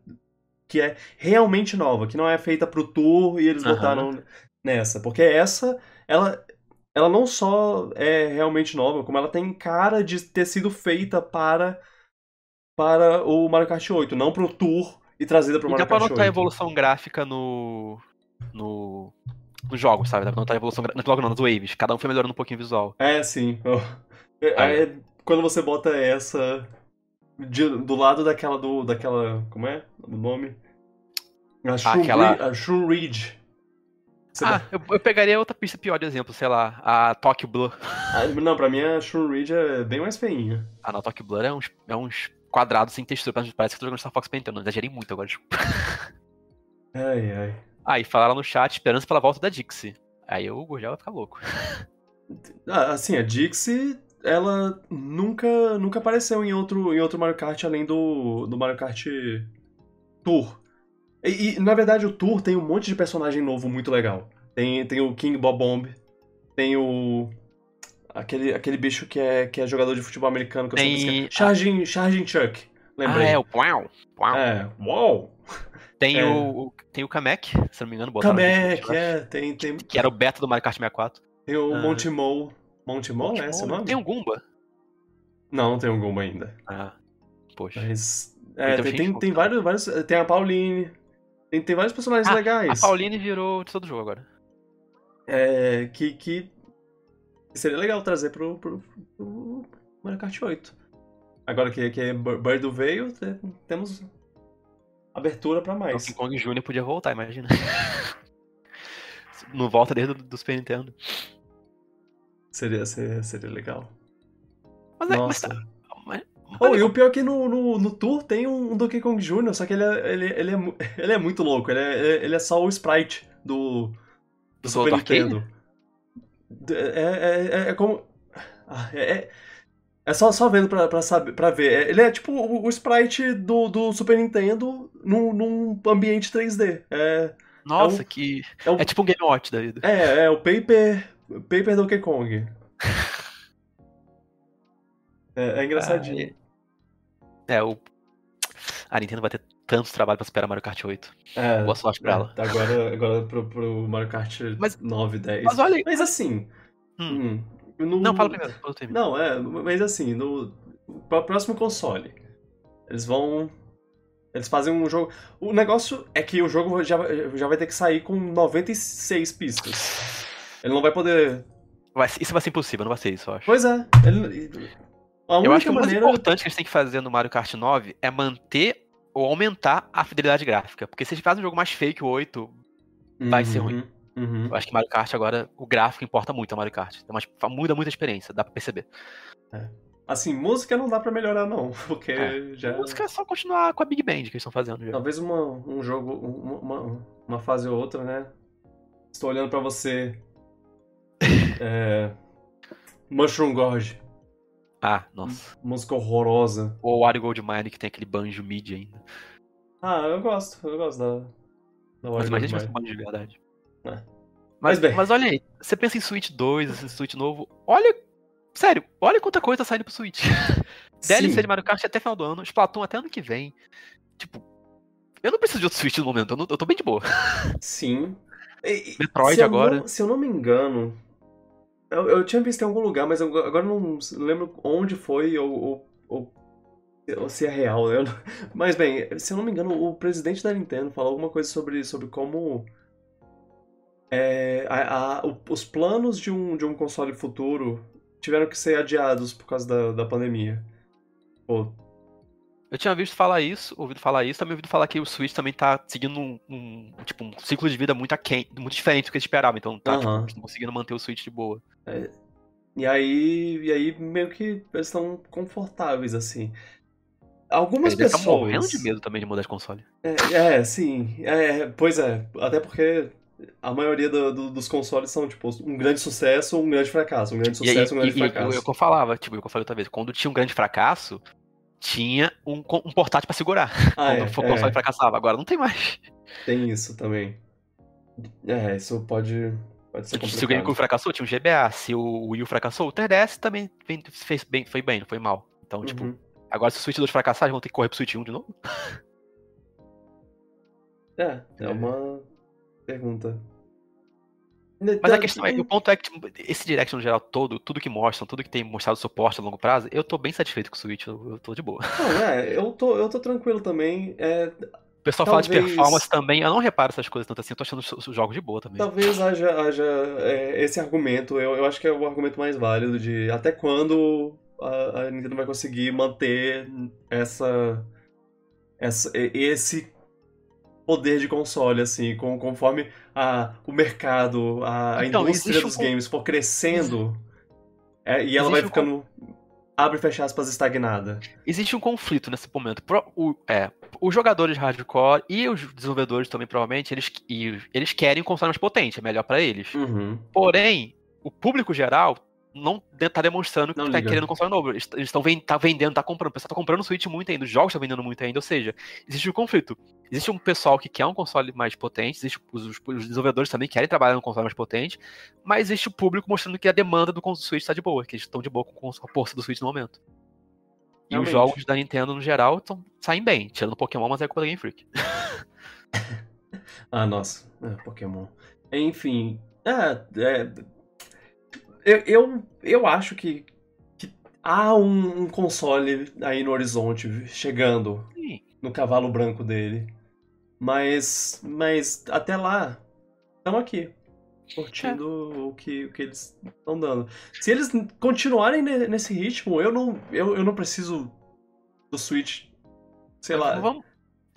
que é realmente nova, que não é feita pro tour e eles Aham. botaram nessa. Porque essa, ela, ela não só é realmente nova, como ela tem cara de ter sido feita para para o Mario Kart 8, não pro tour e trazida pro E Mario dá pra Kart notar a 8. evolução gráfica no. no. nos jogos, sabe? Dá pra notar a evolução gráfica. Não, nas waves. Cada um foi melhorando um pouquinho o visual. É, sim. É, é, quando você bota essa de- do lado daquela do daquela, como é o nome? A Shroom, aquela- Ri- a Shroom Ridge. Ah, eu, eu pegaria outra pista pior de exemplo, sei lá, a Tokyo Blur. Ah, Não, pra mim a Shroom Ridge é bem mais feinha. Ah, não, a Tokyo Blur é uns, é uns quadrados sem textura. Parece que eu tô jogando Star Fox não exagerei muito agora, desculpa. Ai, ai. Ah, e falaram no chat esperança pela volta da Dixie. Aí o Gurgel vai ficar louco. Ah, assim, a Dixie, ela nunca, nunca apareceu em outro, em outro Mario Kart além do, do Mario Kart Tour. E, e, na verdade, o Tour tem um monte de personagem novo muito legal. Tem, tem o King Bob Bomb, tem o. Aquele, aquele bicho que é, que é jogador de futebol americano que eu Tem- sempre esqueço. Charging, Charging Chuck. Lembrei. Ah, é o Pau. Pau. É, uau! Tem, é. o, tem o Kamek, se não me engano, botaram Kamek, é, tem, tem, que era o beta do Mario Kart 64. tem o Ah. Monty Mole. Monte Mo, é esse o nome? Tem um Goomba? Não, não tem um Goomba ainda. Ah, poxa. Mas. É, Então, tem, gente, tem, tem vários, vários. Tem a Pauline. Tem, tem vários personagens Ah, legais. A Pauline virou de todo jogo agora. É, que, que seria legal trazer pro, pro, pro Mario Kart 8. Agora que, que Bird veio, te- temos abertura pra mais. Donkey Kong Jr. podia voltar, imagina. Não volta desde o do Super Nintendo. Seria, seria, seria legal. Mas, é, mas Nossa. tá. Oh, e o pior é que no, no, no Tour tem um Donkey Kong Jr., só que ele é, ele, ele é, ele é muito louco. Ele é, ele é só o sprite do, do Super do? Nintendo. É, é, é, é como. Ah, É, é, é só, só vendo pra, pra, saber, pra ver. É, Ele é tipo o, o sprite do, do Super Nintendo num, num ambiente 3D. É, Nossa, É um- que. é, o, É tipo um Game Watch da vida. é, é o Paper, Paper Donkey Kong. É, é engraçadinho. É, o. A Nintendo vai ter tanto trabalho pra superar Mario Kart 8. É, Boa sorte pra é, ela. Agora, agora pro, pro Mario Kart Mas- 9, 10. Mas olha. Mas assim. Hum. hum, no- Não, fala primeiro, eu termino. Não, é, mas assim, no pro próximo console, eles vão. Eles fazem um jogo. O negócio é que o jogo já, já vai ter que sair com 96 pistas. Ele não vai poder. Vai- isso vai ser impossível, não vai ser isso, eu acho. Pois é. Ele, Eu acho que o mais maneira. importante que eles têm que fazer no Mario Kart 9 é manter ou aumentar a fidelidade gráfica. Porque se eles fazem um jogo mais que o 8, vai ser ruim. Uhum. eu acho que Mario Kart agora, o gráfico importa muito a Mario Kart. Então, mas muda muito a experiência, dá pra perceber. Assim, música não dá pra melhorar, não. Porque É. já. A música é só continuar com a Big Band que eles estão fazendo já. Talvez uma, um jogo, uma, uma, uma fase ou outra, né? Estou olhando pra você. É, Mushroom Gorge. Ah, nossa. Música horrorosa. Ou o Wario Gold Mine que tem aquele banjo mid ainda. Ah, eu gosto. Eu gosto da. da Mas imagina se Gold fosse um banjo de verdade. É. Mas, Mas bem. mas olha aí, você pensa em Switch 2, esse Switch novo, olha. Sério, olha quanta coisa tá saindo pro Switch. DLC Sim. de Mario Kart até final do ano, Splatoon até ano que vem. Tipo, eu não preciso de outro Switch no momento, eu, não- eu tô bem de boa. Sim. E- Metroid se agora. não- se eu não me engano. Eu, eu tinha visto em algum lugar, mas eu, agora não lembro onde foi ou, ou, ou- ou se é real. não- mas bem, se eu não me engano, o presidente da Nintendo falou alguma coisa sobre, sobre como. é, a- a- os planos de um, de um console futuro tiveram que ser adiados por causa da, da pandemia. Pô, Eu tinha visto falar isso, ouvido falar isso, também ouvido falar que o Switch também tá seguindo um, um- tipo, um ciclo de vida muito aquém, muito diferente do que eles esperavam, então tá, tipo, eles não conseguindo manter o Switch de boa. E aí, e aí meio que eles estão confortáveis, assim. Algumas Eles estão pessoas. morrendo de medo também de mudar de console. É, é, sim. É, pois é. Até porque a maioria do- do- dos consoles são, tipo, um grande sucesso ou um grande fracasso. Um grande E sucesso ou um grande e- e- fracasso. o que eu falava, tipo, que eu falei outra vez, quando tinha um grande fracasso, tinha um, um portátil pra segurar. Ah, quando é, o é, console fracassava. Agora não tem mais. tem isso também. É, isso pode, pode ser Se o complicado. GameCube fracassou, tinha um GBA. Se o Wii U fracassou, o 3DS também fez bem, foi bem, não foi mal. Então, tipo, Uhum. agora se o Switch 2 fracassar, vão ter que correr pro Switch 1 de novo. É, é É. uma pergunta. Mas a questão é, o ponto é que tipo, esse Direct no geral todo, tudo que mostram, tudo que tem mostrado suporte a longo prazo, eu tô bem satisfeito com o Switch, eu, eu tô de boa. Não, é, eu tô, eu tô tranquilo também. É, O pessoal fala de Talvez- performance também, eu não reparo essas coisas tanto assim, eu tô achando os, os jogos de boa também. Talvez haja, haja é, esse argumento, eu, eu acho que é o argumento mais válido de até quando a, a Nintendo vai conseguir manter essa, essa esse poder de console, assim, com, conforme a, o mercado, a, a Então, indústria um dos con- games for crescendo é, e ela vai Existe um ficando, abre e fecha aspas, estagnada. Existe um conflito nesse momento. Pro- o- é, os jogadores hardcore e os desenvolvedores também, provavelmente, eles, e eles querem um console mais potente, é melhor pra eles. Uhum. Porém, o público geral não tá demonstrando que Não tá liga. querendo um console novo. Eles estão tá vendendo, tá comprando. O pessoal tá comprando Switch muito ainda, os jogos estão vendendo muito ainda. Ou seja, existe um conflito. Existe um pessoal que quer um console mais potente, existe os, os- os desenvolvedores também querem trabalhar num console mais potente, mas existe o público mostrando que a demanda do Switch tá de boa, que eles estão de boa com a força do Switch no momento. E Realmente. os jogos da Nintendo, no geral, tão, saem bem, tirando o Pokémon, mas é culpa da Game Freak. Ah, nossa, é, Pokémon. Enfim, é, é, eu, eu, eu acho que, que há um, um console aí no horizonte chegando Sim. no cavalo branco dele. Mas, mas até lá, estamos aqui. Curtindo o, que, o que eles estão dando. Se eles continuarem ne- nesse ritmo, eu não, eu, eu não preciso do Switch. Sei lá. Vamos...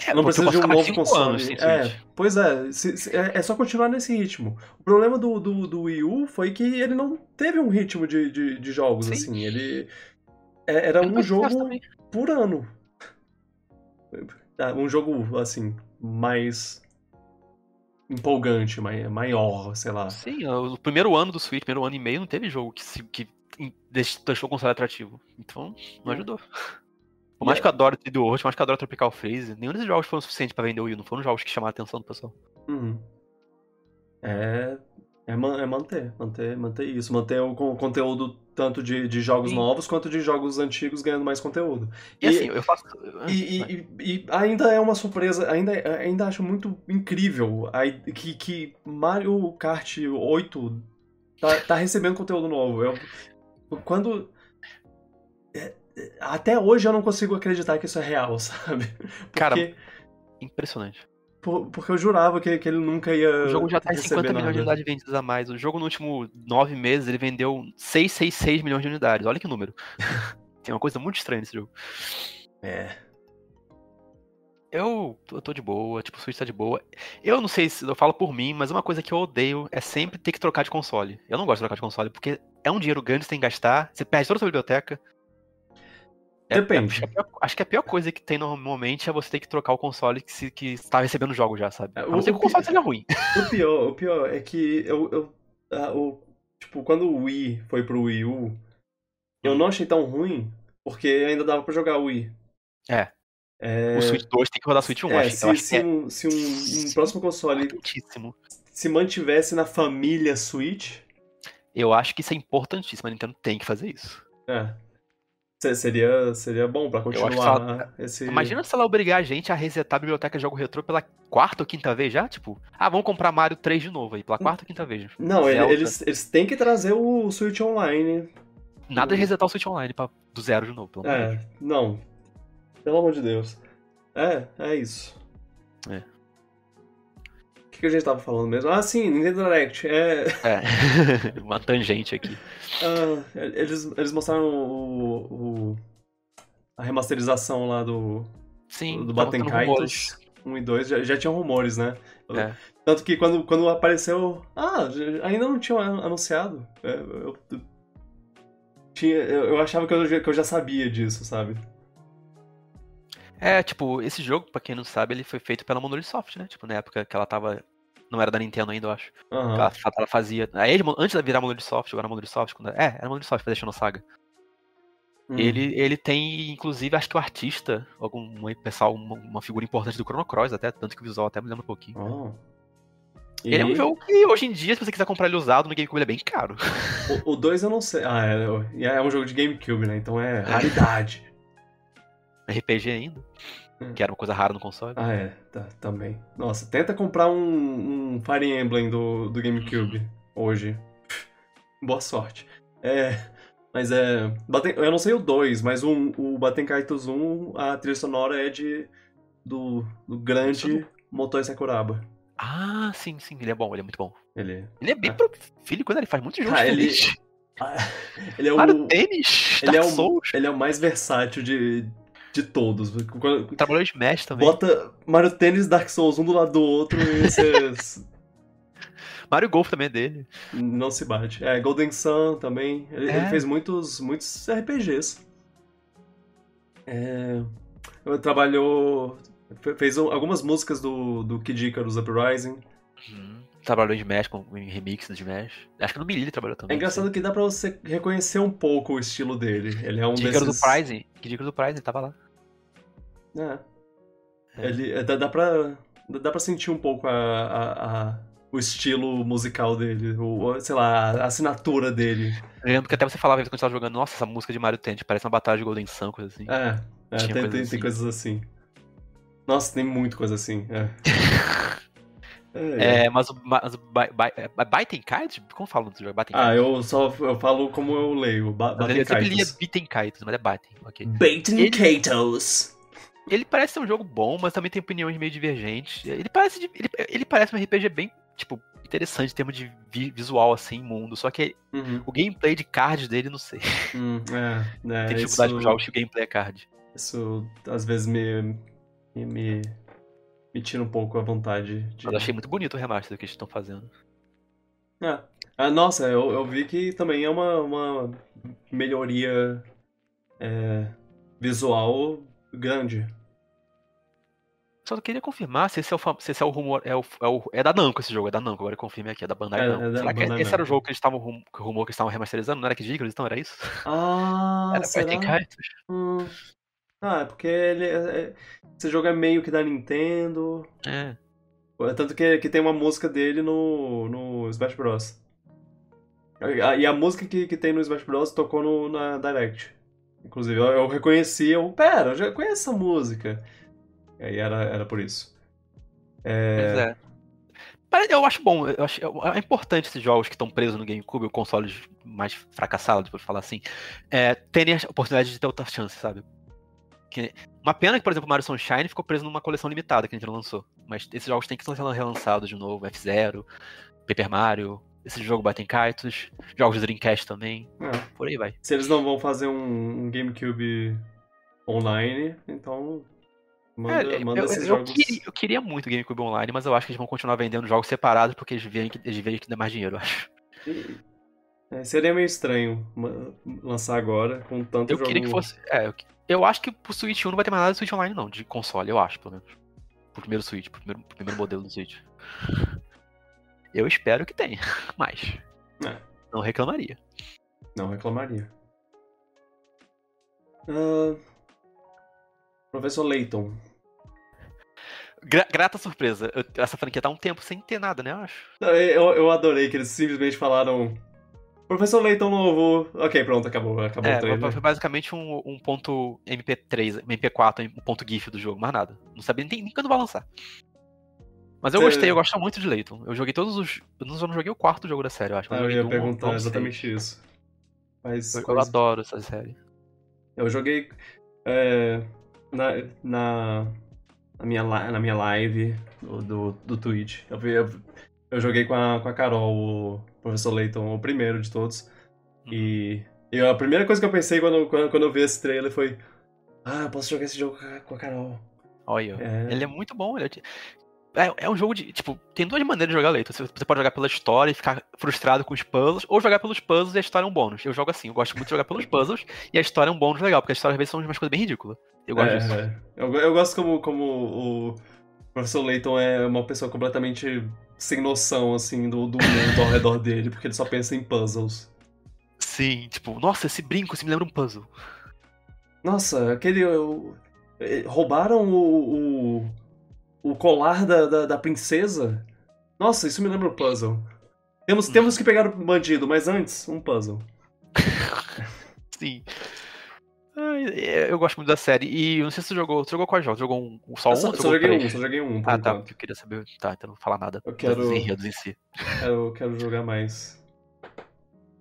É, não precisa de um novo console. é, pois é, se- se- é, é só continuar nesse ritmo. O problema do, do, do Wii U foi que ele não teve um ritmo de, de, de jogos, Sim. assim. Ele é- era um jogo por ano. Ah, Um jogo, assim, mais empolgante, mai- maior, sei lá. Sim, o primeiro ano do Switch, primeiro ano e meio, não teve jogo que, se- que deixou o console atrativo. Então, não É. ajudou. Por mais E que eu adore 3D World, por mais que eu adore Tropical Freeze, nenhum desses jogos foram suficientes pra vender o Wii não foram jogos que chamaram a atenção do pessoal. Uhum. É, é, man- é manter, manter, manter isso, manter o con- conteúdo tanto de, de jogos Sim. novos quanto de jogos antigos ganhando mais conteúdo. E, assim, eu faço. E, e- e- e ainda é uma surpresa, ainda, ainda acho muito incrível aí que, que Mario Kart 8 tá, tá recebendo conteúdo novo. Eu, quando. é, Até hoje eu não consigo acreditar que isso é real, sabe? Porque, Cara, Impressionante. por- porque eu jurava que, que ele nunca ia. O jogo já tá em receber 50 milhões de unidades vendidas a mais. O jogo, no último nove meses, ele vendeu 666 milhões de unidades. Olha que número. Tem uma coisa muito estranha nesse jogo. É. Eu, eu tô de boa, tipo, o Switch tá de boa. Eu não sei se eu falo por mim, mas uma coisa que eu odeio é sempre ter que trocar de console. Eu não gosto de trocar de console, porque é um dinheiro grande que você tem que gastar, você perde toda a sua biblioteca. É- Depende. é a pior- acho que a pior coisa que tem normalmente é você ter que trocar o console que, se, que está recebendo jogos já, sabe? É, A o- não ser que o console seja ruim. O pior, o pior é que eu. eu ah, o, tipo, quando o Wii foi pro Wii U, eu não achei tão ruim, porque ainda dava pra jogar o Wii. É. É, O Switch 2 tem que rodar Switch 1, é, acho, se, acho se que é um, se um- um próximo console se mantivesse na família Switch, Eu acho que isso é importantíssimo, a Nintendo tem que fazer isso. é, seria, seria bom que continuar esse. Imagina se ela obrigar a gente a resetar a biblioteca de jogo retrô pela quarta ou quinta vez já, tipo, ah, vamos comprar Mario 3 de novo aí, pela quarta ou quinta vez. Não, ele- eles, eles têm que trazer o Switch Online. Nada de resetar o Switch Online pra, do zero de novo, pelo amor. É, não. Pelo amor de Deus. É, é isso. É. O que, que a gente tava falando mesmo? Ah, sim, Nintendo Direct. É, É. Uma tangente aqui. ah, eles, eles mostraram o, o- a remasterização lá do, Sim, do rumores. Kaitos 1 e 2. Já, já tinham rumores, né? É. Tanto que quando, quando apareceu. Ah, ainda não tinham anunciado. É, eu, eu- tinha, eu, achava que eu, já- que eu já sabia disso, sabe? É, tipo, esse jogo, pra quem não sabe, ele foi feito pela Monolith Soft, né? Tipo, na época que ela tava. Não era da Nintendo ainda, eu acho. Aham. Ela, ela fazia. Aí, antes de virar Monolith Soft, agora Monolith Soft. Quando... É, era Monolith Soft fazia Saga. Hum. Ele, ele tem, inclusive, acho que o artista, algum um pessoal, uma, uma figura importante do Chrono Cross, até, tanto que o visual até me lembra um pouquinho. Oh. Ele é um E jogo que hoje em dia, se você quiser comprar ele usado no GameCube, ele é bem caro. O 2 eu não sei. Ah, é, é um jogo de GameCube, né? Então é raridade. RPG ainda. Hum. Que era uma coisa rara no console. Ah, é, tá, também. Nossa, tenta comprar um, um Fire Emblem do, do GameCube hoje. Boa sorte. É. Mas é. Eu não sei o 2, mas o, o Baten Kaitos 1, a trilha sonora é de. do, do grande Motoi Sakuraba. Ah, sim, sim, ele é bom, ele é muito bom. Ele. Ele é bem Ah. prolífico, né? Ele faz muitos jogos Ah, ele- diferentes. Ele é o. Mario Tênis, ele é o-. Ele é o mais versátil de, de todos. Trabalhou Smash também. Bota Mario Tennis e Dark Souls um do lado do outro e você Mario Golf também é dele. não se bate. É, Golden Sun também. Ele, É. ele fez muitos, muitos RPGs. É, trabalhou. fe- Fez um- algumas músicas do, do Kid Icarus Uprising. Uhum. Trabalhou em Smash, com em remix do Smash. Acho que no Melee ele trabalhou É também. engraçado que dá pra você reconhecer um pouco o estilo dele. Ele é um Dica do desses. Prize. Que dica do Prize, tava lá. É. É. Ele, é, dá, dá, pra, dá pra sentir um pouco a, a- a- o estilo musical dele, o, sei lá, a assinatura dele. Eu lembro que até você falava quando você tava jogando, nossa, essa música de Mario Tennis parece uma batalha de Golden Sun, coisa assim. É, é, tem, coisas tem, tem assim. coisas assim. Nossa, tem muita coisa assim. É. É. É, mas o mas o Ba- Ba- é Baiten? Como fala no jogo? Baiten Ah, eu só eu falo como eu leio. Ba ele- eu sempre lia Batenkaitos. Biten Kaitos, mas é Baten, ok. Baiting Katos. Ele parece ser um jogo bom, mas também tem opiniões meio divergentes. Ele parece, ele, ele parece um RPG bem, tipo, interessante em termos de vi- visual, assim, mundo. Só que Uhum. o gameplay de cards dele, não sei. Hum, é, é, tem dificuldade isso, com jogos que o gameplay é card. isso às vezes me, me, me, tira um pouco a vontade de. Mas eu achei muito bonito o remaster que eles estão fazendo. É. Ah, nossa, eu, eu vi que também é uma, uma melhoria é, visual grande. Só queria confirmar se esse é o, se esse é o rumor. É, o, é, o- é da Namco esse jogo, é da Namco, agora confirme aqui, é da Bandai É, não. é da Será que esse era o jogo que eles estavam rumor que eles estavam remasterizando? Não era que eles estão? Era isso? Ah, era será? Hum. Ah, é porque ele é- é- esse jogo é meio que da Nintendo. É. Tanto que, que tem uma música dele no, no Smash Bros. E a música que, que tem no Smash Bros. tocou no, na Direct. Inclusive, eu, eu reconheci, eu, pera, eu já conheço essa música. E aí era, era por isso. É, Pois é. Mas eu acho bom, eu acho, é importante esses jogos que estão presos no GameCube, ou consoles mais fracassados, por falar assim, é, terem a oportunidade de ter outra chance, sabe? Que- uma pena que, por exemplo, o Mario Sunshine ficou preso numa coleção limitada que a gente não lançou. Mas esses jogos têm que ser relançados de novo, F-Zero, Paper Mario, esse jogo Batem Kaitos, jogos de Dreamcast também, é. por aí vai. Se eles não vão fazer um, um GameCube online, então manda, É, manda eu, esses eu jogos. queria, eu queria muito GameCube Online, mas eu acho que eles vão continuar vendendo jogos separados porque eles veem que, eles veem que dá mais dinheiro, eu acho. É, seria meio estranho lançar agora com tanto Eu jogo. queria que fosse. É, eu, eu acho que pro Switch 1 não vai ter mais nada de Switch Online, não, de console, eu acho, pelo menos. Pro primeiro Switch, pro primeiro, pro primeiro modelo do Switch. Eu espero que tenha, mas. É. Não reclamaria. Não reclamaria. Ah, Professor Layton. Gra- grata surpresa. Eu- essa franquia tá um tempo sem ter nada, né? Eu acho. Eu, eu adorei que eles simplesmente falaram. Professor Layton novo. Ok, pronto, acabou. Acabou o É, trailer. foi basicamente um, um ponto MP3, MP4, um ponto GIF do jogo, mais nada. Não sabia nem, nem quando vai lançar. Mas eu Cê- gostei, eu gosto muito de Layton. Eu joguei todos os. Eu não, eu não joguei o quarto jogo da série, eu acho. Ah, Mas eu ia um, perguntar um, exatamente isso. Mas Eu, eu adoro essa série. Eu joguei é, na, na, na, minha, na minha live do, do, do Twitch. Eu, eu, eu joguei com a, com a Carol, o Professor Layton, o primeiro de todos. E, e a primeira coisa que eu pensei quando, quando, quando eu vi esse trailer foi: Ah, eu posso jogar esse jogo com a- com a Carol. Olha, É. ele é muito bom. Ele é, é, é um jogo de. Tipo, tem duas maneiras de jogar Layton. Você, você pode jogar pela história e ficar frustrado com os puzzles, ou jogar pelos puzzles e a história é um bônus. Eu jogo assim, eu gosto muito de jogar pelos puzzles e a história é um bônus legal, porque a história às vezes são umas coisas bem ridículas. Eu gosto É, disso. é. Eu, eu gosto como, como o Professor Layton é uma pessoa completamente sem noção, assim, do, do mundo ao redor dele, porque ele só pensa em puzzles. Sim, tipo, nossa, esse brinco, isso me lembra um puzzle. Nossa, aquele. eh, roubaram o, o, o colar da, da, da princesa? Nossa, isso me lembra um puzzle. Temos, temos que pegar o bandido, mas antes, um puzzle. Sim. É, eu gosto muito da série. E não sei se você jogou. Você jogou quais jogos? Jogou um, um só um? Eu só, ou só jogou joguei um, três? só joguei um, Ah, tá. enquanto. Eu queria saber. Tá, então não vou falar nada Eu quero- dos enredos em si. Eu quero jogar mais.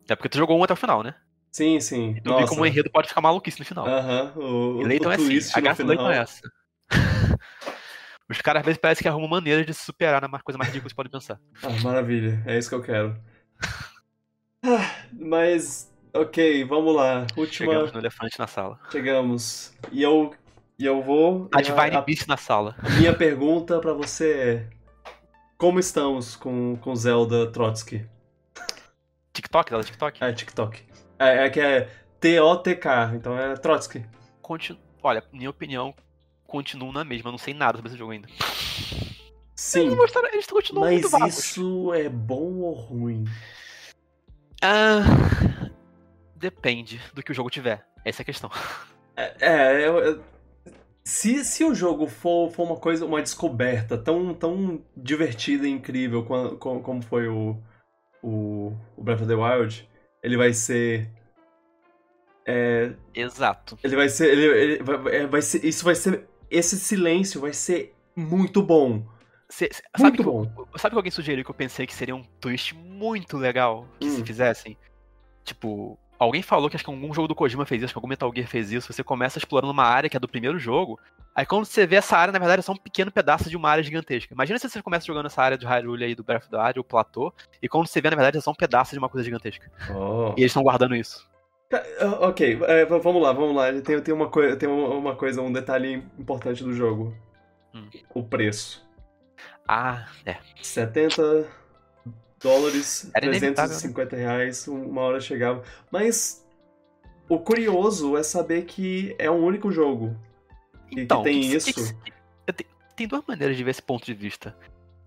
É porque tu jogou um até o final, né? Sim, sim. Eu vi Nossa. como o enredo pode ficar maluquice no final. Aham, o, E o, Leighton o é assim, a graça do Leighton é essa. Os caras às vezes parecem que arrumam maneiras de se superar na coisa mais ridícula que você pode pensar. Ah, maravilha, é isso que eu quero. Ah, mas, ok, vamos lá. Última. Chegamos no elefante na sala. Chegamos. E eu, e eu vou. A Divine a- Beast na sala. A minha pergunta pra você é: Como estamos com, com Zelda Trotsky? TikTok, dela TikTok. É, TikTok. É, é que é T-O-T-K, então é Trotsky. Continu... Olha, minha opinião, continuo na mesma. Eu não sei nada sobre esse jogo ainda. Sim, Eles, mostraram, eles continuam muito mas vagos. isso é bom ou ruim? Ah, depende do que o jogo tiver. Essa é a questão. É, é, eu- eu- se, se o jogo for, for uma coisa, uma descoberta tão, tão divertida e incrível qua- co- como foi o, o, o Breath of the Wild, ele vai ser. é, Exato. ele vai ser. Ele, ele vai, é, vai ser. Isso vai ser. Esse silêncio vai ser muito bom. cê- cê- sabe, Muito que, bom. eu- sabe que alguém sugeriu que eu pensei que seria um twist muito legal que se Hum. fizessem? Tipo, alguém falou que acho que algum jogo do Kojima fez isso, que algum Metal Gear fez isso. Você começa explorando uma área que é do primeiro jogo, aí quando você vê essa área, na verdade, é só um pequeno pedaço de uma área gigantesca. Imagina se você começa jogando essa área de Hyrule aí do Breath of the Wild, o platô, e quando você vê, na verdade, é só um pedaço de uma coisa gigantesca. Oh. E eles estão guardando isso. Ca- ah, Ok, é, vamos lá, vamos lá. Tem, tem, uma, coi- tem uma coisa, um detalhe importante do jogo. Hum. O preço. Ah, é. 70 dólares, Era inevitável, né? 350 reais, uma hora chegava. Mas o curioso é saber que é um único jogo. que Então, tem que- que- isso? que- eu te- tem duas maneiras de ver esse ponto de vista.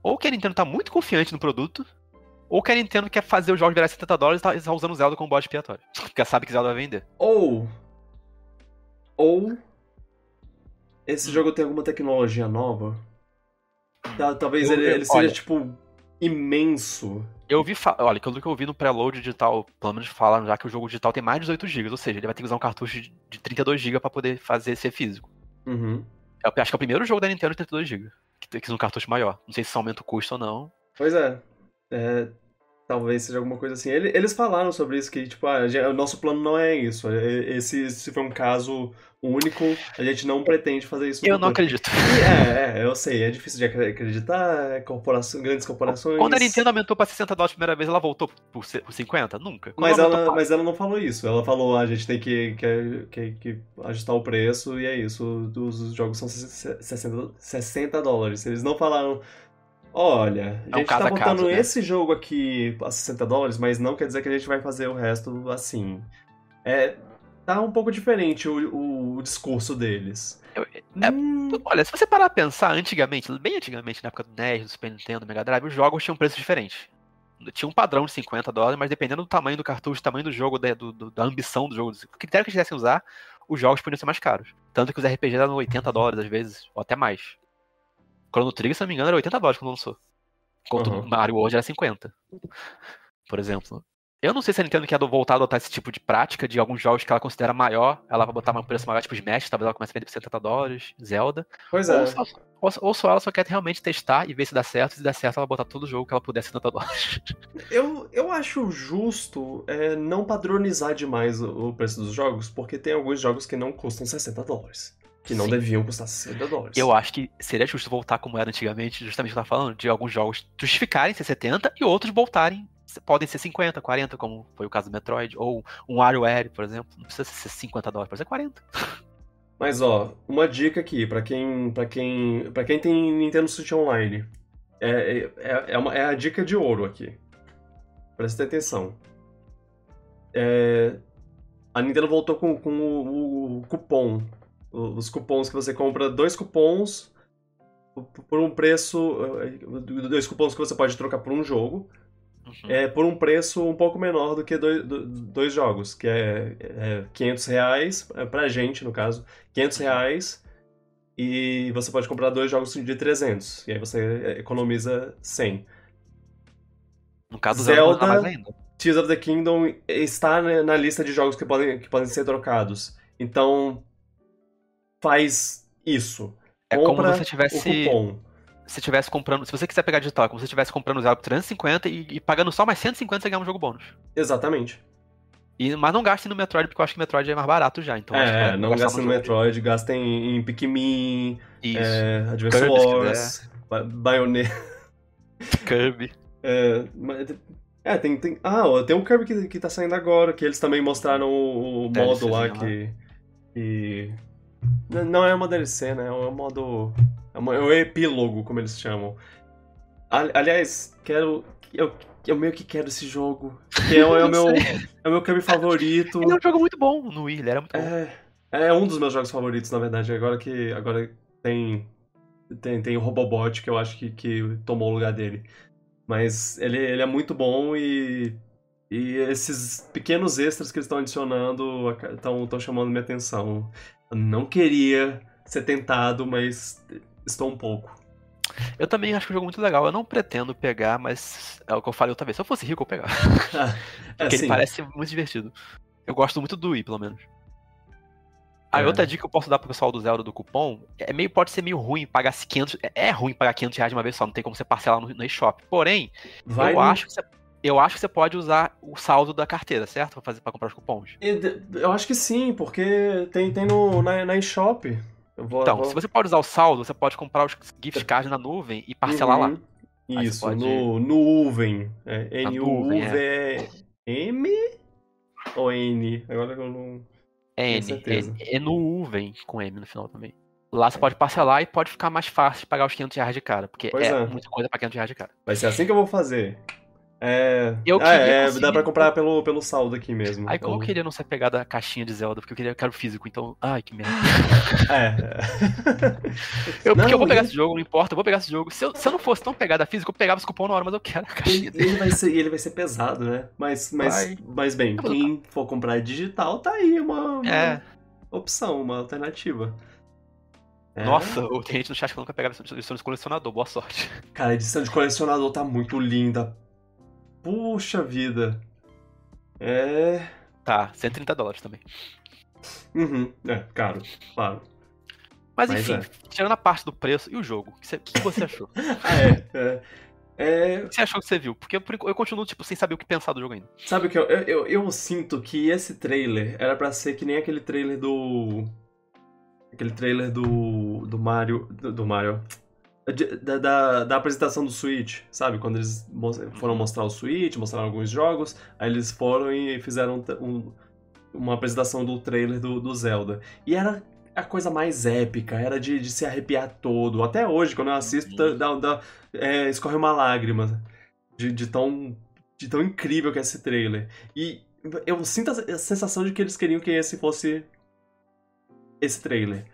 Ou que a Nintendo tá muito confiante no produto, ou que a Nintendo quer fazer o jogo virar 70 dólares e tá, tá usando o Zelda como bode expiatório. Porque sabe que Zelda vai vender. Ou. Ou. Esse Hum. jogo tem alguma tecnologia nova. Ta- Talvez Eu- ele, eu- ele seja, olha. tipo, imenso. Eu ouvi, olha, pelo que eu ouvi no preload digital, pelo menos falaram já que o jogo digital tem mais de 18 GB, ou seja, ele vai ter que usar um cartucho de de 32 GB pra poder fazer ser físico. Uhum. Eu acho que é o primeiro jogo da Nintendo de 32 GB, que tem que um cartucho maior. Não sei se isso aumenta o custo ou não. Pois é. É, Talvez seja alguma coisa assim. Ele- Eles falaram sobre isso, que, tipo, ah, o nosso plano não é isso. É- Esse, esse foi um caso único, a gente não pretende fazer isso. Eu não acredito. É, é, eu sei, é difícil de acre- acreditar, é corporação, grandes corporações. Quando a Nintendo aumentou pra 60 dólares a primeira vez, ela voltou por ce- por 50? Nunca. Quando Mas aumentou ela, pra- mas ela não falou isso. Ela falou, ah, a gente tem que, que, que, que ajustar o preço e é isso. Os, os jogos são 60, 60 dólares. Eles não falaram, olha, É a um gente caso tá a botando caso, né? esse jogo aqui a 60 dólares, mas não quer dizer que a gente vai fazer o resto assim. É, tá um pouco diferente o, o, o discurso deles. Eu- é- Hum, Olha, se você parar pra pensar, antigamente, bem antigamente, na época do NES, do Super Nintendo, do Mega Drive, os jogos tinham preços diferentes. Tinha um padrão de 50 dólares, mas dependendo do tamanho do cartucho, do tamanho do jogo, da, do- do- da ambição do jogo, o critério que eles quisessem usar, os jogos podiam ser mais caros. Tanto que os RPGs eram 80 dólares às vezes, ou até mais. Chrono Trigger, se não me engano, era 80 dólares quando lançou. Enquanto Uhum. o Mario World era 50. Por exemplo. Eu não sei se a Nintendo quer voltar a adotar esse tipo de prática de alguns jogos que ela considera maior, ela vai botar um preço maior, tipo Smash, talvez ela comece a vender por 70 dólares, Zelda. pois é. Ou, só, ou, ou só ela só quer realmente testar e ver se dá certo. Se der certo, ela botar todo jogo que ela puder 70 dólares. Eu, eu acho justo é, não padronizar demais o, o preço dos jogos, porque tem alguns jogos que não custam 60 dólares. Que não Sim. deviam custar 60 dólares. Eu acho que seria justo voltar como era antigamente, justamente o que eu tava falando, de alguns jogos justificarem ser 70 e outros voltarem, podem ser 50, 40, como foi o caso do Metroid, ou um WarioWare, por exemplo. Não precisa ser 50 dólares, pode ser 40. Mas ó, uma dica aqui pra quem, para quem, para quem tem Nintendo Switch Online. É, é, é, uma- é a dica de ouro aqui. Presta atenção. É, a Nintendo voltou com, com o, o cupom. Os cupons que você compra, dois cupons por- por um preço. eh, Dois cupons que você pode trocar por um jogo. Uhum. é por um preço um pouco menor do que dois, do- dois jogos, que é, é 500 reais, é, pra gente no caso, 500 reais, e você pode comprar dois jogos de 300, e aí você é, economiza 100. No caso do Zelda, Zelda- não dá mais ainda. Tears of the Kingdom está na lista de jogos que podem, que podem ser trocados, então faz isso. É como Compra se você tivesse. Se tivesse comprando. Se você quiser pegar digital, é como se você estivesse comprando o Zelda por 350 e, e pagando só mais 150 você ganhar um jogo bônus. Exatamente. E, mas não gastem no Metroid, porque eu acho que Metroid é mais barato já. Então é, vai não gastem no Metroid, gastem em Pikmin, de- Isso. é, Advance Kirby, Wars, Ba- Bayonetta. Kirby. É, é, tem, tem. Ah, tem um Kirby que, que tá saindo agora, que eles também mostraram o, o modo lá DLCzinho que. Não é uma DLC, né? É um modo. É, é o epílogo, como eles chamam. Ali- Aliás, quero. Eu, eu meio que quero esse jogo. Que é, o- é o meu, é o meu Kirby favorito. Ele é um jogo muito bom no Wii, ele era muito bom. É, é um dos meus jogos favoritos, na verdade. Agora que agora tem tem, tem o Robobot que eu acho que, que tomou o lugar dele. Mas ele, ele é muito bom e e esses pequenos extras que eles estão adicionando estão chamando minha atenção. Eu não queria ser tentado, mas estou um pouco. Eu também acho que o jogo é muito legal. Eu não pretendo pegar, mas é o que eu falei outra vez. Se eu fosse rico, eu pegava. É, Porque assim, ele parece muito divertido. Eu gosto muito do Wii, pelo menos. Aí É. outra dica que eu posso dar pro pessoal do Zelda do cupom é meio, pode ser meio ruim pagar 500. é- É ruim pagar 500 reais de uma vez só, não tem como você parcelar no, no eShop. Porém, Vai eu, no- acho que você, eu acho que você pode usar o saldo da carteira, certo? Pra, fazer, pra comprar os cupons. Eu acho que sim, porque tem, tem no, na, na eShop. Vou, Então, vou- se você pode usar o saldo, você pode comprar os gift cards na nuvem e parcelar lá. Uhum. Aí Isso, pode- no, no Uven. É, nuvem, N-U-V-M ou N? Agora que eu não. É N. É, é no Uven com M no final também. Lá você pode parcelar e pode ficar mais fácil de pagar os 500 reais de cara, porque é, é. muita coisa pra 500 reais de cara. Vai ser assim que eu vou fazer. É. Eu ah, queria é, conseguir- dá pra comprar pelo, pelo saldo aqui mesmo. Aí como eu queria não ser pegado a caixinha de Zelda, porque eu queria, eu quero físico, então. Ai, que merda. É. Eu, porque eu vou Não, pegar ele- esse jogo, não importa, eu vou pegar esse jogo. Se eu, se eu não fosse tão pegado a físico, eu pegava esse cupom na hora, mas eu quero a caixinha Ele, ele vai ser, ele vai ser pesado, né? Mas, mas, Vai. mas bem, quem for comprar digital, tá aí uma, uma É. opção, uma alternativa. É. Nossa, o- tem gente no chat falando que eu pegava edição de colecionador, boa sorte. Cara, a edição de colecionador tá muito linda. Puxa vida. É. Tá, 130 dólares também. Uhum. É, caro, claro. Mas Mas enfim, é. tirando a parte do preço e o jogo, o que, você- o que você achou? o É, é. É, que você achou que você viu? Porque eu continuo, tipo, sem saber o que pensar do jogo ainda. Sabe o que eu, eu, eu, sinto que esse trailer era pra ser que nem aquele trailer do. Aquele trailer do. do Mario. Do, do Mario. Da, da, da apresentação do Switch, sabe? Quando eles foram mostrar o Switch, mostraram alguns jogos, aí eles foram e fizeram um um- uma apresentação do trailer do, do Zelda. E era a coisa mais épica, era de, de se arrepiar todo. Até hoje, quando eu assisto, Uhum. dá, dá- é, escorre uma lágrima de, de tão de tão incrível que é esse trailer. E eu sinto a sensação de que eles queriam que esse fosse esse trailer.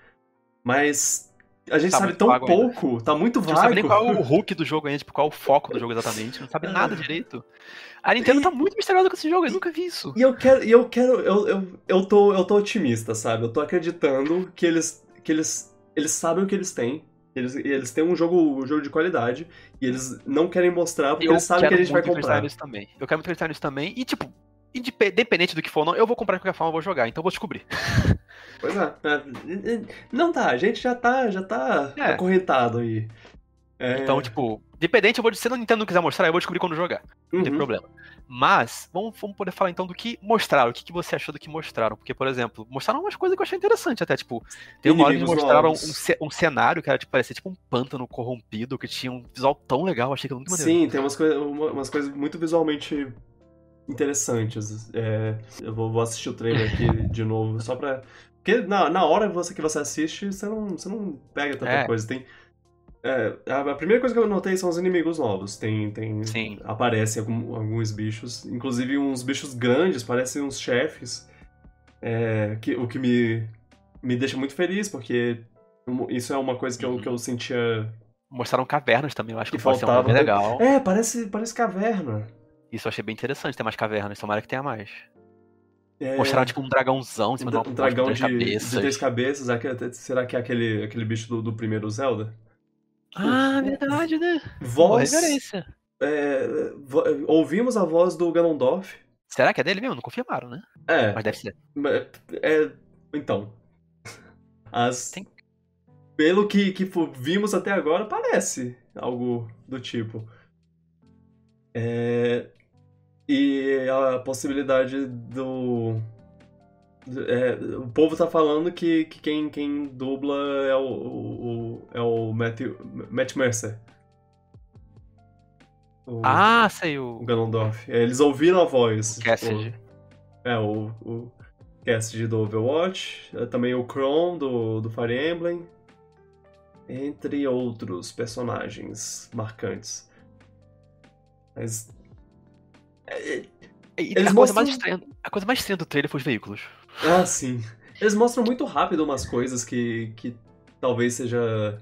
Mas a gente Tá sabe tão vago ainda. pouco, tá muito A gente vago. não sabe nem qual é o hook do jogo ainda, tipo, qual é o foco do jogo exatamente. Não sabe nada direito. A Nintendo tá muito misteriosa com esse jogo, eu nunca vi isso. E eu quero, e eu quero, eu, eu, eu, tô, eu tô otimista, sabe? Eu tô acreditando que eles, que eles, eles sabem o que eles têm. Eles, eles têm um jogo, um jogo de qualidade e eles não querem mostrar porque Eu eles sabem que a gente vai muito acreditar comprar. nisso também. Eu quero muito acreditar nisso também. E, tipo, independente do que for ou não, eu vou comprar de qualquer forma, eu vou jogar. Então eu vou descobrir. Pois é, é, não tá, a gente já tá, já tá É. acorrentado aí. É, Então, tipo, independente, eu vou, se a Nintendo não quiser mostrar, eu vou descobrir quando jogar. Não tem uhum. problema. Mas, vamos, vamos poder falar então do que mostraram. O que, que você achou do que mostraram? Porque, por exemplo, mostraram umas coisas que eu achei interessante até. Tipo, tem uma hora que mostraram um, um cenário que era, tipo, parecia tipo um pântano corrompido, que tinha um visual tão legal. Achei que muito maneiro. Sim, tem umas, coi uma- umas coisas muito visualmente interessantes. É, eu vou, vou assistir o trailer aqui de novo, só pra. Porque na, na hora você, que você assiste, você não, você não pega tanta É. coisa. Tem. é, a, a primeira coisa que eu notei são os inimigos novos. Tem. tem Sim. Aparecem algum- alguns bichos, inclusive uns bichos grandes, parecem uns chefes. é, que, o que me, me deixa muito feliz, porque isso é uma coisa que eu, Uhum. que eu sentia. Mostraram cavernas também, eu acho que, Que pode ser um legal. É, parece, parece caverna. Isso eu achei bem interessante, ter mais cavernas. Tomara que tenha mais. É, Mostraram, tipo, um dragãozão em cima um, de uma um dragão três de, de cabeças. três cabeças. Será que é aquele, aquele bicho do, do primeiro Zelda? Ah, verdade, né? Voz. é, vo- ouvimos a voz do Ganondorf. Será que é dele mesmo? Não confirmaram, né? É, Mas deve ser. é. Então. As, Tem- Pelo que, que vimos até agora, parece algo do tipo. É, e a possibilidade do. é, o povo tá falando que, que quem, quem dubla é o, o- o- é o Matthew, Matt Mercer. O, Ah, sei, o o Ganondorf. É, Eles ouviram a voz. Cassidy. o- é, o, o Cassidy do Overwatch. é, Também o Kron do, do Fire Emblem. Entre outros personagens marcantes. Mas. É, é, E Eles a, coisa mais mostram- estranha, a coisa mais estranha do trailer foi os veículos. Ah, sim. Eles mostram muito rápido umas coisas que, que talvez seja,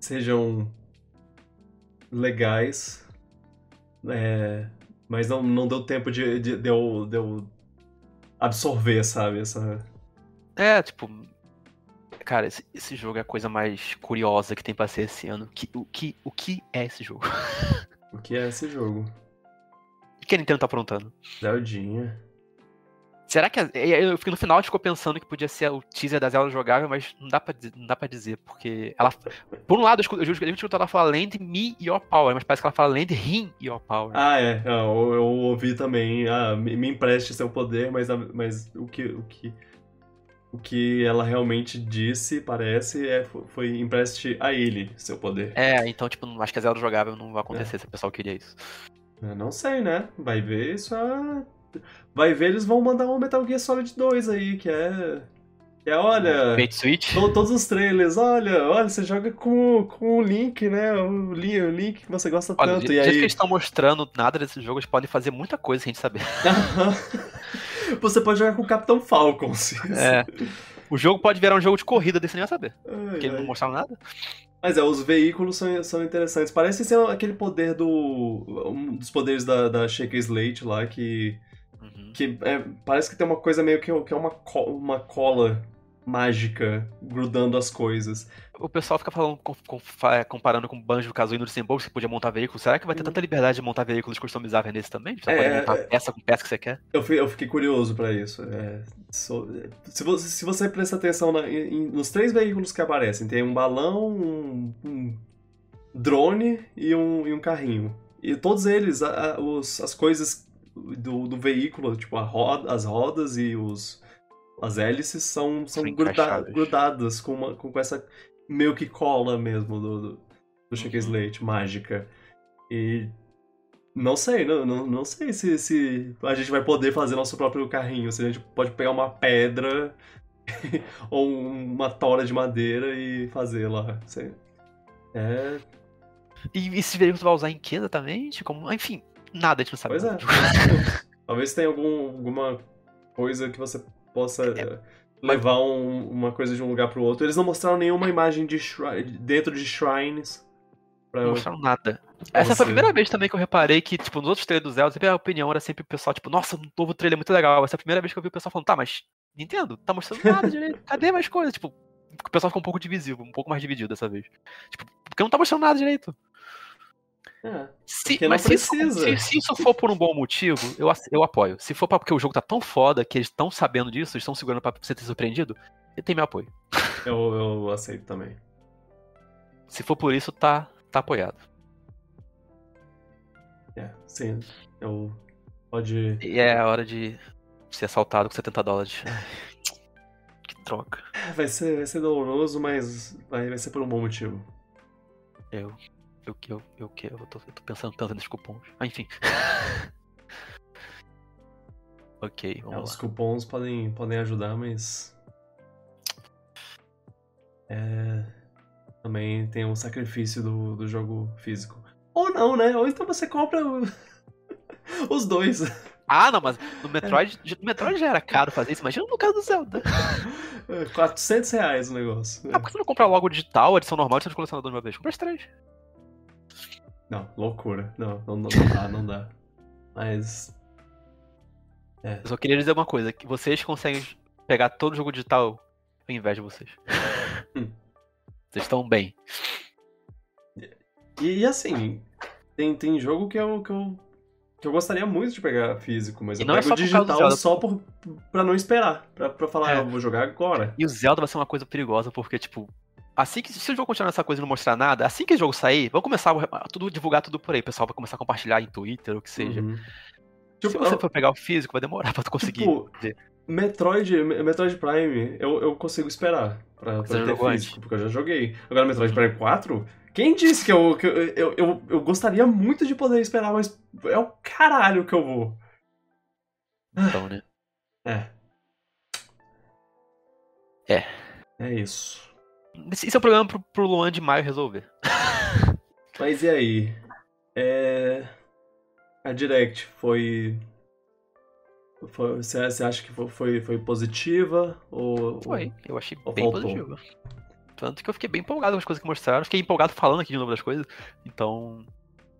sejam legais. É, mas não, não deu tempo de, de, de eu, de eu absorver, sabe? Essa, É, tipo. Cara, esse, esse jogo é a coisa mais curiosa que tem pra ser esse ano. Que, o, que, o que é esse jogo? o que é esse jogo. O que a Nintendo tá aprontando? Zeldinha. Será que. Eu fiquei no final ficou pensando que podia ser o teaser da Zelda jogável, mas não dá pra, não dá pra dizer, porque ela. Por um lado, eu escuto ela falar Land Me Your Power, mas parece que ela fala Land Him Your Power. Ah, é. Eu, eu ouvi também. Ah, me, me empreste seu poder, mas, mas o que. O que o que ela realmente disse, parece, é, foi empreste a ele seu poder. É, então, tipo, acho que a Zelda jogável não vai acontecer é. se o pessoal queria isso. Eu não sei, né? Vai ver isso é... Vai ver, eles vão mandar um Metal Gear Solid 2 aí, que é. Que é, olha. Bait Switch? To, todos os trailers, olha, olha, você joga com, com o Link, né? O Link, o Link que você gosta olha, tanto. Do e aí... que eles estão mostrando nada desses jogos, eles podem fazer muita coisa sem a gente saber. você pode jogar com o Capitão Falcon, se É. O jogo pode virar um jogo de corrida desse nem saber. Ai, porque eles não mostraram nada. Mas é, os veículos são, são interessantes. Parece ser aquele poder do. Um dos poderes da, da Shaker Slate lá que Uhum. Que é, parece que tem uma coisa meio que, que é uma, uma cola mágica grudando as coisas. O pessoal fica falando, com, com, comparando com Banjo, Kazooie no Luxemburgo, que você podia montar veículos. Será que vai ter uhum. tanta liberdade de montar veículos customizáveis nesse também? Você é, pode montar é, peça com peça que você quer? Eu, fui, eu fiquei curioso para isso. É, so, se, você, se você prestar atenção na, em, nos três veículos que aparecem, tem um balão, um, um drone e um, e um carrinho. E todos eles, a, a, os, as coisas do, do veículo, tipo, roda, as rodas e os, as hélices são, são gruda, grudadas com, uma, com essa meio que cola mesmo do, do, do uhum. Slate, mágica. E não sei, não, não, não sei se, se a gente vai poder fazer nosso próprio carrinho, se a gente pode pegar uma pedra ou uma tora de madeira e fazer lá. Sei. É. E esse veículo você vai usar em que exatamente? Como, enfim, nada a gente não sabe. Pois é. Talvez tenha algum, alguma coisa que você possa é. Eh, levar um, uma coisa de um lugar pro outro. Eles não mostraram nenhuma imagem de shrine, dentro de shrines. Pra... Não mostraram nada. Essa foi a primeira vez também que eu reparei que, tipo, nos outros trailers do Zelda, sempre a opinião era sempre o pessoal, tipo, nossa, o novo trailer é muito legal. Essa é a primeira vez que eu vi o pessoal falando, tá, mas Nintendo, tá mostrando nada direito. Cadê mais coisas? Tipo, o pessoal ficou um pouco divisivo, um pouco mais dividido dessa vez. Tipo, porque não tá mostrando nada direito. É, se, mas se, se, se, isso for por um bom motivo, eu, eu apoio. Se for porque o jogo tá tão foda que eles estão sabendo disso, eles estão segurando pra você ter surpreendido, ele tem meu apoio. Eu, eu aceito também. Se for por isso, tá, tá apoiado. É, sim. Eu. Pode. E é a hora de ser assaltado com 70 dólares. que troca. Vai ser, vai ser doloroso, mas vai, vai ser por um bom motivo. Eu eu, eu, eu, eu, eu, tô, eu tô pensando tanto nesses cupons. Ah, enfim. ok, vamos é, Os cupons podem, podem ajudar, mas. É... Também tem o sacrifício do, do jogo físico. Ou não, né? Ou então você compra os dois. Ah, não, mas no Metroid, é. no Metroid já era caro fazer isso. Imagina no caso do Zelda. 400 reais o negócio. Ah, por que você não compra logo digital, edição normal, edição de colecionador de uma vez? Compra as três. Não, loucura. Não, não, não dá, não dá. Mas. É. Eu só queria dizer uma coisa: que vocês conseguem pegar todo o jogo digital ao invés de vocês. Hum. Vocês estão bem. E, e, assim, tem, tem jogo que eu, que eu. que eu gostaria muito de pegar físico, mas e eu não é pego é só digital só por, pra não esperar. Pra, pra falar, é. ah, eu vou jogar agora. E o Zelda vai ser uma coisa perigosa, porque, tipo, assim que se o jogo continuar nessa coisa e não mostrar nada, assim que o jogo sair, vão começar a tudo, divulgar tudo por aí. Pessoal vai começar a compartilhar em Twitter, o que seja. Uhum. Tipo, se você for pegar o físico, vai demorar pra tu conseguir. Tipo, Metroid, Metroid Prime, eu, eu consigo esperar pra, pra ter físico, antes? porque eu já joguei. Agora, Metroid uhum. Prime 4, quem disse que, eu, que eu, eu, eu, eu, gostaria muito de poder esperar, mas é o caralho que eu vou. Então, né? É. É. É isso. Isso é um problema pro, pro Luan de Maio resolver. Mas e aí? É... A Direct foi. foi você, acha que foi, foi positiva? Ou, foi, eu achei bem faltou? positiva. Tanto que eu fiquei bem empolgado com as coisas que mostraram. Fiquei empolgado falando aqui de novo das coisas. Então,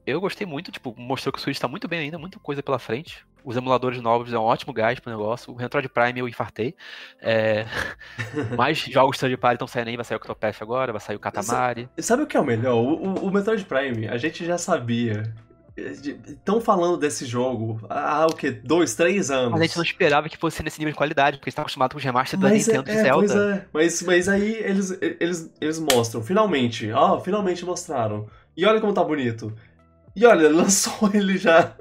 eu gostei muito. Tipo, mostrou que o Switch tá muito bem ainda, muita coisa pela frente. Os emuladores novos é um ótimo gás pro negócio. O Retroid Prime eu infartei. É... Mais jogos third party estão saindo aí. Vai sair o Octopath agora, vai sair o Katamari. Sabe, sabe o que é o melhor? O, o, o, Metroid Prime, a gente já sabia Estão falando desse jogo há o que? Dois, três anos. Mas a gente não esperava que fosse nesse nível de qualidade, porque a gente tá acostumado com os remasters da Nintendo é, e Zelda. É. Mas, mas aí eles, eles, eles mostram, finalmente. Ó, oh, finalmente mostraram. E olha como tá bonito. E olha, lançou ele já.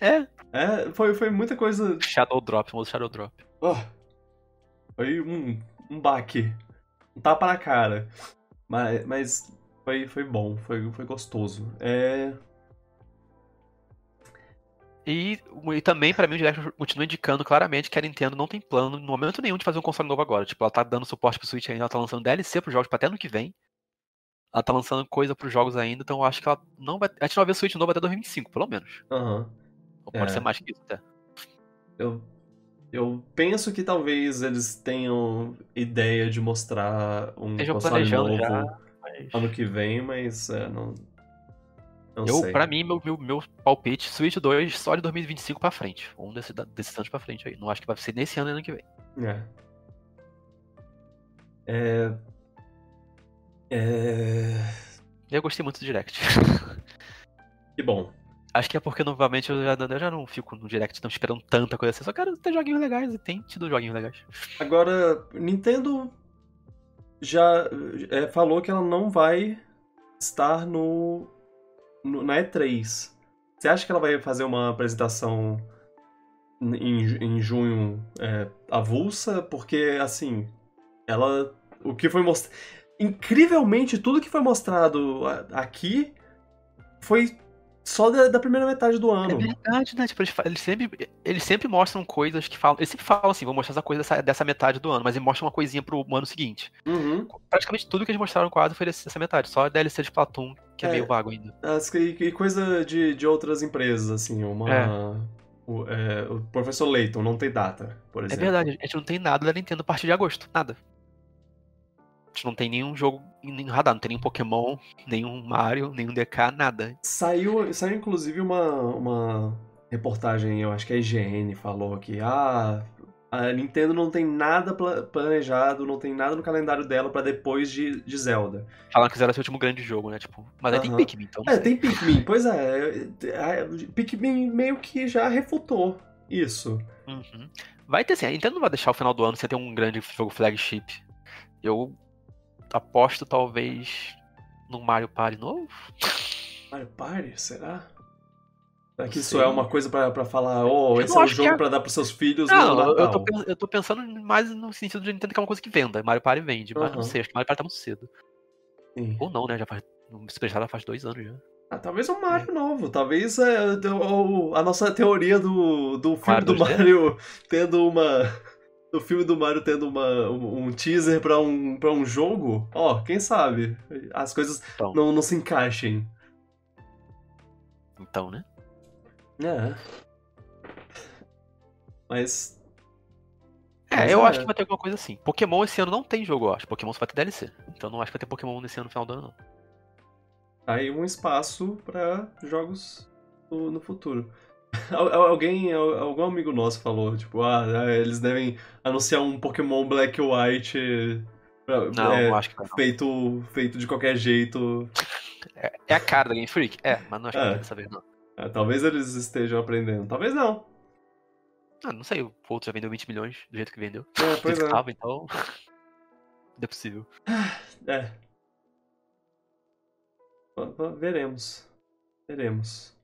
É. É, foi, foi muita coisa. Shadow Drop, famoso Shadow Drop. Oh, foi um, um baque. Um tapa na cara. Mas, mas foi, foi bom, foi, foi gostoso. É. E, e também, para mim, o Direct continua indicando claramente que a Nintendo não tem plano, no momento nenhum, de fazer um console novo agora. Tipo, ela tá dando suporte pro Switch ainda, ela tá lançando DLC pros jogos pra até ano que vem. Ela tá lançando coisa pros jogos ainda, então eu acho que ela não vai. A gente não vai ver Switch novo até 2025, pelo menos. Aham. Uhum. Ou pode é. ser mais que isso até. Eu, eu penso que talvez eles tenham ideia de mostrar um Estejam console novo já, mas... ano que vem, mas é, não. Não eu, sei. pra mim, meu, meu, meu palpite, Switch 2 só de 2025 pra frente. Um desses desse anos pra frente aí. Não acho que vai ser nesse ano e ano que vem. É. É. É. Eu gostei muito do Direct. Que bom. Acho que é porque, novamente, eu já, eu já não fico no Direct não esperando tanta coisa assim. Só quero ter joguinhos legais e tem tido joguinhos legais. Agora, Nintendo já é, falou que ela não vai estar no, no, na E3. Você acha que ela vai fazer uma apresentação em, em junho é, avulsa? Porque, assim, ela. O que foi mostrado. Incrivelmente, tudo que foi mostrado aqui foi só da, da, primeira metade do ano. É verdade, né? Tipo, eles, eles, sempre, eles sempre mostram coisas que falam. Eles sempre falam assim, vou mostrar essa coisa dessa, dessa metade do ano, mas eles mostram uma coisinha pro ano seguinte. Uhum. Praticamente tudo que eles mostraram quase foi dessa metade, só a DLC de Platoon, que é, é meio vago ainda. As, e, e, coisa de, de outras empresas, assim, uma. É. O, é, o Professor Layton não tem data, por é exemplo. É verdade, a gente não tem nada da Nintendo a partir de agosto. Nada gente não tem nenhum jogo em radar, não tem nenhum Pokémon, nenhum Mario, nenhum DK, nada. Saiu, saiu inclusive uma, uma reportagem, eu acho que a IGN falou que ah, a Nintendo não tem nada planejado, não tem nada no calendário dela para depois de, de Zelda. Falaram que Zelda é o último grande jogo, né? Tipo, mas aí tem Pikmin, então. É, tem Pikmin, pois é. Pikmin meio que já refutou isso. Uhum. Vai ter sim, a Nintendo não vai deixar o final do ano sem ter um grande jogo flagship. Eu aposto talvez no Mario Party novo. Mario Party? Será? Será que isso é uma coisa pra, falar, oh, esse é um jogo é... pra dar pros seus filhos não, no Natal? Eu tô, eu tô pensando mais no sentido de Nintendo que é uma coisa que venda. Mario Party vende, mas não sei, acho que Mario Party tá muito cedo. Sim. Ou não, né? Já faz. Se já faz dois anos já. Ah, talvez um Mario é. novo. Talvez é, a nossa teoria do, do filme Mario do Mario tendo uma o filme do Mario tendo uma, um, teaser pra um, pra um jogo, ó, quem sabe as coisas então. não, não se encaixem. Então, né? É. Mas. É, Mas eu é. acho que vai ter alguma coisa assim. Pokémon esse ano não tem jogo, eu acho. Pokémon só vai ter DLC. Então não acho que vai ter Pokémon nesse ano no final do ano, não. Aí um espaço para jogos no, no futuro. Alguém, algum amigo nosso falou, tipo, ah, é, eles devem anunciar um Pokémon Black White não, é, acho que não. Feito, feito de qualquer jeito. É, é, a cara da Game Freak? É, mas não acho que é. dessa vez não. É, talvez eles estejam aprendendo, talvez não. Ah, não sei, o outro já vendeu 20 milhões do jeito que vendeu. É, pois é. Tava, então. Não é possível. É. Veremos. Veremos.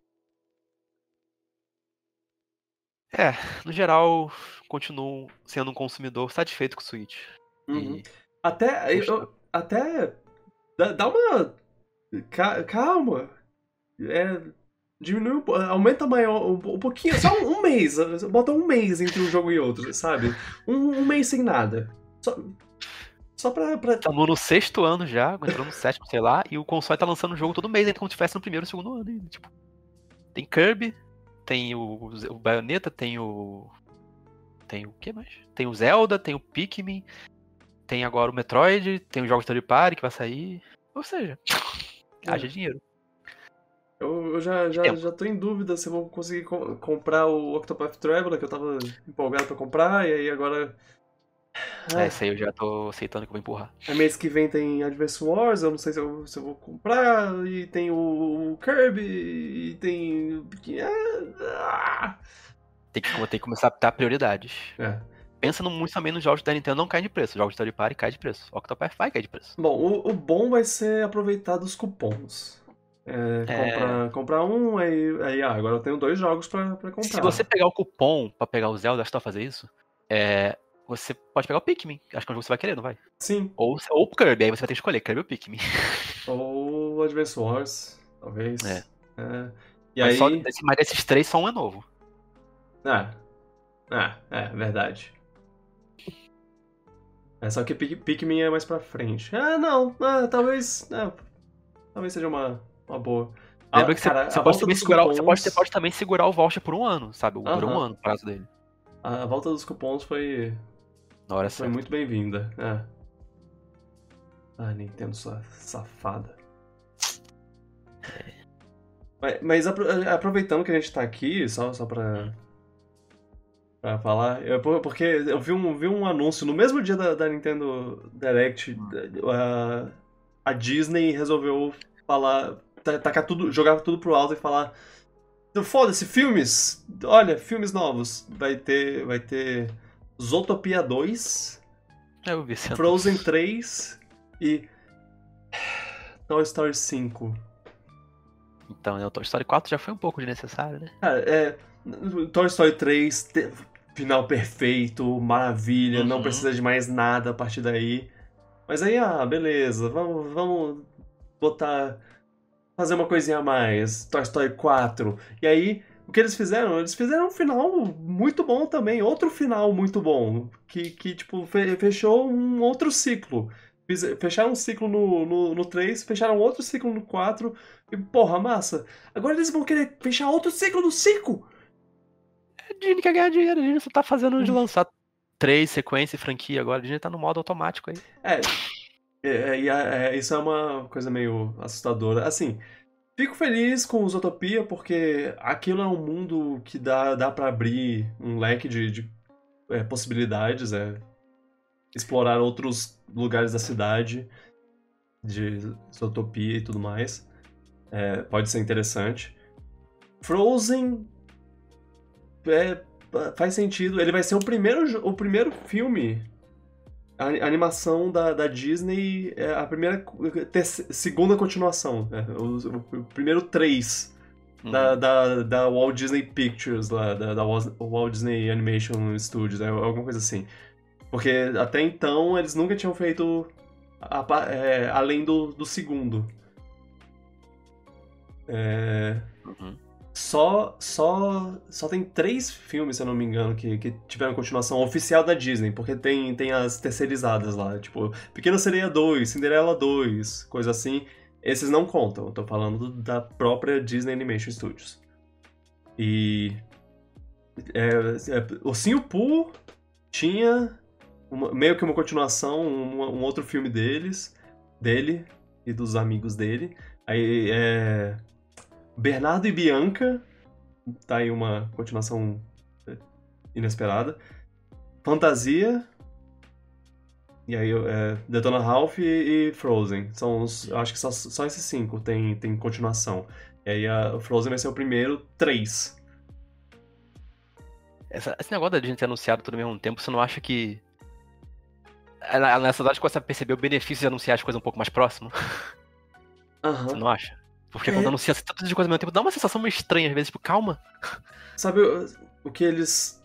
É, no geral, continuo sendo um consumidor satisfeito com o Switch. Uhum. E... Até. Eu, até. Dá, dá uma. calma. É, diminui aumenta maior um, um pouquinho, só um, um, mês, bota um mês entre um jogo e outro, sabe? Um, um mês sem nada. Só, só pra, pra. Estamos no sexto ano já, entrou no sétimo, sei lá, e o console tá lançando o jogo todo mês, ainda como se estivesse no primeiro ou segundo ano. Tipo, tem Kirby, tem o, o Bayonetta, tem o. Tem o que mais? Tem o Zelda, tem o Pikmin, tem agora o Metroid, tem o jogo Story Party que vai sair. Ou seja, é. haja dinheiro. Eu, eu já, já, já tô em dúvida se eu vou conseguir co comprar o Octopath Traveler, que eu tava empolgado pra comprar, e aí agora É, esse aí eu já tô aceitando que eu vou empurrar. É mês que vem tem Advance Wars, eu não sei se eu, se eu vou comprar, e tem o, o Kirby, e tem. Ah! Tem que, tem que começar a dar prioridades. É. Pensa no, muito também nos jogos da Nintendo não caem de preço. Jogos de third party caem de preço. Octopath vai cair de preço. Bom, o, o bom vai ser aproveitar dos cupons. É, É. Comprar, comprar um, aí, aí ah, agora eu tenho dois jogos pra, pra comprar. Se você pegar o cupom pra pegar o Zelda, acho que vai fazer isso. É, você pode pegar o Pikmin. Acho que é um jogo que você vai querer, não vai? Sim, Ou, ou o Kirby, aí você vai ter que escolher Kirby ou Pikmin. ou Advance Wars, talvez. É. É. E Mas, aí. só mas desses três, só um é novo. Ah, ah, é, verdade. É só que Pik- Pikmin é mais pra frente. Ah, não, ah, talvez. ah, talvez seja uma, uma boa. Lembra Ah, que você, cara, você pode também segurar, você, cupons- pode, você pode também segurar o voucher por um ano, sabe? Durou um Aham. ano o prazo dele. A volta dos cupons foi, Na hora foi certa. muito bem-vinda. É. Ah, Nintendo sua safada. Mas, mas apro- aproveitando que a gente tá aqui, só, só pra, pra falar, eu- por- porque eu vi um, vi um anúncio no mesmo dia da, da Nintendo Direct, a, a Disney resolveu falar, ta- tacar tudo, jogar tudo pro alto e falar foda-se, filmes, olha, filmes novos, vai ter, vai ter Zootopia 2, É, eu vi esse Frozen anúncio. 3 e Toy Story 5. Então, né, o Toy Story 4 já foi um pouco desnecessário, né? Cara, é. Toy Story 3, te- final perfeito, maravilha, não Uhum. precisa de mais nada a partir daí. Mas aí, ah, beleza, vamos, vamos botar. fazer uma coisinha a mais. Toy Story 4. E aí, o que eles fizeram? Eles fizeram um final muito bom também, outro final muito bom. Que, que tipo, fe- fechou um outro ciclo. Fecharam um ciclo no, no, no 3, fecharam outro ciclo no 4. E, porra, massa. Agora eles vão querer fechar outro ciclo no 5. A Disney quer ganhar dinheiro, a Disney só tá fazendo de Hum. lançar três sequências e franquia agora. A Disney tá no modo automático aí. É, é, é, é, isso é uma coisa meio assustadora. Assim, fico feliz com o Zootopia porque aquilo é um mundo que dá, dá para abrir um leque de, de, é, possibilidades, é explorar outros lugares da cidade de Zootopia e tudo mais. É, pode ser interessante. Frozen é, faz sentido. Ele vai ser o primeiro, o primeiro filme a animação da, da Disney é a primeira ter- segunda continuação né? o, o- primeiro três da, Uhum. da, da Walt Disney Pictures lá da, da Walt Disney Animation Studios é, alguma coisa assim porque até então eles nunca tinham feito a é, além do, do segundo é, Uhum. Só, só, só tem três filmes, se eu não me engano, que, que tiveram continuação oficial da Disney, porque tem, tem as terceirizadas lá, tipo, Pequena Sereia 2, Cinderela 2, coisa assim. Esses não contam, eu tô falando da própria Disney Animation Studios. E. É, é, Ursinho Pooh tinha uma- meio que uma continuação, um, um outro filme deles, dele e dos amigos dele. Aí é. Bernardo e Bianca, tá aí uma continuação é, inesperada. Fantasia, e aí é, Detona Ralph e, e Frozen. São os, acho que só, só esses cinco tem, tem continuação. E aí a Frozen vai ser o primeiro, três. Essa- esse negócio da Disney ter anunciado tudo ao mesmo tempo, você não acha que. Ela, nessa verdade, começa a perceber o benefício de anunciar as coisas um pouco mais próximo? Você Aham. não acha? Porque É. quando anuncia assim, tanto de coisa ao mesmo tempo, dá uma sensação meio estranha às vezes, tipo, calma. Sabe o, o que eles.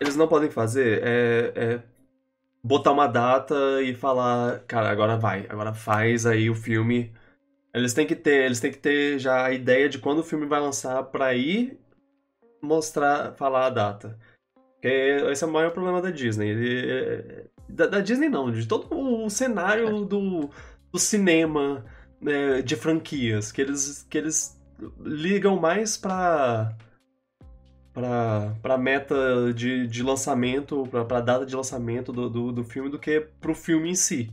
Eles não podem fazer é, é botar uma data e falar, cara, agora vai, agora faz aí o filme. Eles têm que ter, eles têm que ter já a ideia de quando o filme vai lançar pra aí mostrar, falar a data. Porque esse é o maior problema da Disney. Ele- da, da Disney não, de todo o cenário do, do cinema né, de franquias, que eles, que eles ligam mais pra pra, pra meta de, de lançamento, pra, pra data de lançamento do, do, do filme do que pro filme em si.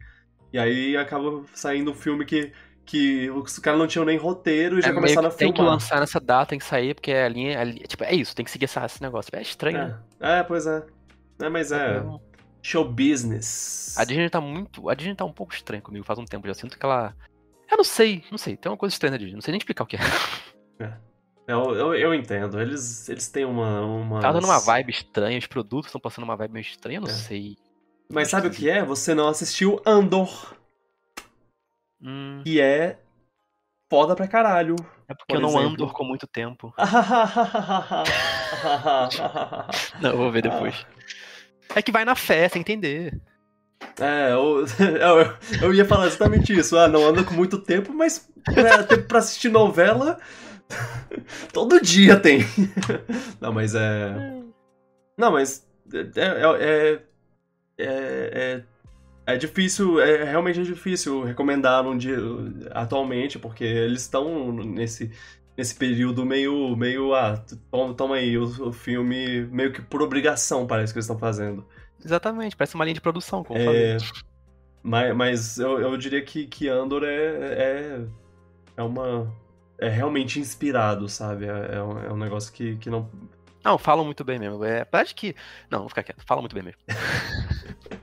E aí acaba saindo um filme que, que os caras não tinham nem roteiro e já É, começaram a que tem que filmar. lançar nessa data, tem que sair, porque a linha, a linha- Tipo, é isso, tem que seguir essa, esse negócio. É estranho, né? É, é, pois é. É, mas é. Show business. A Disney tá muito. A Disney tá um pouco estranha comigo faz um tempo. Já sinto que ela. Eu não sei, não sei. Tem uma coisa estranha Disney. Não sei nem explicar o que é. Eu, eu, eu entendo. Eles, eles têm uma. uma... Tá dando uma vibe estranha, os produtos estão passando uma vibe meio estranha, eu não É. sei. Mas sabe o que é? Você não assistiu Andor, Hum, que é foda pra caralho. é porque Por eu não exemplo. ando com muito tempo. Não, eu vou ver depois. É que vai na fé, sem entender. É, eu, eu, eu ia falar exatamente isso. Ah, não anda com muito tempo, mas é, tempo pra assistir novela. Todo dia tem. Não, mas é. Não, mas. É. É, é, é, é difícil, é realmente é difícil recomendar um dia atualmente, porque eles estão nesse, nesse período meio. meio ah, toma, toma aí o, o filme, meio que por obrigação, parece que eles estão fazendo. Exatamente, parece uma linha de produção, como falei. É, mas mas eu, eu diria que, que Andor é, é, é uma. É realmente inspirado, sabe? É, é um, é um negócio que, que não. Não, falam muito bem mesmo. É, de que. Não, vou ficar quieto. Falam muito bem mesmo.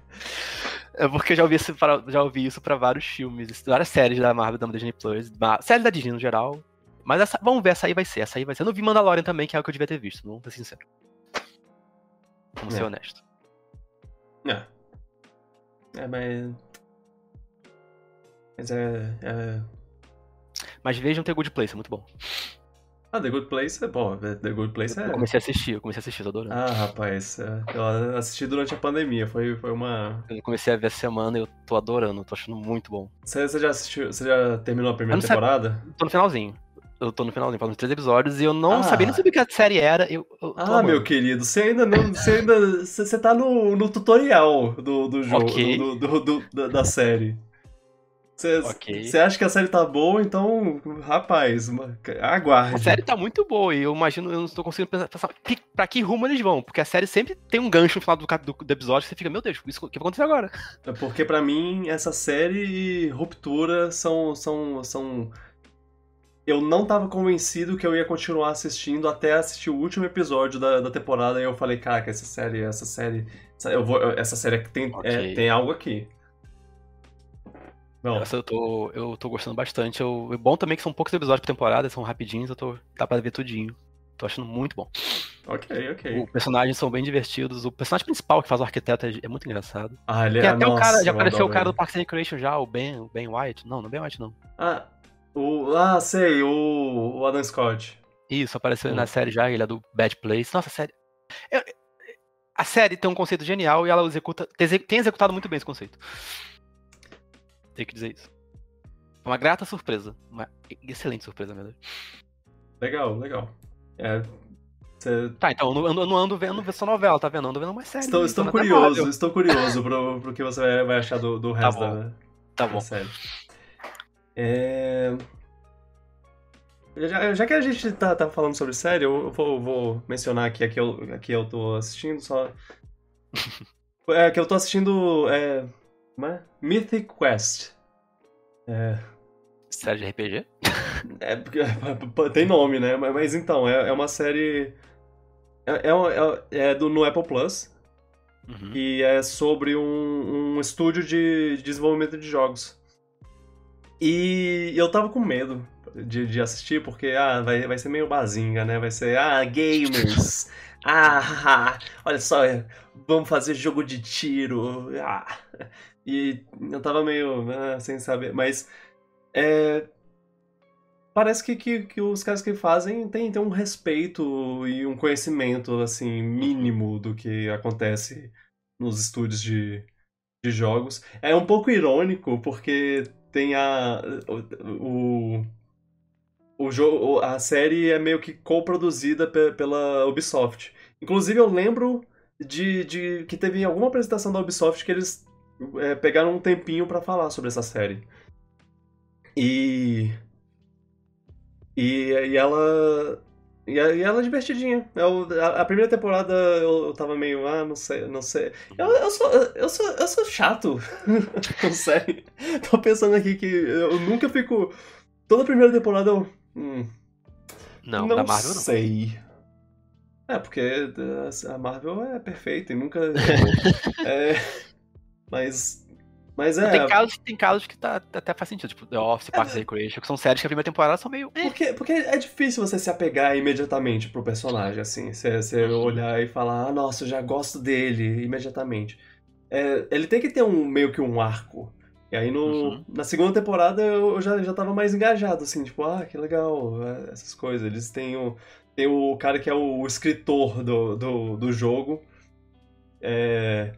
é porque eu já ouvi isso pra, já ouvi isso pra vários filmes, várias séries da Marvel, da Disney Plus, séries da Disney no geral. Mas essa, vamos ver, essa aí vai ser, essa aí vai ser. Eu não vi Mandalorian também, que é o que eu devia ter visto, vamos ser sincero. Vamos ser É. honesto. É. É, mas. Mas é. é... Mas vejam The Good Place, é muito bom. Ah, The Good Place é bom. The Good Place é. Eu comecei a assistir, eu comecei a assistir, tô adorando. Ah, rapaz. é, Eu assisti durante a pandemia. Foi, foi uma. Eu comecei a ver essa semana e eu tô adorando, tô achando muito bom. Você, você já assistiu. Você já terminou a primeira temporada? Tô no finalzinho. Eu tô no finalzinho, faltam três episódios e eu não Ah. sabia nem sobre o que a série era. Eu, eu Ah, amando. meu querido, você ainda não. Você ainda. Você, tá no, no tutorial do, do jogo, Ok. do, do- do- da, da série. Você, Ok. você acha que a série tá boa, então, rapaz, aguarde. A série tá muito boa e eu imagino, eu não tô conseguindo pensar, pensar que- pra que rumo eles vão, porque a série sempre tem um gancho no final do, do, do episódio que você fica, meu Deus, isso, o que vai acontecer agora? É Porque pra mim, essa série e Ruptura são, são, são. Eu não tava convencido que eu ia continuar assistindo até assistir o último episódio da, da temporada e eu falei, caraca, essa série, essa série. Essa, eu vou, essa série tem, Ok. é, tem algo aqui. Bom, Essa eu tô, eu tô gostando bastante. Eu, é bom também que são poucos episódios por temporada, são rapidinhos, eu tô, dá pra ver tudinho. Tô achando muito bom. ok, ok. Os personagens são bem divertidos. O personagem principal que faz o arquiteto é, é muito engraçado. Ah, ele Tem é. até o nossa, cara, já eu apareceu o cara do Parks and Recreation já, o Ben, o Ben White. Não, não é Ben White não. Ah, o, ah, sei, o, o Adam Scott. Isso, apareceu Hum. na série já, ele é do Bad Place. Nossa, a série. eu- a série tem um conceito genial e ela executa. tem exe- Tem executado muito bem esse conceito. Tenho que dizer isso. Uma grata surpresa. Uma excelente surpresa, na verdade. Legal, legal. É. Cê... Tá, então eu não, eu não- ando vendo só novela, tá vendo? Eu ando vendo mais série. Estou, estou na curioso, estou curioso pro, pro que você vai, achar do, do resto bom, da, Tá bom. série. É... Já, já que a gente tá, tá falando sobre série, eu vou, vou mencionar aqui a que eu, a que eu tô assistindo, só. É, que eu tô assistindo. É, como é? Mythic Quest. É, Série de RPG? é, porque- tem nome, né? Mas, mas então, é, é uma série. É, é, é, é do, no Apple Plus. Uhum. E é sobre um, um estúdio de desenvolvimento de jogos. E eu tava com medo de, de assistir, porque ah, vai, vai ser meio bazinga, né? Vai ser, ah, gamers! ah, olha só, vamos fazer jogo de tiro. Ah. E eu tava meio ah, sem saber, mas é, parece que, que, que os caras que fazem têm, têm um respeito e um conhecimento assim mínimo do que acontece nos estúdios de, de jogos. É um pouco irônico porque tem a o, o, jogo a série é meio que co-produzida pe- pela Ubisoft. Inclusive eu lembro de, de que teve alguma apresentação da Ubisoft que eles é, pegaram um tempinho pra falar sobre essa série. E e, e ela e, a- e ela é divertidinha. Eu- a, a primeira temporada eu, eu tava meio, ah, não sei, não sei. Eu, eu, sou, eu, sou, eu sou chato. não sei. Tô pensando aqui que eu nunca fico. Toda primeira temporada eu. Hum, Não, não da Marvel não. sei. É, porque a Marvel é perfeita e nunca. é, mas. Mas é. Tem casos, tem casos que tá, até faz sentido, tipo The Office, Parks and Recreation, que são séries que a primeira temporada são meio. Porque, porque é difícil você se apegar imediatamente pro personagem, assim. Você, você olhar e falar, ah, nossa, eu já gosto dele imediatamente. É, ele tem que ter um meio que um arco. E aí no, uhum. na segunda temporada eu já, já tava mais engajado, assim, tipo, ah, que legal, é, essas coisas. Eles têm o, tem o cara que é o escritor do, do, do jogo. É,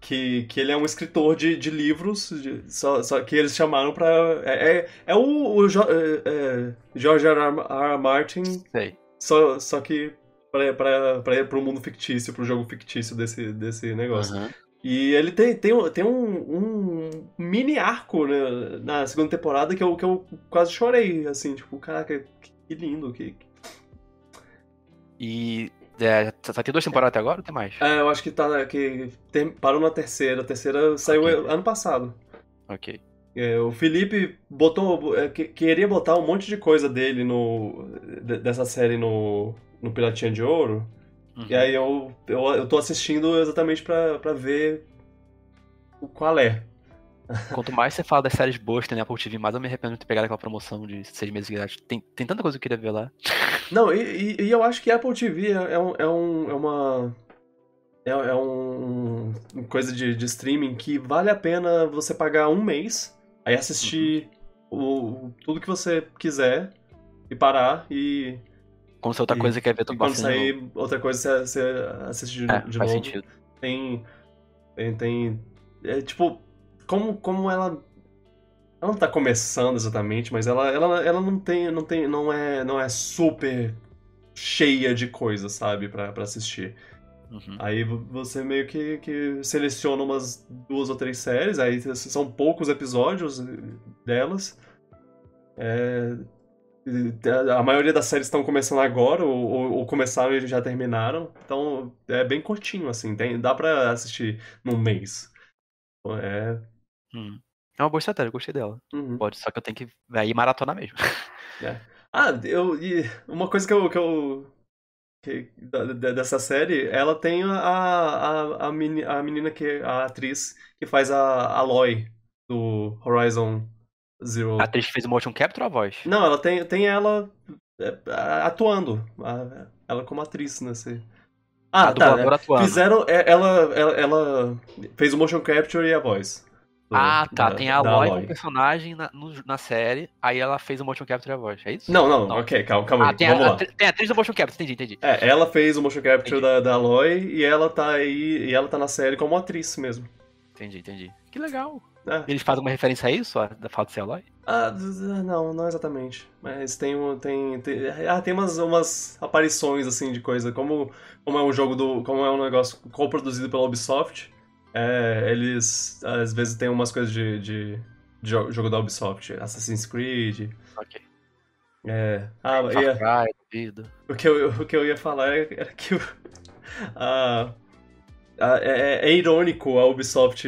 que, que ele é um escritor de, de livros, de, só, só que eles chamaram pra. É, é, é o, o jo, é, é George R. R. Martin. Sei. Só, só que para para o mundo fictício, para o jogo fictício desse, desse negócio. Uhum. E ele tem, tem, tem um, um mini arco né, na segunda temporada que eu, que eu quase chorei, assim, tipo, caraca, que lindo. Que... E é, só tem duas temporadas até agora ou tem mais? É, eu acho que tá. Que tem, parou na terceira. A terceira saiu okay. ano passado. Ok. É, o Felipe botou. É, que, queria botar um monte de coisa dele no. dessa série no. no Piratinha de Ouro. Uhum. E aí eu, eu, eu tô assistindo exatamente pra, pra ver o qual é. Quanto mais você fala das séries boas que tem na Apple TV, mais eu me arrependo de ter pegado aquela promoção de seis meses de grátis. Tem, tem tanta coisa que eu queria ver lá. Não, e, e, e eu acho que a Apple TV é, é, um, é, um, é uma. É, é um, um, coisa de, de streaming que vale a pena você pagar um mês, aí assistir uhum. o, tudo que você quiser e parar e como se outra e, coisa quer ver tudo quando sair outra coisa você, assiste de, é, de faz novo. Sentido. Tem. Tem. tem é, tipo, como, como ela. Ela não tá começando exatamente, mas ela, ela, ela não tem. Não tem. Não é, não é super cheia de coisas, sabe, pra, pra assistir. Uhum. Aí você meio que, que seleciona umas duas ou três séries, aí são poucos episódios delas. É, a maioria das séries estão começando agora, ou, ou, ou, começaram e já terminaram. Então é bem curtinho, assim. Tem, dá pra assistir num mês. É. Hum. É uma boa estratégia, eu gostei dela. Uhum. Pode, só que eu tenho que ir maratonar mesmo. É. Ah, eu. E uma coisa que eu. Que eu que, dessa série, ela tem a, a, a, menina, a menina que. a atriz que faz a Aloy do Horizon Zero. A atriz que fez o motion capture ou a voz? Não, ela tem, tem ela é, atuando. Ela como atriz nesse. Ah, a tá. Atuando. Fizeram. É, ela, ela, ela fez o motion capture e a voz. Ah, tá. Da, tem a Aloy como personagem na, no, na série, aí ela fez o motion capture e a voz, é isso? Não, não, não. ok, calma, calma ah, tem Vamos a, lá. Tem a atriz do motion capture, entendi, entendi. É, ela fez o motion capture da, da Aloy e ela tá aí, e ela tá na série como atriz mesmo. Entendi, entendi. Que legal. É. Eles fazem uma referência a isso, da falta de ser Aloy? Ah, não, não exatamente. Mas tem, tem, tem, ah, tem umas, umas aparições, assim, de coisa. Como, como é um jogo do... Como é um negócio co-produzido pela Ubisoft, é, eles, às vezes, tem umas coisas de, de, de, jogo da Ubisoft. Assassin's Creed. Ok. É... Ah, ia, Cry, o, que eu, o que eu ia falar era que o, a, é, é irônico a Ubisoft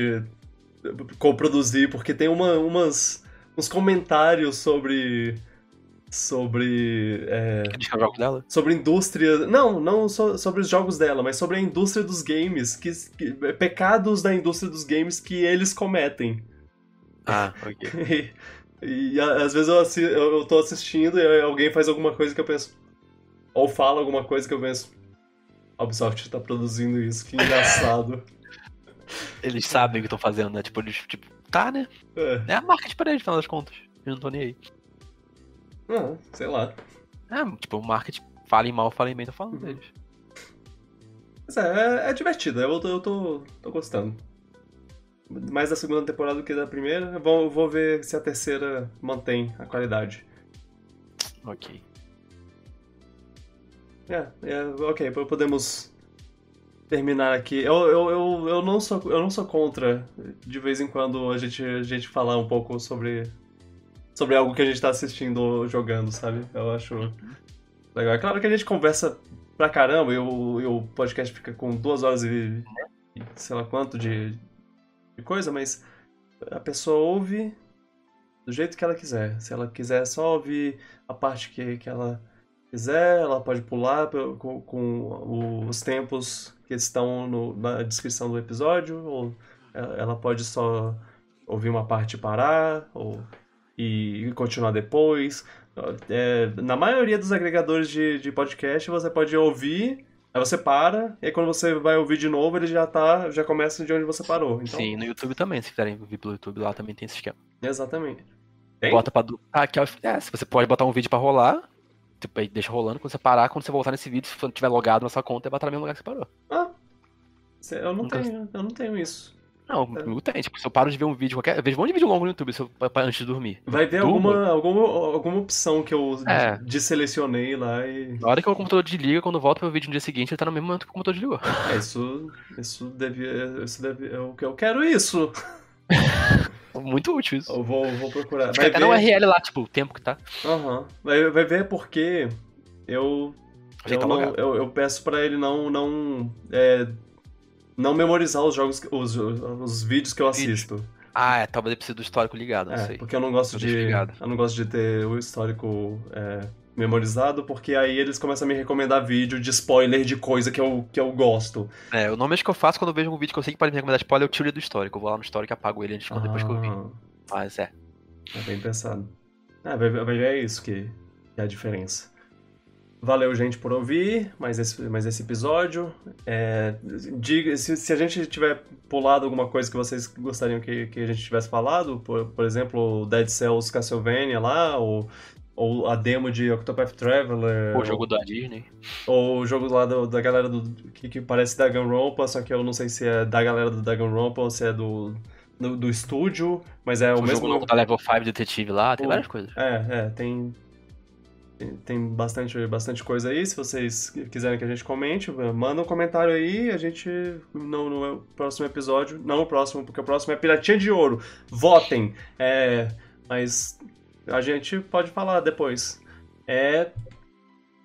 co-produzir, porque tem uma, umas, uns comentários sobre. Sobre. É, jogos dela? Sobre indústria. Não, não so, sobre os jogos dela, mas sobre a indústria dos games. Que, que, pecados da indústria dos games que eles cometem. Ah, ok. e, e, às vezes eu, assi, eu, eu tô assistindo e alguém faz alguma coisa que eu penso. Ou fala alguma coisa que eu penso. A Ubisoft tá produzindo isso, que engraçado. Eles sabem o que estão fazendo, né? Tipo, eles, tipo, tá, né? É, é a marketing pra eles, no final das contas. Eu não tô nem aí. Não, sei lá. É, tipo, o marketing, falem mal, falem bem, tô falando uhum. deles. Mas é, é, é divertido, eu tô, eu tô, tô gostando. Mais da segunda temporada do que da primeira. Eu vou, vou ver se a terceira mantém a qualidade. Ok. É, é ok, podemos terminar aqui. Eu, eu, eu, eu, não sou, eu não sou contra, de vez em quando, a gente, a gente falar um pouco sobre, sobre algo que a gente tá assistindo ou jogando, sabe? Eu acho legal. É claro que a gente conversa pra caramba e o, e o podcast fica com duas horas e, sei lá quanto de, de coisa, mas a pessoa ouve do jeito que ela quiser. Se ela quiser só ouvir a parte que, que ela quiser, ela pode pular com, com os tempos que estão no- na descrição do episódio, ou ela pode só ouvir uma parte e parar, ou e continuar depois. É, na maioria dos agregadores de, de podcast, você pode ouvir, aí você para, e aí quando você vai ouvir de novo, ele já tá, já começa de onde você parou. Então, Sim, no YouTube também, se quiserem vir pelo YouTube lá também tem esse esquema. exatamente. Tem? Bota pra. Ah, aqui, é, se você pode botar um vídeo pra rolar, tipo, aí deixa rolando, quando você parar, quando você voltar nesse vídeo, se tiver logado na sua conta, vai botar no mesmo lugar que você parou. Ah, eu não Nunca- tenho, eu não tenho isso. Não, comigo tem. Tipo, se eu paro de ver um vídeo qualquer. Eu vejo um monte de vídeo longo no YouTube se eu- antes de dormir. Vai ter alguma, alguma, alguma opção que eu É. deselecionei lá e. Na hora que o computador desliga, quando volta pro vídeo no dia seguinte, ele tá no mesmo momento que o computador desligou. É, isso, isso devia. Isso deve, eu, eu quero isso. Muito útil isso. Eu vou, vou procurar. Vai até no ver. URL lá, tipo, o tempo que tá. Aham. Vai, vai ver porque eu. Eu, tá não- eu, eu peço pra ele não. não é, não memorizar os jogos, os, os vídeos que eu Vídeo. assisto. Ah, é, talvez ele precise do histórico ligado, não É, sei. porque eu não gosto Eu de. Eu não gosto de ter o histórico é, memorizado, porque aí eles começam a me recomendar vídeo de spoiler de coisa que eu, que eu gosto. É, o nome que eu faço quando eu vejo um vídeo que eu sei que pode me recomendar spoiler, eu tiro ele do histórico. Eu vou lá no histórico e apago ele antes, quando depois que eu vi. Ah, Mas é. É bem pensado. É, vai, vai ver é isso que, que é a diferença. Valeu, gente, por ouvir mais esse, mais esse episódio. É, diga, se, se a gente tiver pulado alguma coisa que vocês gostariam que, que a gente tivesse falado, por, por exemplo, Dead Cells Castlevania lá, ou, ou a demo de Octopath Traveler, O jogo da Disney. ou o jogo lá do- da galera do, que, que parece Danganronpa, só que eu não sei se é da galera do Danganronpa ou se é do, do, do estúdio, mas é o, O mesmo... jogo novo da Level 5 Detetive lá, tem O- várias coisas. É, é, tem. Tem- bastante, bastante coisa aí. Se vocês quiserem que a gente comente, manda um comentário aí. A gente, no, no próximo episódio, não no próximo, porque o próximo é Piratinha de Ouro. Votem! É, mas a gente pode falar depois. É.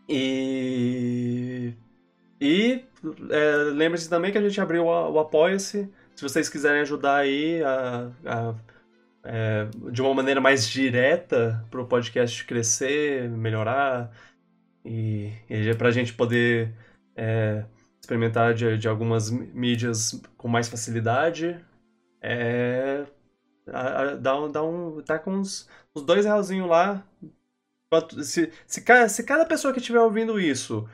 E. E é, lembre-se também que a gente abriu o, o Apoia-se. Se vocês quiserem ajudar aí a- a é, de uma maneira mais direta para o podcast crescer, melhorar e, e para a gente poder é, experimentar de, de algumas mídias com mais facilidade. É, a- a- dá, um- dá um, tá com uns, uns dois realzinhos lá. Se, se, se cada pessoa que estiver ouvindo isso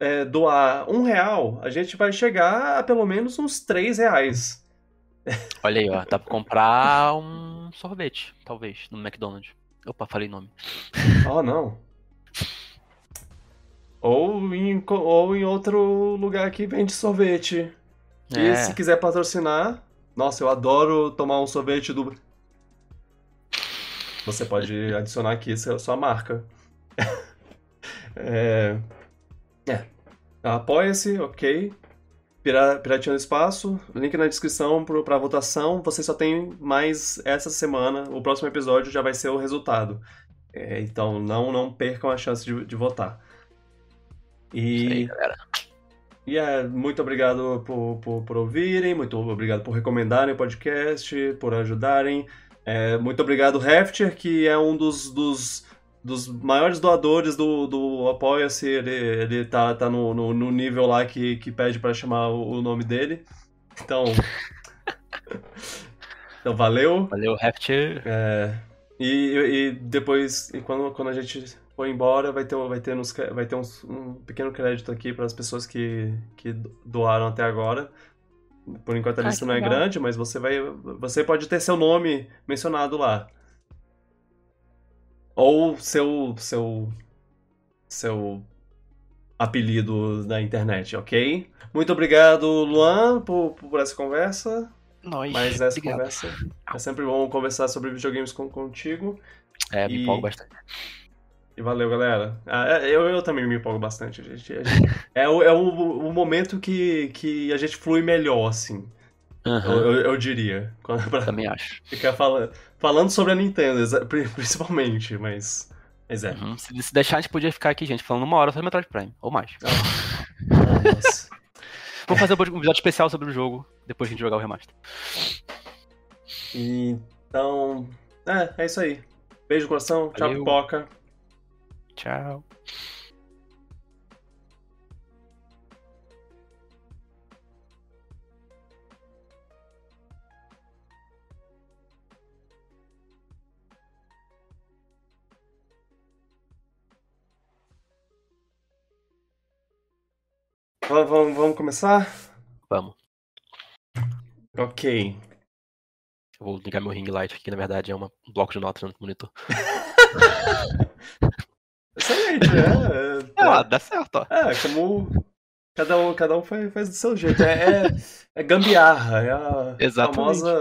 é, doar um real, a gente vai chegar a pelo menos uns três reais. Olha aí, ó. Dá pra comprar um sorvete, talvez, no McDonald's. Opa, falei nome. Oh, não. Ou em, ou em outro lugar que vende sorvete. E É. se quiser patrocinar, nossa, eu adoro tomar um sorvete do. Você pode adicionar aqui sua sua marca. é. É. Apoia-se, ok. Pira- Piratinha do Espaço, link na descrição pra votação. Você só tem mais essa semana. O próximo episódio já vai ser o resultado. É, então não, não percam a chance de, de votar. Isso aí, E, galera. e é, muito obrigado por, por, por ouvirem, muito obrigado por recomendarem o podcast, por ajudarem. É, muito obrigado, Hefter, que é um dos, dos, dos maiores doadores do, do Apoia-se. Ele, ele tá, tá no, no, no nível lá que, que pede para chamar o, o nome dele. Então. então, valeu. Valeu, Rapture. É, e, e depois, e quando, quando a gente for embora, vai ter, vai ter, nos, vai ter uns- um pequeno crédito aqui para as pessoas que, que doaram até agora. Por enquanto a Ah, lista que não é legal. grande, mas você vai, você pode ter seu nome mencionado lá. Ou seu, seu, seu apelido na internet, ok? Muito obrigado, Luan, por, por essa conversa. Nós. Mas essa Obrigado. conversa é sempre bom conversar sobre videogames com, contigo. É, me E- empolgo bastante. E valeu, galera. Ah, é, eu, eu também me empolgo bastante. A gente, a gente- é o, é o, o momento que, que a gente flui melhor, assim. Eu, Aham, eu, eu diria. Pra Também acho. ficar falando, falando sobre a Nintendo, principalmente, mas. Mas é. Uhum. Se, se deixar, a gente podia ficar aqui, gente, falando uma hora sobre Metroid Prime, ou mais. Ah, nossa. Vamos fazer um episódio especial sobre o jogo, depois que a gente jogar o remaster. Então. É, é isso aí. Beijo no coração. Tchau, pipoca. Tchau. Vamos, vamos começar? Vamos. Ok. Eu vou ligar meu ring light aqui, na verdade é uma, um bloco de notas no monitor. Excelente, é. É, ó, dá certo, ó. É, como cada um, cada um faz, faz do seu jeito. É, é, é gambiarra, é a Exatamente. famosa